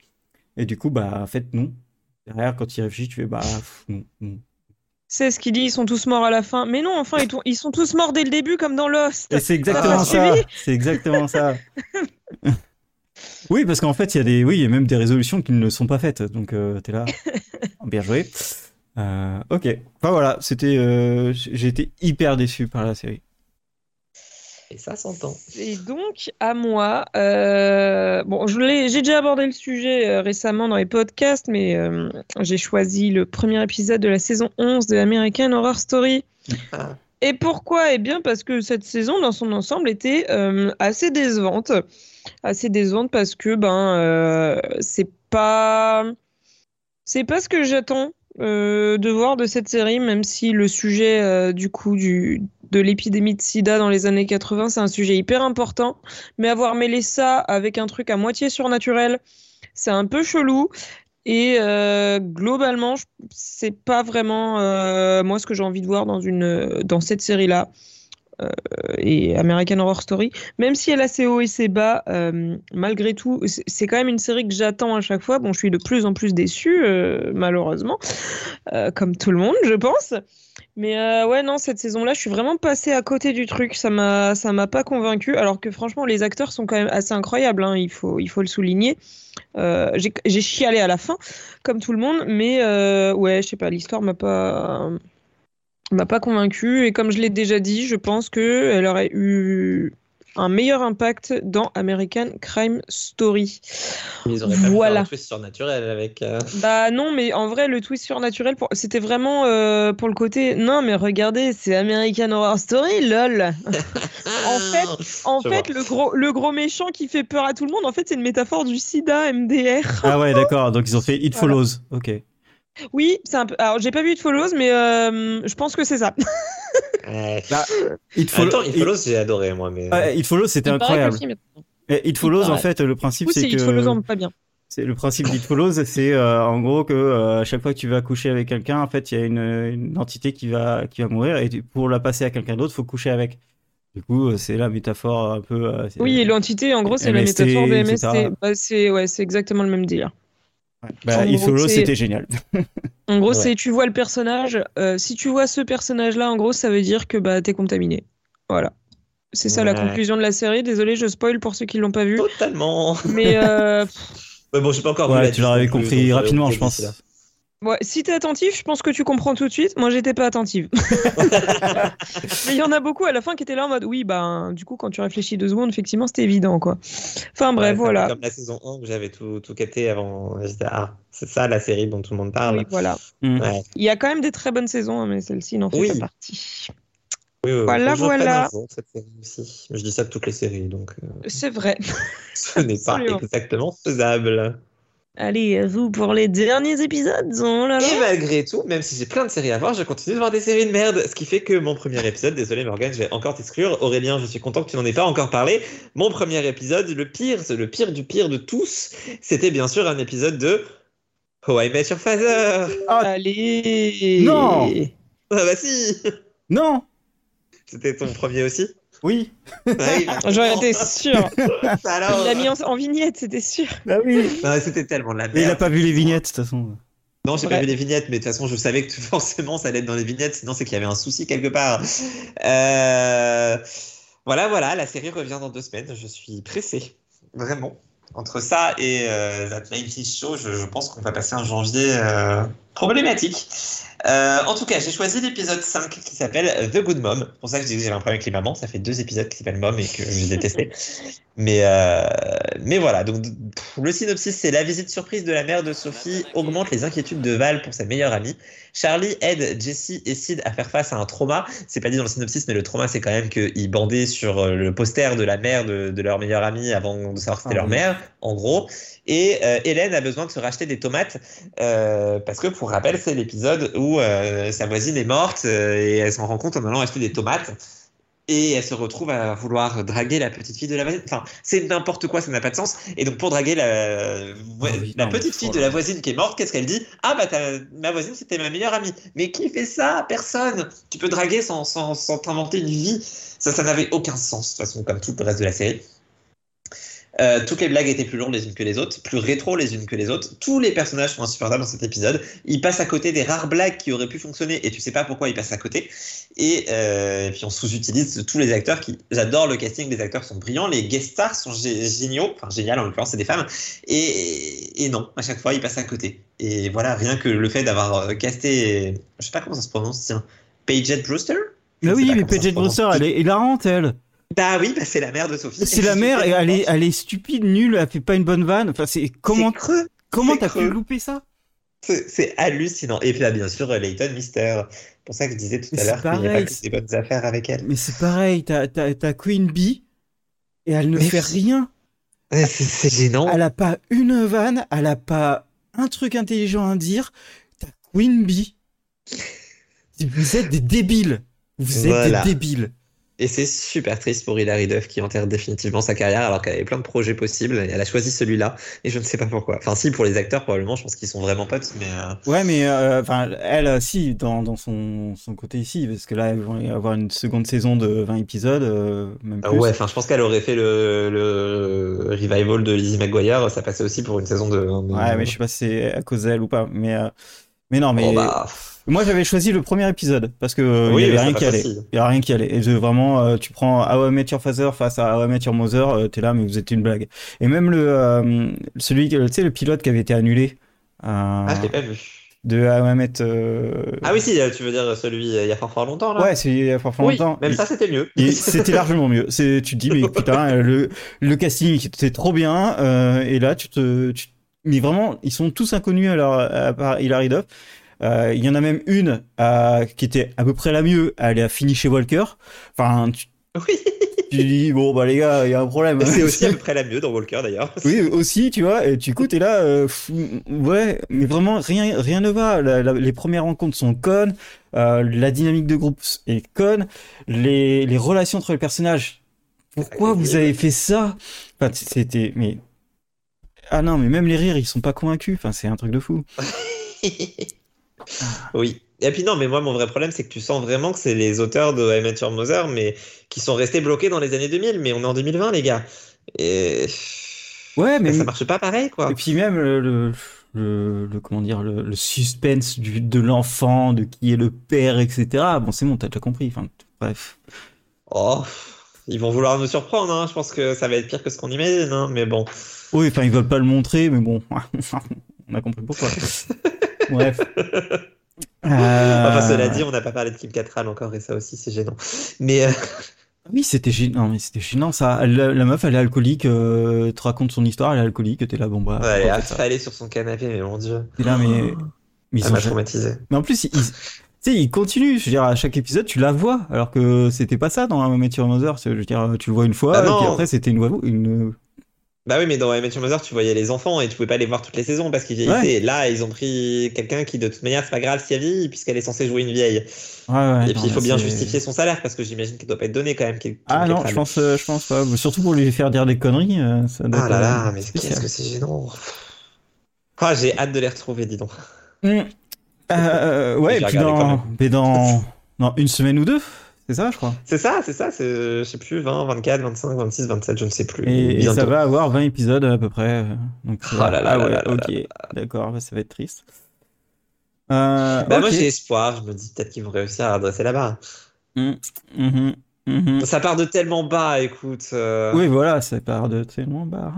Speaker 1: Et du coup, bah, en fait, non. Derrière, quand tu y réfléchis, tu fais, bah, pff, non, non.
Speaker 2: C'est ce qu'il dit, ils sont tous morts à la fin. Mais non, enfin, ils, sont tous morts dès le début, comme dans Lost.
Speaker 1: Et c'est exactement
Speaker 2: Ah,
Speaker 1: ça. C'est exactement ça. Oui, parce qu'en fait, il y a des, oui, il y a même des résolutions qui ne sont pas faites. Donc, euh, t'es là. Bien joué. Euh, ok. Enfin voilà, c'était, euh, j'ai été hyper déçu par la série.
Speaker 3: Et ça s'entend.
Speaker 2: Et donc, à moi, euh, bon, je l'ai, j'ai déjà abordé le sujet euh, récemment dans les podcasts, mais euh, j'ai choisi le premier épisode de la saison 11 de American Horror Story.
Speaker 3: Ah.
Speaker 2: Et pourquoi? Eh bien, parce que cette saison, dans son ensemble, était euh, assez décevante. Assez décevante parce que, ben, euh, c'est pas. C'est pas ce que j'attends euh, de voir de cette série, même si le sujet, euh, du coup, du, de l'épidémie de sida dans les années 80, c'est un sujet hyper important. Mais avoir mêlé ça avec un truc à moitié surnaturel, c'est un peu chelou. Et euh, globalement, c'est pas vraiment euh, moi ce que j'ai envie de voir dans, une, dans cette série-là. Euh, et American Horror Story, même si elle a ses hauts et ses bas, euh, malgré tout, c'est quand même une série que j'attends à chaque fois. Bon, je suis de plus en plus déçue, euh, malheureusement, comme tout le monde, je pense. Mais ouais, non, cette saison-là, je suis vraiment passée à côté du truc. Ça m'a, ça m'a pas convaincue. Alors que franchement, les acteurs sont quand même assez incroyables. hein, il faut, il faut le souligner. J'ai chialé à la fin, comme tout le monde. Mais ouais, je sais pas, l'histoire m'a pas, m'a pas convaincue. Et comme je l'ai déjà dit, je pense que elle aurait eu un meilleur impact dans American Crime Story.
Speaker 3: Ils auraient pas
Speaker 2: Voilà.
Speaker 3: un twist surnaturel avec. euh,
Speaker 2: Bah non, mais en vrai, le twist surnaturel, pour... c'était vraiment euh, pour le côté. Non, mais regardez, c'est American Horror Story, lol. En fait- En fait, le gros, le gros méchant qui fait peur à tout le monde, en fait, c'est une métaphore du sida, MDR.
Speaker 1: Ah ouais, d'accord. Donc ils ont fait It
Speaker 2: Voilà.
Speaker 1: Follows. Ok.
Speaker 2: Oui, c'est un peu. Alors, j'ai pas vu de Follows, mais euh, je pense que c'est ça.
Speaker 3: Ouais.
Speaker 1: Bah, It Follow-
Speaker 3: temps, It Follows, j'ai adoré, moi. Mais...
Speaker 1: Ouais, It Follows, c'était
Speaker 2: Il
Speaker 1: incroyable.
Speaker 2: film
Speaker 1: Et It Follows, en fait, le principe, c'est que
Speaker 2: il faut le zombe, pas bien.
Speaker 1: c'est le principe d'It Follows, c'est euh, en gros que euh, à chaque fois que tu vas coucher avec quelqu'un, en fait, il y a une, une entité qui va qui va mourir et pour la passer à quelqu'un d'autre, faut coucher avec. Du coup, euh, c'est la métaphore un peu. euh,
Speaker 2: Oui, l'entité, en gros, c'est la métaphore de. MST. Bah, c'est ouais, c'est exactement le même délire.
Speaker 1: Ouais. Bah,
Speaker 2: gros, c'est-
Speaker 1: c'était génial.
Speaker 2: En gros,
Speaker 3: Ouais.
Speaker 2: c'est tu vois le personnage. euh, si tu vois ce personnage-là, en gros, ça veut dire que bah t'es contaminé. Voilà. C'est ça la conclusion de la série. Désolé, je spoil pour ceux qui l'ont pas vu.
Speaker 3: Totalement.
Speaker 2: Mais euh,
Speaker 3: Ouais, bon, j'ai pas encore vu
Speaker 1: Ouais, tu l'aurais compris
Speaker 3: donc, euh,
Speaker 1: rapidement,
Speaker 3: ok,
Speaker 1: je pense.
Speaker 2: Ouais, si t'es attentif, je pense que tu comprends tout de suite. Moi, j'étais pas attentive. Mais il y en a beaucoup à la fin qui étaient là en mode oui, bah du coup, quand tu réfléchis deux secondes, effectivement, c'était évident quoi. Enfin bref,
Speaker 3: Ouais,
Speaker 2: voilà.
Speaker 3: Comme la saison 1 où j'avais tout, tout capté avant. J'étais, ah, c'est ça la série dont tout le monde parle.
Speaker 2: Oui, voilà.
Speaker 1: Mm.
Speaker 3: Ouais.
Speaker 2: Il y a quand même des très bonnes saisons, hein, mais celle-ci n'en fait
Speaker 3: Oui.
Speaker 2: pas partie.
Speaker 3: Oui, oui,
Speaker 2: Voilà, voilà.
Speaker 3: aussi. Je dis ça de toutes les séries, donc euh,
Speaker 2: C'est vrai.
Speaker 3: ce n'est pas exactement faisable.
Speaker 2: Allez, à vous pour les derniers épisodes. Oh là là.
Speaker 3: Et malgré tout, même si j'ai plein de séries à voir, je continue de voir des séries de merde. Ce qui fait que mon premier épisode, désolé Morgan, je vais encore t'exclure. Aurélien, je suis content que tu n'en aies pas encore parlé. Mon premier épisode, le pire, c'est le pire du pire de tous, c'était bien sûr un épisode de How I Met Your Father.
Speaker 2: Allez.
Speaker 1: Non.
Speaker 3: Ah bah si
Speaker 1: Non
Speaker 3: C'était ton premier aussi?
Speaker 1: Oui
Speaker 3: Ouais,
Speaker 2: J'aurais été sûr.
Speaker 3: Alors
Speaker 2: Il l'a mis en, en vignette, c'était sûr.
Speaker 1: Bah oui
Speaker 3: C'était tellement de la merde.
Speaker 1: Et il a pas vu les vignettes, de toute façon.
Speaker 3: Non, j'ai
Speaker 2: Ouais.
Speaker 3: pas vu les vignettes, mais de toute façon, je savais que forcément ça allait être dans les vignettes, sinon c'est qu'il y avait un souci quelque part. Euh, Voilà, voilà, la série revient dans deux semaines. Je suis pressé, vraiment. Entre ça et euh, That 90 Show, je, je pense qu'on va passer un janvier euh, problématique. Euh, en tout cas, j'ai choisi l'épisode 5 qui s'appelle The Good Mom. C'est pour ça que je disais que j'avais un problème avec les mamans. Ça fait deux épisodes qui s'appellent Mom et que je détestais. Mais, euh, mais voilà, donc le synopsis, c'est la visite surprise de la mère de Sophie augmente les inquiétudes de Val pour sa meilleure amie. Charlie aide Jessie et Sid à faire face à un trauma. C'est pas dit dans le synopsis, mais le trauma, c'est quand même qu'ils bandaient sur euh, le poster de la mère de, de leur meilleure amie avant de savoir que c'était
Speaker 1: Ah
Speaker 3: leur
Speaker 1: oui.
Speaker 3: mère, en gros. Et euh, Hélène a besoin de se racheter des tomates euh, parce que, pour rappel, c'est l'épisode où euh, sa voisine est morte et elle s'en rend compte en allant acheter des tomates. Et elle se retrouve à vouloir draguer la petite fille de la voisine. Enfin, c'est n'importe quoi, ça n'a pas de sens. Et donc, pour draguer la,
Speaker 1: Ah oui,
Speaker 3: la
Speaker 1: non, mais-
Speaker 3: petite fille de la voisine qui est morte, qu'est-ce qu'elle dit? Ah, bah, ma voisine, c'était ma meilleure amie. Mais qui fait ça? Personne. Tu peux draguer sans, sans, sans t'inventer une vie. Ça, ça n'avait aucun sens, de toute façon, comme tout le reste de la série. Euh, toutes les blagues étaient plus lourdes les unes que les autres, plus rétro les unes que les autres. Tous les personnages sont insupportables dans cet épisode. Ils passent à côté des rares blagues qui auraient pu fonctionner et tu sais pas pourquoi ils passent à côté. Et, euh, et puis on sous-utilise tous les acteurs qui. J'adore le casting, les acteurs sont brillants, les guest stars sont gé- géniaux, enfin génial en l'occurrence, c'est des femmes. Et, et non, à chaque fois ils passent à côté. Et voilà, rien que le fait d'avoir euh, casté. Je sais pas comment ça se prononce, tiens. Paget Brewster? Je
Speaker 1: Mais oui, mais Paget. Brewster, elle est hilarante, elle
Speaker 3: Bah oui, bah c'est la mère de Sophie.
Speaker 1: C'est la mère et elle est, elle est stupide, nulle, elle fait pas une bonne vanne. Enfin, c'est comment,
Speaker 3: creux.
Speaker 1: comment t'as pu louper ça?
Speaker 3: C'est hallucinant. Et puis là, bien sûr, Leighton Mister. C'est pour ça que je disais tout
Speaker 1: Mais
Speaker 3: à l'heure qu'il n'y a pas que des bonnes affaires avec elle.
Speaker 1: Mais c'est pareil, t'as, Queen Bee et elle ne
Speaker 3: Mais
Speaker 1: fait rien.
Speaker 3: C'est c'est gênant.
Speaker 1: Elle a pas une vanne, elle a pas un truc intelligent à dire. T'as Queen Bee. Vous êtes des débiles. Vous êtes
Speaker 3: Voilà.
Speaker 1: des débiles.
Speaker 3: Et c'est super triste pour Hilary Duff qui enterre définitivement sa carrière alors qu'elle avait plein de projets possibles et elle a choisi celui-là et je ne sais pas pourquoi. Enfin si pour les acteurs probablement je pense qu'ils sont vraiment potes mais euh,
Speaker 1: Ouais, mais euh, elle, euh, si, dans, dans son, son côté ici, parce que là, vont y avoir une seconde saison de 20 épisodes, euh, même plus.
Speaker 3: ouais enfin je pense qu'elle aurait fait le, le revival de Lizzie McGuire ça passait aussi pour une saison de.
Speaker 1: Ouais, mais je sais pas si c'est à cause d'elle ou pas. Mais, mais non, mais
Speaker 3: Bon, bah,
Speaker 1: moi j'avais choisi le premier épisode parce que euh,
Speaker 3: Oui,
Speaker 1: il y avait rien qui allait. Il y a rien qui allait. Et je, vraiment, euh, tu prends How I Met Your Father face à How I Met Your Mother, euh, t'es là, mais vous êtes une blague. Et même le euh, celui, tu sais, le pilote qui avait été annulé euh,
Speaker 3: Ah je l'ai pas vu.
Speaker 1: de How I Met. euh,
Speaker 3: Ah oui si tu veux dire celui il y a fort fort longtemps là.
Speaker 1: Ouais, c'est il y a fort
Speaker 3: oui,
Speaker 1: longtemps.
Speaker 3: même
Speaker 1: Et-
Speaker 3: ça c'était mieux.
Speaker 1: et C'était largement mieux. C'est, tu te dis, mais putain, le, le casting c'était trop bien. euh, et là, tu te, tu- mais vraiment, ils sont tous inconnus à, leur, à part Hilary Duff. Euh, Il y en a même une euh, qui était à peu près la mieux. Elle a fini chez Walker. Enfin, tu-
Speaker 3: Oui.
Speaker 1: tu dis, bon, bah les gars, il y a un problème.
Speaker 3: C'est aussi à peu près la mieux dans Walker d'ailleurs.
Speaker 1: Oui, aussi, tu vois, et du coup, t'es là, euh, ouais, mais vraiment, rien, rien ne va. les premières rencontres sont connes, euh, la dynamique de groupe est conne, les, les relations entre les personnages. Pourquoi vous avez fait ça? Enfin, c'était, mais. Ah non, mais même les rires, ils sont pas convaincus. Enfin, c'est un truc de fou.
Speaker 3: oui. Et puis non, mais moi, mon vrai problème, c'est que tu sens vraiment que c'est les auteurs de Your Mother, mais qui sont restés bloqués dans les années 2000. Mais on est en 2020, les gars. Et...
Speaker 1: Ouais, mais...
Speaker 3: Ça marche pas pareil, quoi.
Speaker 1: Et puis même le... le, comment dire le, suspense du, de l'enfant, de qui est le père, etc. Bon, c'est bon, t'as déjà compris. Enfin, bref.
Speaker 3: Oh, ils vont vouloir nous surprendre. Hein. Je pense que ça va être pire que ce qu'on imagine, hein. mais bon.
Speaker 1: Oui, enfin, ils veulent pas le montrer, mais bon, on a compris pourquoi. bref.
Speaker 3: Enfin, cela dit, on n'a pas parlé de Kim Cattrall encore, et ça aussi, c'est gênant. Mais. Euh,
Speaker 1: oui, c'était gênant, mais c'était gênant ça. La, meuf, elle est alcoolique, euh, te raconte son histoire, elle est alcoolique, t'es là, bon bah.
Speaker 3: Ouais, elle est affalée sur son canapé, mais mon dieu.
Speaker 1: T'es là, mais.
Speaker 3: mais ils m'a traumatisé.
Speaker 1: Mais en plus, ils, tu sais, ils continuent. Je veux dire, à chaque épisode, tu la vois, alors que c'était pas ça dans Met Your Mother. Je veux dire, tu le vois une fois, ah et puis après, c'était une, une,
Speaker 3: bah oui, mais dans Mother, tu voyais les enfants et tu pouvais pas les voir toutes les saisons parce qu'ils vieillissaient. Là, ils ont pris quelqu'un qui, de toute manière, c'est pas grave si elle vieillit puisqu'elle est censée jouer une vieille.
Speaker 1: Ouais,
Speaker 3: et puis, il faut bien justifier son salaire parce que j'imagine qu'il doit pas être donné quand même.
Speaker 1: ah non, je pense, euh, je pense pas. Surtout pour lui faire dire des conneries. Euh,
Speaker 3: ah là là, mais qu'est-ce que c'est gênant. Ah, j'ai hâte de les retrouver, dis donc.
Speaker 1: Mmh. Euh, ouais, et puis dans, mais dans, dans une semaine ou deux. C'est ça, je crois.
Speaker 3: C'est ça, c'est ça. C'est, je sais plus, 20, 24, 25, 26, 27, je ne sais plus.
Speaker 1: Et, ça va avoir 20 épisodes à peu près. Donc,
Speaker 3: oh là là, ah ouais,
Speaker 1: ok, d'accord, ça va être triste.
Speaker 3: Euh, bah Moi, j'ai espoir. Je me dis peut-être qu'ils vont réussir à adresser la barre.
Speaker 1: Mmh, mmh, mmh.
Speaker 3: Ça part de tellement bas, écoute. Euh.
Speaker 1: Oui, voilà, ça part de tellement bas.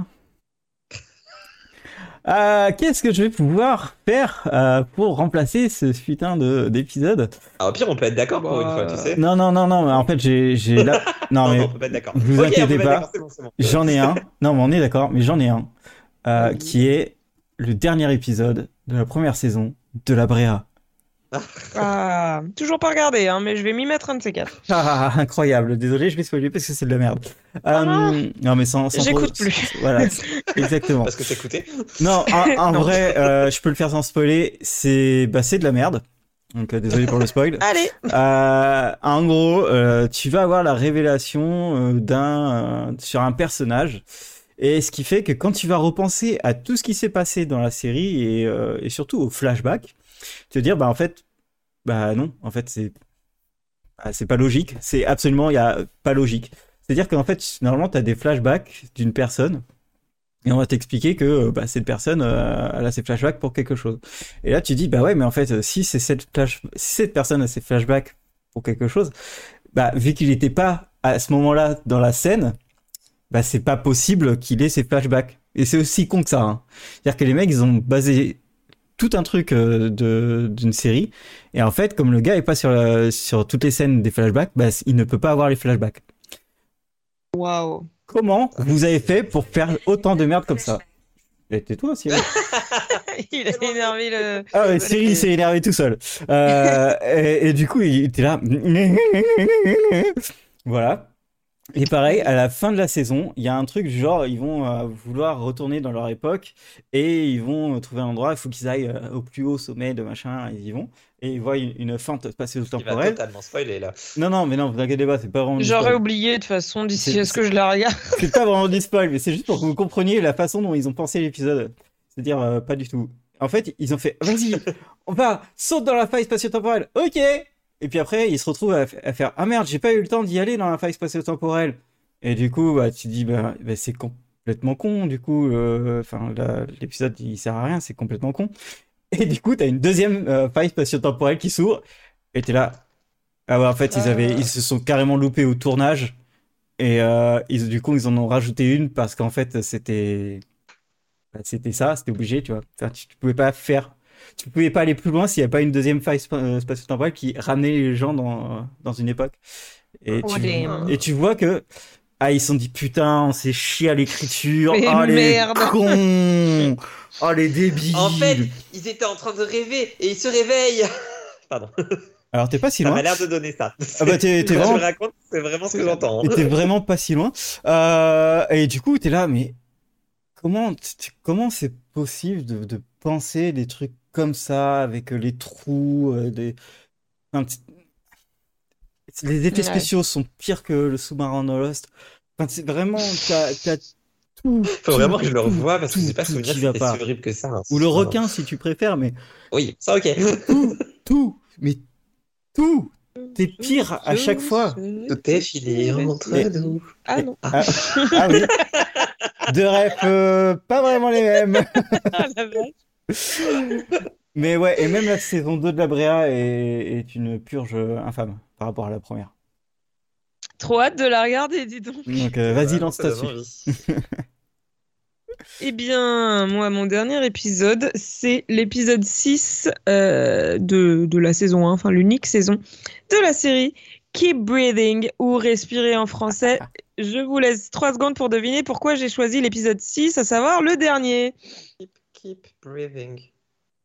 Speaker 1: Euh, qu'est-ce que je vais pouvoir faire euh, pour remplacer ce putain de d'épisode?
Speaker 3: Ah, Au pire, on peut être d'accord pour une fois, tu sais.
Speaker 1: Non, non, non, non, mais en fait, j'ai, j'ai
Speaker 3: là... non, mais on peut pas être d'accord.
Speaker 1: Vous inquiétez pas, j'en ai un. Non, mais on est d'accord, mais j'en ai un euh, qui est le dernier épisode de la première saison de la Brea.
Speaker 2: Ah, toujours pas regardé, hein, mais je vais m'y mettre un de ces quatre.
Speaker 1: Ah, incroyable. Désolé, je vais spoiler parce que c'est de la merde.
Speaker 2: Ah,
Speaker 1: euh, non, mais sans. sans
Speaker 2: J'écoute plus.
Speaker 1: Voilà, exactement.
Speaker 3: Parce que t'écoutais
Speaker 1: Non, en, vrai, euh, je peux le faire sans spoiler. C'est bah, de la merde. Donc euh, désolé pour le spoil.
Speaker 2: Allez.
Speaker 1: Euh, en gros, euh, tu vas avoir la révélation d'un sur un personnage. Et ce qui fait que quand tu vas repenser à tout ce qui s'est passé dans la série et, et surtout au flashback, te dire bah en fait bah non en fait c'est bah, c'est pas logique. C'est absolument il y a pas logique. C'est à dire qu'en fait normalement tu as des flashbacks d'une personne et on va t'expliquer que bah, cette personne euh, a ses flashbacks pour quelque chose. Et là tu dis bah ouais mais en fait si c'est cette personne a ses flashbacks pour quelque chose bah vu qu'il n'était pas à ce moment-là dans la scène bah c'est pas possible qu'il ait ses flashbacks. Et c'est aussi con que ça hein. c'est à dire que les mecs ils ont basé tout un truc euh, de d'une série. Et en fait comme le gars est pas sur sur toutes les scènes des flashbacks bah, il ne peut pas avoir les flashbacks.
Speaker 2: Waouh.
Speaker 1: Comment vous avez fait pour faire autant de merde comme ça et toi Cyril.
Speaker 2: Il a énervé le
Speaker 1: ah ouais Cyril s'est énervé tout seul. Euh, et, et, du coup il était là. Voilà et pareil, à la fin de la saison, il y a un truc genre, ils vont euh, vouloir retourner dans leur époque et ils vont trouver un endroit, il faut qu'ils aillent euh, au plus haut sommet de machin, ils y vont. Et ils voient une, fente spatio-temporelle.
Speaker 3: Totalement spoiler là.
Speaker 1: Non, non, mais non, vous inquiétez pas, c'est pas vraiment.
Speaker 2: J'aurais oublié de toute façon d'ici à ce que je la regarde.
Speaker 1: c'est pas vraiment du spoil, mais c'est juste pour que vous compreniez la façon dont ils ont pensé l'épisode. C'est-à-dire, euh, pas du tout. En fait, ils ont fait, vas-y, on va, saute dans la faille spatio-temporelle. Ok, et puis après, il se retrouve à, faire Ah merde, j'ai pas eu le temps d'y aller dans la faille spatio-temporelle. Et du coup, bah, tu dis bah, bah c'est complètement con. Du coup, euh, l'épisode il sert à rien, c'est complètement con. Et du coup, t'as une deuxième euh, faille spatio-temporelle qui s'ouvre. Et t'es là. Ah ouais, en fait, ils se sont carrément loupés au tournage. Et euh, du coup, ils en ont rajouté une parce qu'en fait, c'était, bah, ça, c'était obligé, tu vois. tu, tu pouvais pas faire tu pouvais pas aller plus loin s'il n'y a pas une deuxième faille euh, spatio-temporelle qui ramenait les gens dans, dans une époque. Et, tu, et tu vois que ah, ils se sont dit putain, on s'est chié à l'écriture. Oh les cons Oh les débiles
Speaker 3: En fait, ils étaient en train de rêver et ils se réveillent Pardon.
Speaker 1: Alors t'es pas si
Speaker 3: Ça
Speaker 1: loin.
Speaker 3: m'a l'air de donner ça.
Speaker 1: Ah bah, t'es- vraiment-
Speaker 3: je raconte, c'est vraiment ce que j'entends.
Speaker 1: T'es vraiment pas si loin. Euh, et du coup, t'es là, mais comment, comment c'est possible de, de penser des trucs comme ça avec euh, les trous, euh, des, enfin, les effets
Speaker 2: Ouais.
Speaker 1: spéciaux sont pires que le sous-marin dans Lost. Enfin, c'est vraiment, t'as, t'as tout.
Speaker 3: Faut
Speaker 1: tout,
Speaker 3: vraiment que je le revoie parce que j'ai pas
Speaker 1: tout
Speaker 3: souvenir que si horrible que ça. hein.
Speaker 1: Ou le requin si tu préfères, mais
Speaker 3: Oui, ça ok.
Speaker 1: tout, tout, mais tout. T'es pire à chaque fois.
Speaker 3: Tout est fini entre
Speaker 1: Mais-
Speaker 3: nous.
Speaker 2: Ah non.
Speaker 1: Ah, ah oui. Deux rêves, euh, pas vraiment les mêmes.
Speaker 2: Ah, la vache.
Speaker 1: Mais ouais, et même la saison 2 de la Bréa est, est une purge infâme par rapport à la première.
Speaker 2: Trop hâte de la regarder, dis donc.
Speaker 1: Donc euh, vas-y,
Speaker 3: Ouais,
Speaker 1: lance ta suite.
Speaker 2: Eh bien, moi, mon dernier épisode, c'est l'épisode 6 euh, de, de la saison 1, enfin l'unique saison de la série Keep Breathing ou Respirer en français. Je vous laisse 3 secondes pour deviner pourquoi j'ai choisi l'épisode 6, à savoir le dernier.
Speaker 3: Keep, keep breathing.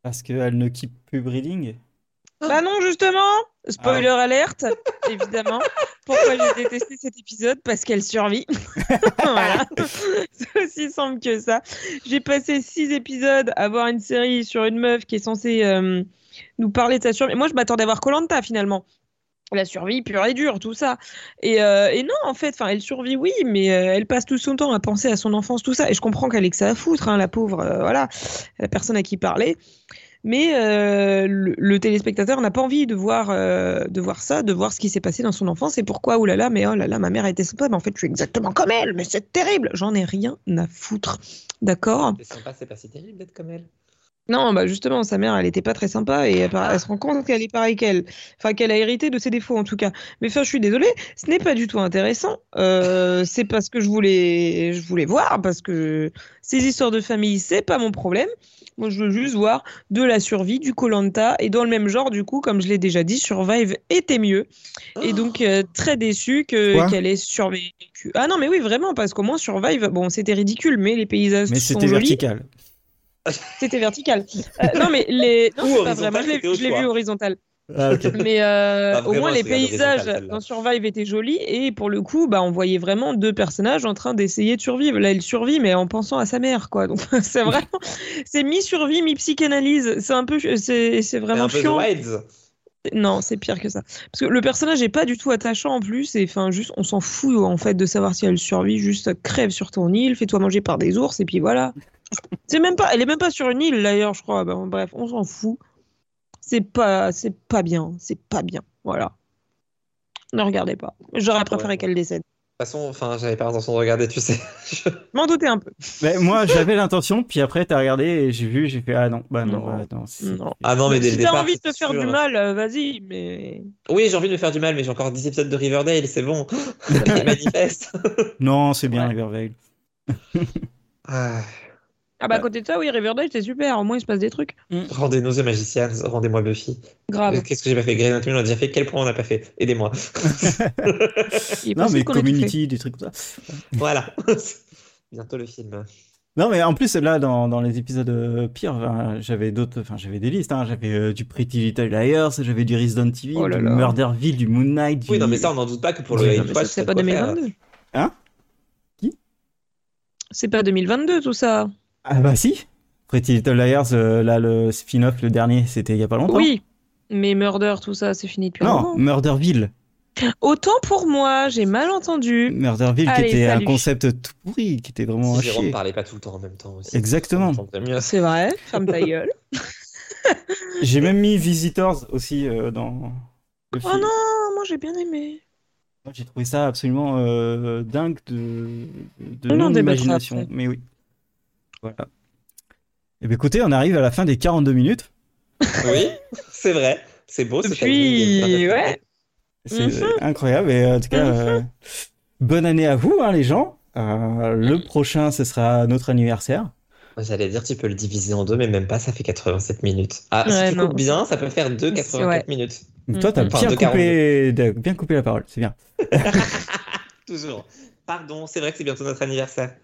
Speaker 1: Parce qu'elle ne keep plus breeding.
Speaker 2: Bah non, justement, spoiler alerte, évidemment. Pourquoi j'ai détesté cet épisode? Parce qu'elle survit. voilà, c'est aussi simple que ça. J'ai passé six épisodes à voir une série sur une meuf qui est censée euh, nous parler de sa survie. Moi, je m'attendais à voir Colanta finalement. La survie pure et dure, tout ça. Et, euh, non, en fait, elle survit, oui, mais euh, elle passe tout son temps à penser à son enfance, tout ça. Et je comprends qu'elle ait que ça à foutre, hein, la pauvre, euh, voilà, la personne à qui parler. Mais le, téléspectateur n'a pas envie de voir, de voir ça, de voir ce qui s'est passé dans son enfance et pourquoi, oh là là, mais oh là là, ma mère était sympa, mais en fait, je suis exactement comme elle, mais c'est terrible. J'en ai rien à foutre. D'accord?
Speaker 3: C'est sympa, c'est pas si terrible d'être comme elle.
Speaker 2: Non, bah justement, sa mère, elle était pas très sympa et elle, elle se rend compte qu'elle est pareille qu'elle. Enfin, qu'elle a hérité de ses défauts en tout cas. Mais enfin, je suis désolée, ce n'est pas du tout intéressant. Euh, c'est parce que je voulais, je voulais voir, parce que ces histoires de famille, c'est pas mon problème. Moi, je veux juste voir de la survie, du Colanta et dans le même genre, du coup, comme je l'ai déjà dit, Survive était mieux. Et donc, euh, très déçu qu'elle ait survécu. Ah non, mais oui, vraiment, parce qu'au moins, Survive, bon, c'était ridicule, mais les paysages
Speaker 1: Mais
Speaker 2: sont
Speaker 1: c'était
Speaker 2: jolis.
Speaker 1: vertical.
Speaker 2: C'était vertical. Euh, non, mais les. Non,
Speaker 3: Ou
Speaker 2: pas
Speaker 3: horizontal,
Speaker 2: vrai. Moi, je l'ai- vu horizontal.
Speaker 1: Ah.
Speaker 2: Mais euh, au
Speaker 3: vraiment,
Speaker 2: moins, les paysages dans Survive étaient jolis. Et pour le coup, bah, on voyait vraiment deux personnages en train d'essayer de survivre. Là, il survit, mais en pensant à sa mère, quoi. Donc, c'est vraiment. C'est mi-survie, mi-psychanalyse. C'est un peu. C'est vraiment
Speaker 3: un
Speaker 2: chiant. Non, c'est pire que ça. Parce que le personnage est pas du tout attachant en plus. Et enfin, juste, on s'en fout en fait de savoir si elle survit. Juste crève sur ton île, fais-toi manger par des ours, et puis voilà. C'est même pas, elle est même pas sur une île d'ailleurs, je crois. Ben, bref, on s'en fout. C'est pas, c'est pas bien. C'est pas bien. Voilà. Ne regardez pas. J'aurais préféré
Speaker 3: Ouais.
Speaker 2: qu'elle décède.
Speaker 3: De toute façon, enfin, j'avais pas l'intention de regarder, tu sais. Je-
Speaker 2: M'en doutais un peu.
Speaker 1: Mais moi, j'avais l'intention, puis après, t'as regardé et j'ai vu, j'ai fait ah non, bah non,
Speaker 2: Non.
Speaker 1: bah, non. c'est-
Speaker 2: Non.
Speaker 3: Ah non, mais dès
Speaker 2: si
Speaker 3: le
Speaker 2: t'as
Speaker 3: départ.
Speaker 2: envie de te faire
Speaker 3: sûr.
Speaker 2: du mal, euh, vas-y. Mais
Speaker 3: Oui, j'ai envie de me faire du mal, mais j'ai encore 10 épisodes de Riverdale, c'est bon. Il manifeste.
Speaker 1: Non, c'est bien
Speaker 2: Ouais.
Speaker 1: Rivervale.
Speaker 3: Ah,
Speaker 2: ah bah à
Speaker 1: Ouais.
Speaker 2: côté de ça, oui, Riverdale, c'est super. Au moins, il se passe des trucs.
Speaker 3: Rendez-nous The Magicians, rendez-moi Buffy.
Speaker 2: Grave.
Speaker 3: Qu'est-ce que j'ai pas fait? Grey's Anatomy, on a déjà fait. Quel point on n'a pas fait? Aidez-moi.
Speaker 1: Non, mais. Community, des trucs comme ça.
Speaker 3: voilà. Bientôt le film.
Speaker 1: Non, mais en plus, là, dans, dans les épisodes euh, pires, enfin, j'avais d'autres, enfin, j'avais des listes, hein. J'avais euh, du Pretty Little Liars, j'avais du Resident Evil,
Speaker 2: Oh
Speaker 1: du. Murderville, du Moon Knight, du...
Speaker 3: Oui, non, mais ça, on n'en doute pas que pour
Speaker 1: Oui,
Speaker 3: le
Speaker 2: ça, c'est pas
Speaker 3: peut faire.
Speaker 2: 2022.
Speaker 1: Hein? Qui?
Speaker 2: C'est pas 2022 tout ça.
Speaker 1: Ah bah si Pretty Little Liars, euh, là, le spin-off, le dernier, c'était il y a pas longtemps.
Speaker 2: Oui, mais Murder, tout ça, c'est fini depuis un
Speaker 1: Non. Murderville.
Speaker 2: Autant pour moi, j'ai mal entendu.
Speaker 1: Murderville
Speaker 2: Allez,
Speaker 1: qui était
Speaker 2: salut.
Speaker 1: un concept tout pourri, qui était vraiment
Speaker 3: Si
Speaker 1: à
Speaker 3: Jérôme
Speaker 1: chier.
Speaker 3: parlait pas tout le temps en même temps aussi.
Speaker 1: Exactement.
Speaker 2: C'est vrai, ferme ta gueule.
Speaker 1: J'ai même mis Visitors aussi euh, dans le
Speaker 2: Oh
Speaker 1: film.
Speaker 2: non, moi j'ai bien aimé.
Speaker 1: J'ai trouvé ça absolument euh, dingue de, de
Speaker 2: On en débattra
Speaker 1: non-imagination.
Speaker 2: après.
Speaker 1: Mais oui. Voilà. Et bien écoutez, on arrive à la fin des 42 minutes.
Speaker 3: Oui, c'est vrai. C'est beau ce
Speaker 2: Depuis-
Speaker 3: timing.
Speaker 2: ouais.
Speaker 1: C'est
Speaker 2: Mhm.
Speaker 1: incroyable. Et en tout cas, euh, bonne année à vous, hein, les gens. Euh, le prochain, ce sera notre anniversaire.
Speaker 3: J'allais dire, tu peux le diviser en deux, mais même pas, ça fait 87 minutes. Ah,
Speaker 2: Ouais,
Speaker 3: si tu
Speaker 2: non.
Speaker 3: coupes bien, ça peut faire deux
Speaker 2: C'est-
Speaker 3: 84
Speaker 2: ouais.
Speaker 3: minutes.
Speaker 1: Toi, t'as
Speaker 2: Mhm.
Speaker 1: bien,
Speaker 3: Enfin, de
Speaker 1: coupé, t'as bien coupé la parole. C'est bien.
Speaker 3: Toujours. Pardon, c'est vrai que c'est bientôt notre anniversaire.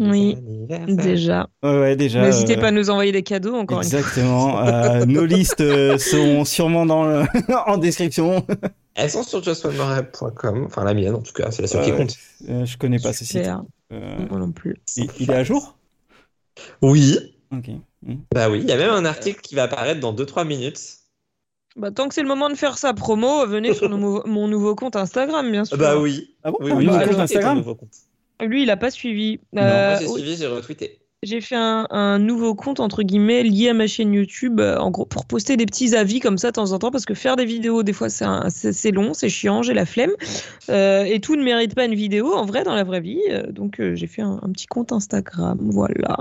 Speaker 2: Oui,
Speaker 3: anniversaire.
Speaker 2: Déjà.
Speaker 1: Ouais, ouais, déjà.
Speaker 2: N'hésitez
Speaker 1: euh,
Speaker 2: pas à nous envoyer des cadeaux encore une fois.
Speaker 1: Exactement. Euh, nos listes euh, sont sûrement dans le... en description.
Speaker 3: Elles sont sur justonemorep.com, enfin la mienne en tout cas, c'est la seule qui compte.
Speaker 1: Euh, je connais pas ce site. Euh,
Speaker 2: Moi non plus.
Speaker 1: il, il est à jour?
Speaker 3: Oui,
Speaker 1: Ok. Mm.
Speaker 3: bah oui, il y a même un article qui va apparaître dans 2-3 minutes.
Speaker 2: Bah, tant que c'est le moment de faire sa promo, venez sur nos- mon nouveau compte Instagram, bien sûr.
Speaker 3: Bah oui.
Speaker 1: Ah bon
Speaker 3: Oui,
Speaker 1: un
Speaker 3: oui,
Speaker 1: nouveau
Speaker 3: j'ai
Speaker 1: compte Instagram
Speaker 3: nouveau compte.
Speaker 2: Lui, il a pas suivi.
Speaker 1: Non,
Speaker 2: Euh,
Speaker 3: Moi j'ai
Speaker 2: oui,
Speaker 3: suivi, j'ai retweeté.
Speaker 2: J'ai fait un, un nouveau compte entre guillemets lié à ma chaîne YouTube, euh, en gros pour poster des petits avis comme ça de temps en temps parce que faire des vidéos des fois c'est long, c'est chiant, j'ai la flemme Euh, et tout ne mérite pas une vidéo en vrai dans la vraie vie. euh, donc j'ai fait un, un petit compte Instagram, voilà.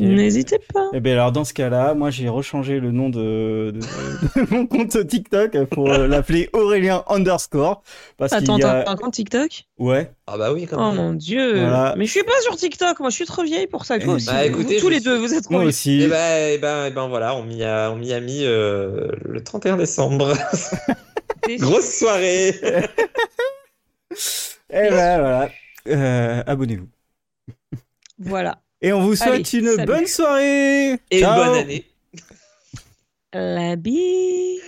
Speaker 2: N'hésitez pas.
Speaker 1: Eh bien alors dans ce cas-là, moi j'ai rechangé le nom de, de- de mon compte TikTok pour l'appeler Aurélien underscore parce
Speaker 2: Attends,
Speaker 1: a
Speaker 2: un compte TikTok?
Speaker 1: Ouais
Speaker 3: Ah bah oui, quand
Speaker 2: Oh
Speaker 3: même.
Speaker 2: mon dieu.
Speaker 1: Voilà.
Speaker 2: Mais je suis pas sur TikTok, moi je suis trop vieille pour ça. Toi
Speaker 1: Eh
Speaker 2: aussi.
Speaker 3: bah, écoutez,
Speaker 2: Vous- tous les
Speaker 3: suis-
Speaker 2: deux, vous êtes trop
Speaker 1: aussi
Speaker 3: Et ben, et ben, et ben voilà, on m'y a, on m'y a mis euh, le 31 décembre. Grosse soirée.
Speaker 1: et ben voilà Euh, abonnez-vous
Speaker 2: Voilà.
Speaker 1: et on vous souhaite
Speaker 2: Allez,
Speaker 1: une
Speaker 2: salut.
Speaker 1: bonne soirée
Speaker 3: Et
Speaker 1: Ciao.
Speaker 3: bonne année.
Speaker 2: La bise.